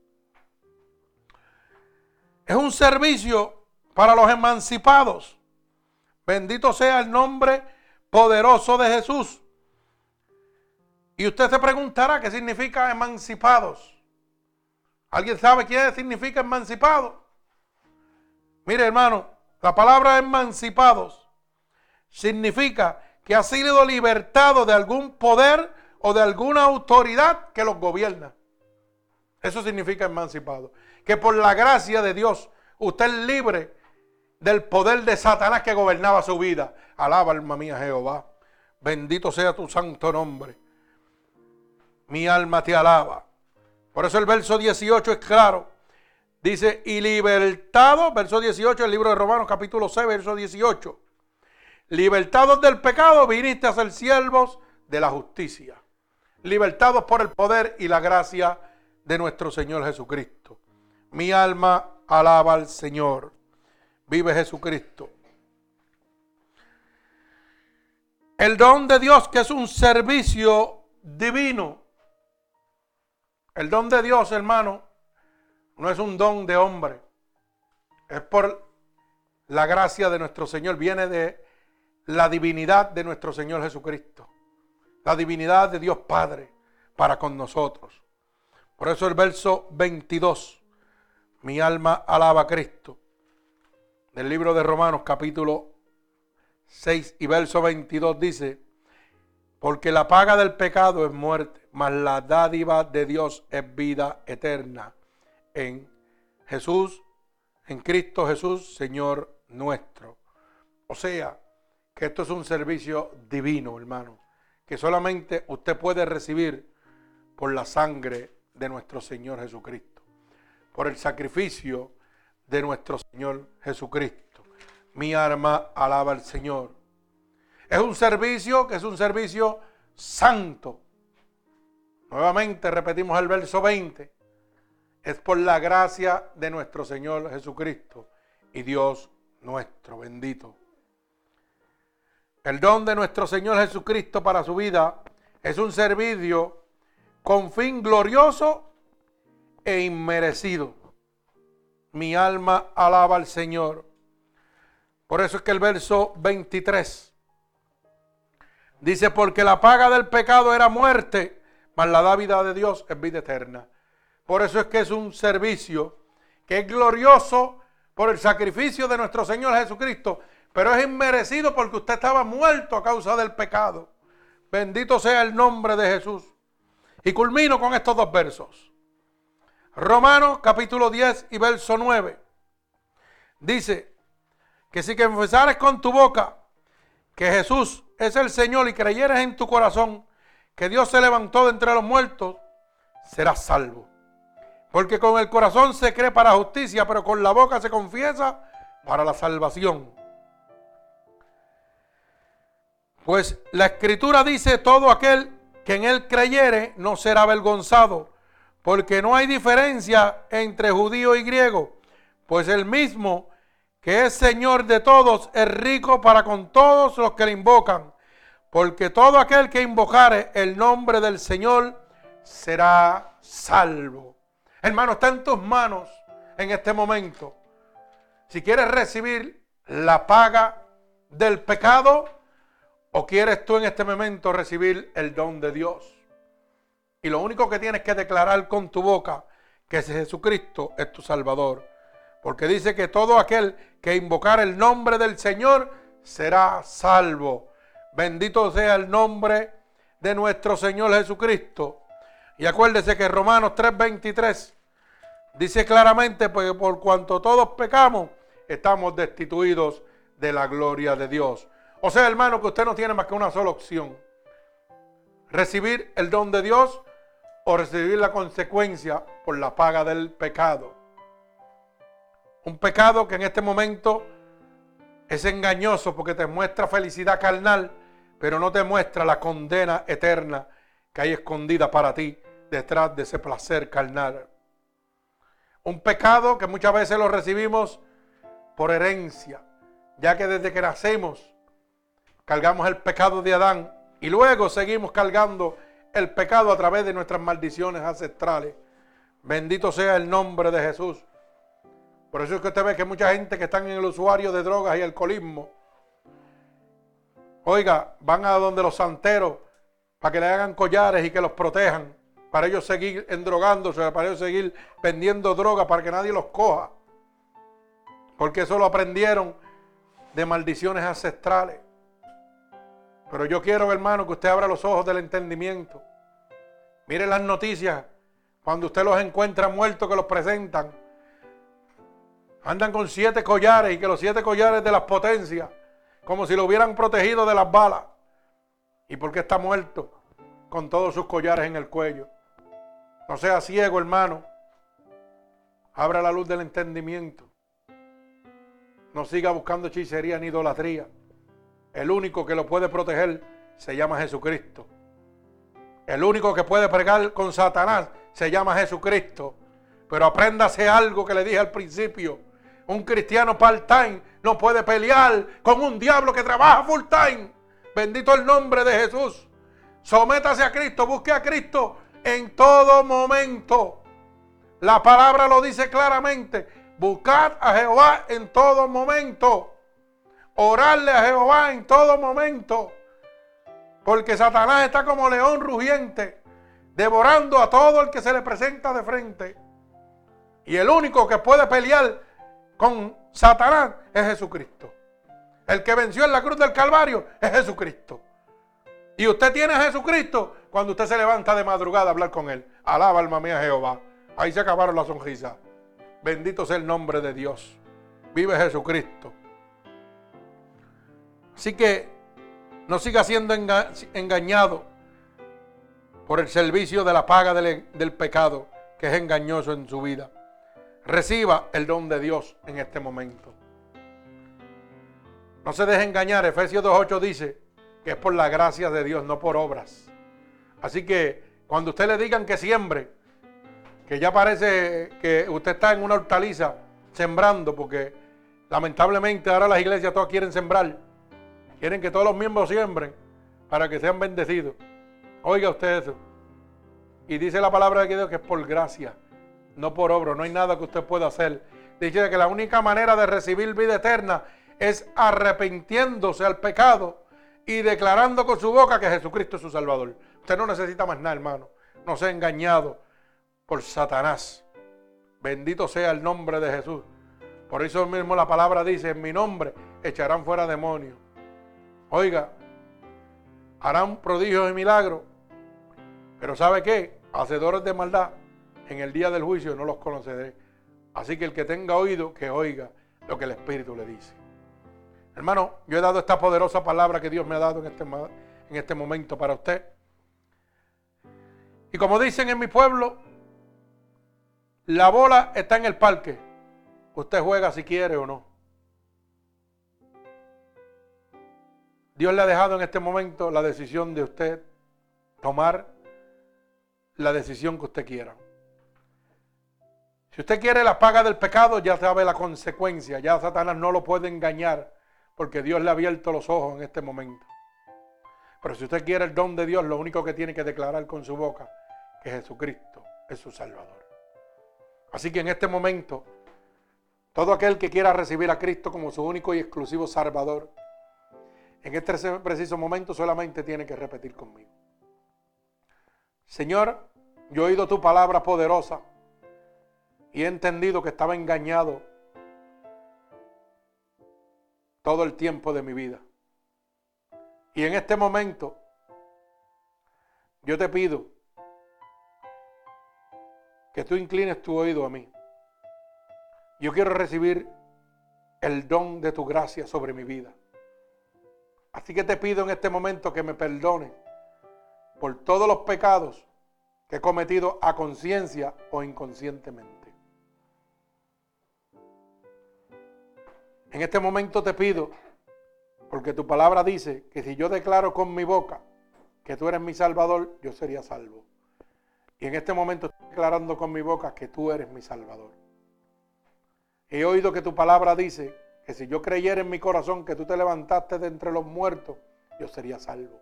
Es un servicio para los emancipados. Bendito sea el nombre poderoso de Jesús. Y usted se preguntará qué significa emancipados. ¿Alguien sabe qué significa emancipado? Mire hermano, la palabra emancipados significa que ha sido libertado de algún poder o de alguna autoridad que los gobierna. Eso significa emancipado. Que por la gracia de Dios usted es libre del poder de Satanás que gobernaba su vida. Alaba, alma mía, Jehová. Bendito sea tu santo nombre. Mi alma te alaba. Por eso el verso 18 es claro. Dice, y libertado, verso 18, el libro de Romanos capítulo 6, verso 18. Libertados del pecado, viniste a ser siervos de la justicia. Libertados por el poder y la gracia de nuestro Señor Jesucristo. Mi alma alaba al Señor vive Jesucristo. El don de Dios que es un servicio divino. El don de Dios, hermano, no es un don de hombre. Es por la gracia de nuestro Señor. Viene de la divinidad de nuestro Señor Jesucristo. La divinidad de Dios Padre para con nosotros. Por eso el verso 22. Mi alma alaba a Cristo del libro de Romanos capítulo 6 y verso 22 dice, porque la paga del pecado es muerte, mas la dádiva de Dios es vida eterna en Jesús, en Cristo Jesús, Señor nuestro. O sea, que esto es un servicio divino, hermano, que solamente usted puede recibir por la sangre de nuestro Señor Jesucristo, por el sacrificio de nuestro Señor Jesucristo. Mi alma alaba al Señor. Es un servicio que es un servicio santo. Nuevamente repetimos el verso 20. Es por la gracia de nuestro Señor Jesucristo y Dios nuestro bendito. El don de nuestro Señor Jesucristo para su vida es un servicio con fin glorioso e inmerecido. Mi alma alaba al Señor. Por eso es que el verso 23 dice, porque la paga del pecado era muerte, mas la dávida de Dios es vida eterna. Por eso es que es un servicio que es glorioso por el sacrificio de nuestro Señor Jesucristo, pero es inmerecido porque usted estaba muerto a causa del pecado. Bendito sea el nombre de Jesús. Y culmino con estos dos versos. Romanos capítulo 10 y verso 9. Dice que si confesares con tu boca que Jesús es el Señor y creyeres en tu corazón que Dios se levantó de entre los muertos, serás salvo. Porque con el corazón se cree para justicia, pero con la boca se confiesa para la salvación. Pues la escritura dice, todo aquel que en él creyere no será avergonzado porque no hay diferencia entre judío y griego, pues el mismo que es Señor de todos es rico para con todos los que le invocan, porque todo aquel que invocare el nombre del Señor será salvo. Hermano, está en tus manos en este momento. Si quieres recibir la paga del pecado o quieres tú en este momento recibir el don de Dios. Y lo único que tienes que declarar con tu boca que Jesucristo es tu Salvador. Porque dice que todo aquel que invocar el nombre del Señor será salvo. Bendito sea el nombre de nuestro Señor Jesucristo. Y acuérdese que Romanos 3:23 dice claramente, porque por cuanto todos pecamos, estamos destituidos de la gloria de Dios. O sea, hermano, que usted no tiene más que una sola opción. Recibir el don de Dios o recibir la consecuencia por la paga del pecado. Un pecado que en este momento es engañoso porque te muestra felicidad carnal, pero no te muestra la condena eterna que hay escondida para ti detrás de ese placer carnal. Un pecado que muchas veces lo recibimos por herencia, ya que desde que nacemos cargamos el pecado de Adán y luego seguimos cargando el pecado a través de nuestras maldiciones ancestrales. Bendito sea el nombre de Jesús. Por eso es que usted ve que mucha gente que están en el usuario de drogas y alcoholismo, oiga, van a donde los santeros para que le hagan collares y que los protejan, para ellos seguir endrogándose, para ellos seguir vendiendo drogas, para que nadie los coja. Porque eso lo aprendieron de maldiciones ancestrales. Pero yo quiero, hermano, que usted abra los ojos del entendimiento. Mire las noticias. Cuando usted los encuentra muertos que los presentan. Andan con siete collares y que los siete collares de las potencias. Como si lo hubieran protegido de las balas. ¿Y por qué está muerto? Con todos sus collares en el cuello. No sea ciego, hermano. Abra la luz del entendimiento. No siga buscando hechicería ni idolatría. El único que lo puede proteger se llama Jesucristo. El único que puede pregar con Satanás se llama Jesucristo. Pero apréndase algo que le dije al principio. Un cristiano part-time no puede pelear con un diablo que trabaja full-time. Bendito el nombre de Jesús. Sométase a Cristo, busque a Cristo en todo momento. La palabra lo dice claramente. Buscad a Jehová en todo momento orarle a Jehová en todo momento. Porque Satanás está como león rugiente, devorando a todo el que se le presenta de frente. Y el único que puede pelear con Satanás es Jesucristo. El que venció en la cruz del Calvario es Jesucristo. Y usted tiene a Jesucristo cuando usted se levanta de madrugada a hablar con él. Alaba alma mía Jehová. Ahí se acabaron las sonrisas. Bendito sea el nombre de Dios. Vive Jesucristo. Así que no siga siendo engañado por el servicio de la paga del, pecado, que es engañoso en su vida. Reciba el don de Dios en este momento. No se deje engañar. Efesios 2.8 dice que es por la gracia de Dios, no por obras. Así que cuando usted le digan que siembre, que ya parece que usted está en una hortaliza sembrando, porque lamentablemente ahora las iglesias todas quieren sembrar. Quieren que todos los miembros siembren para que sean bendecidos. Oiga usted eso. Y dice la palabra de Dios que es por gracia, no por obra. No hay nada que usted pueda hacer. Dice que la única manera de recibir vida eterna es arrepintiéndose al pecado y declarando con su boca que Jesucristo es su Salvador. Usted no necesita más nada, hermano. No sea engañado por Satanás. Bendito sea el nombre de Jesús. Por eso mismo la palabra dice, en mi nombre echarán fuera demonios. Oiga, harán prodigios y milagros. Pero ¿sabe qué? Hacedores de maldad, en el día del juicio no los conoceré. Así que el que tenga oído, que oiga lo que el Espíritu le dice. Hermano, yo he dado esta poderosa palabra que Dios me ha dado en este, este momento para usted. Y como dicen en mi pueblo, la bola está en el parque. Usted juega si quiere o no. Dios le ha dejado en este momento la decisión de usted tomar la decisión que usted quiera. Si usted quiere la paga del pecado, ya sabe la consecuencia. Ya Satanás no lo puede engañar porque Dios le ha abierto los ojos en este momento. Pero si usted quiere el don de Dios, lo único que tiene que declarar con su boca que Jesucristo es su Salvador. Así que en este momento, todo aquel que quiera recibir a Cristo como su único y exclusivo Salvador, en este preciso momento solamente tiene que repetir conmigo. Señor, yo he oído tu palabra poderosa y he entendido que estaba engañado todo el tiempo de mi vida. Y en este momento, yo te pido que tú inclines tu oído a mí. Yo quiero recibir el don de tu gracia sobre mi vida. Así que te pido en este momento que me perdones por todos los pecados que he cometido a conciencia o inconscientemente. En este momento te pido, porque tu palabra dice que si yo declaro con mi boca que tú eres mi salvador, yo sería salvo. Y en este momento estoy declarando con mi boca que tú eres mi salvador. He oído que tu palabra dice que si yo creyera en mi corazón que tú te levantaste de entre los muertos, yo sería salvo.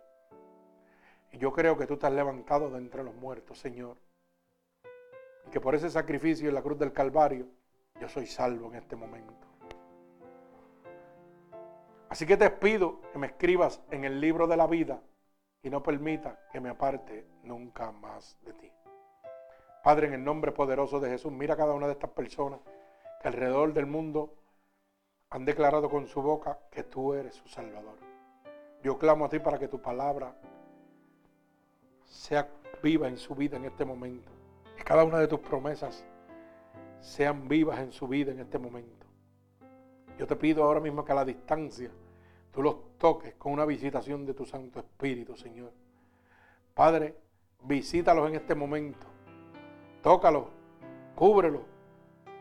Y yo creo que tú te has levantado de entre los muertos, Señor. Y que por ese sacrificio en la cruz del Calvario, yo soy salvo en este momento. Así que te pido que me escribas en el libro de la vida y no permita que me aparte nunca más de ti. Padre, en el nombre poderoso de Jesús, mira a cada una de estas personas que alrededor del mundo han declarado con su boca que tú eres su Salvador. Yo clamo a ti para que tu palabra sea viva en su vida en este momento. Que cada una de tus promesas sean vivas en su vida en este momento. Yo te pido ahora mismo que a la distancia tú los toques con una visitación de tu Santo Espíritu, Señor. Padre, visítalos en este momento. Tócalos, cúbrelos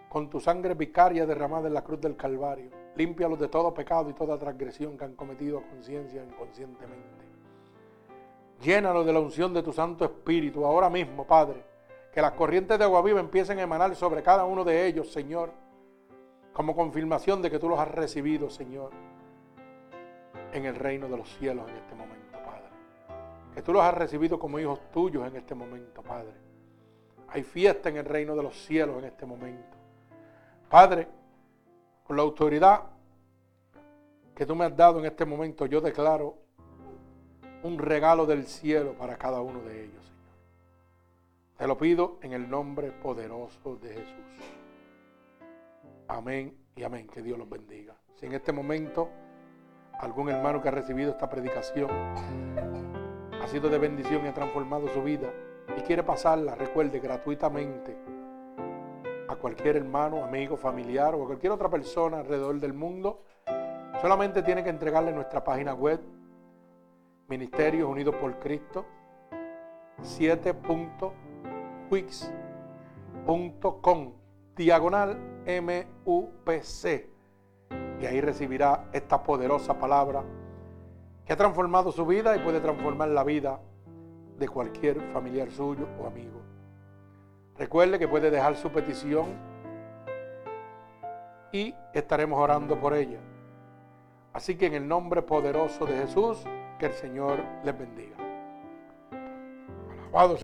con tu sangre vicaria derramada en la cruz del Calvario. Límpialos de todo pecado y toda transgresión que han cometido conciencia inconscientemente. Llénalos de la unción de tu Santo Espíritu ahora mismo, Padre. Que las corrientes de agua viva empiecen a emanar sobre cada uno de ellos, Señor. Como confirmación de que tú los has recibido, Señor en el reino de los cielos en este momento, Padre. Que tú los has recibido como hijos tuyos en este momento, Padre. Hay fiesta en el reino de los cielos en este momento. Padre, con la autoridad que tú me has dado en este momento, yo declaro un regalo del cielo para cada uno de ellos, Señor. Te lo pido en el nombre poderoso de Jesús. Amén y amén. Que Dios los bendiga. Si en este momento algún hermano que ha recibido esta predicación ha sido de bendición y ha transformado su vida y quiere pasarla, recuerde, gratuitamente a cualquier hermano, amigo, familiar o a cualquier otra persona alrededor del mundo, solamente tiene que entregarle nuestra página web, Ministerios Unidos por Cristo, 7.wix.com, diagonal MUPC y ahí recibirá esta poderosa palabra que ha transformado su vida y puede transformar la vida de cualquier familiar suyo o amigo. Recuerde que puede dejar su petición y estaremos orando por ella. Así que en el nombre poderoso de Jesús, que el Señor les bendiga. Alabado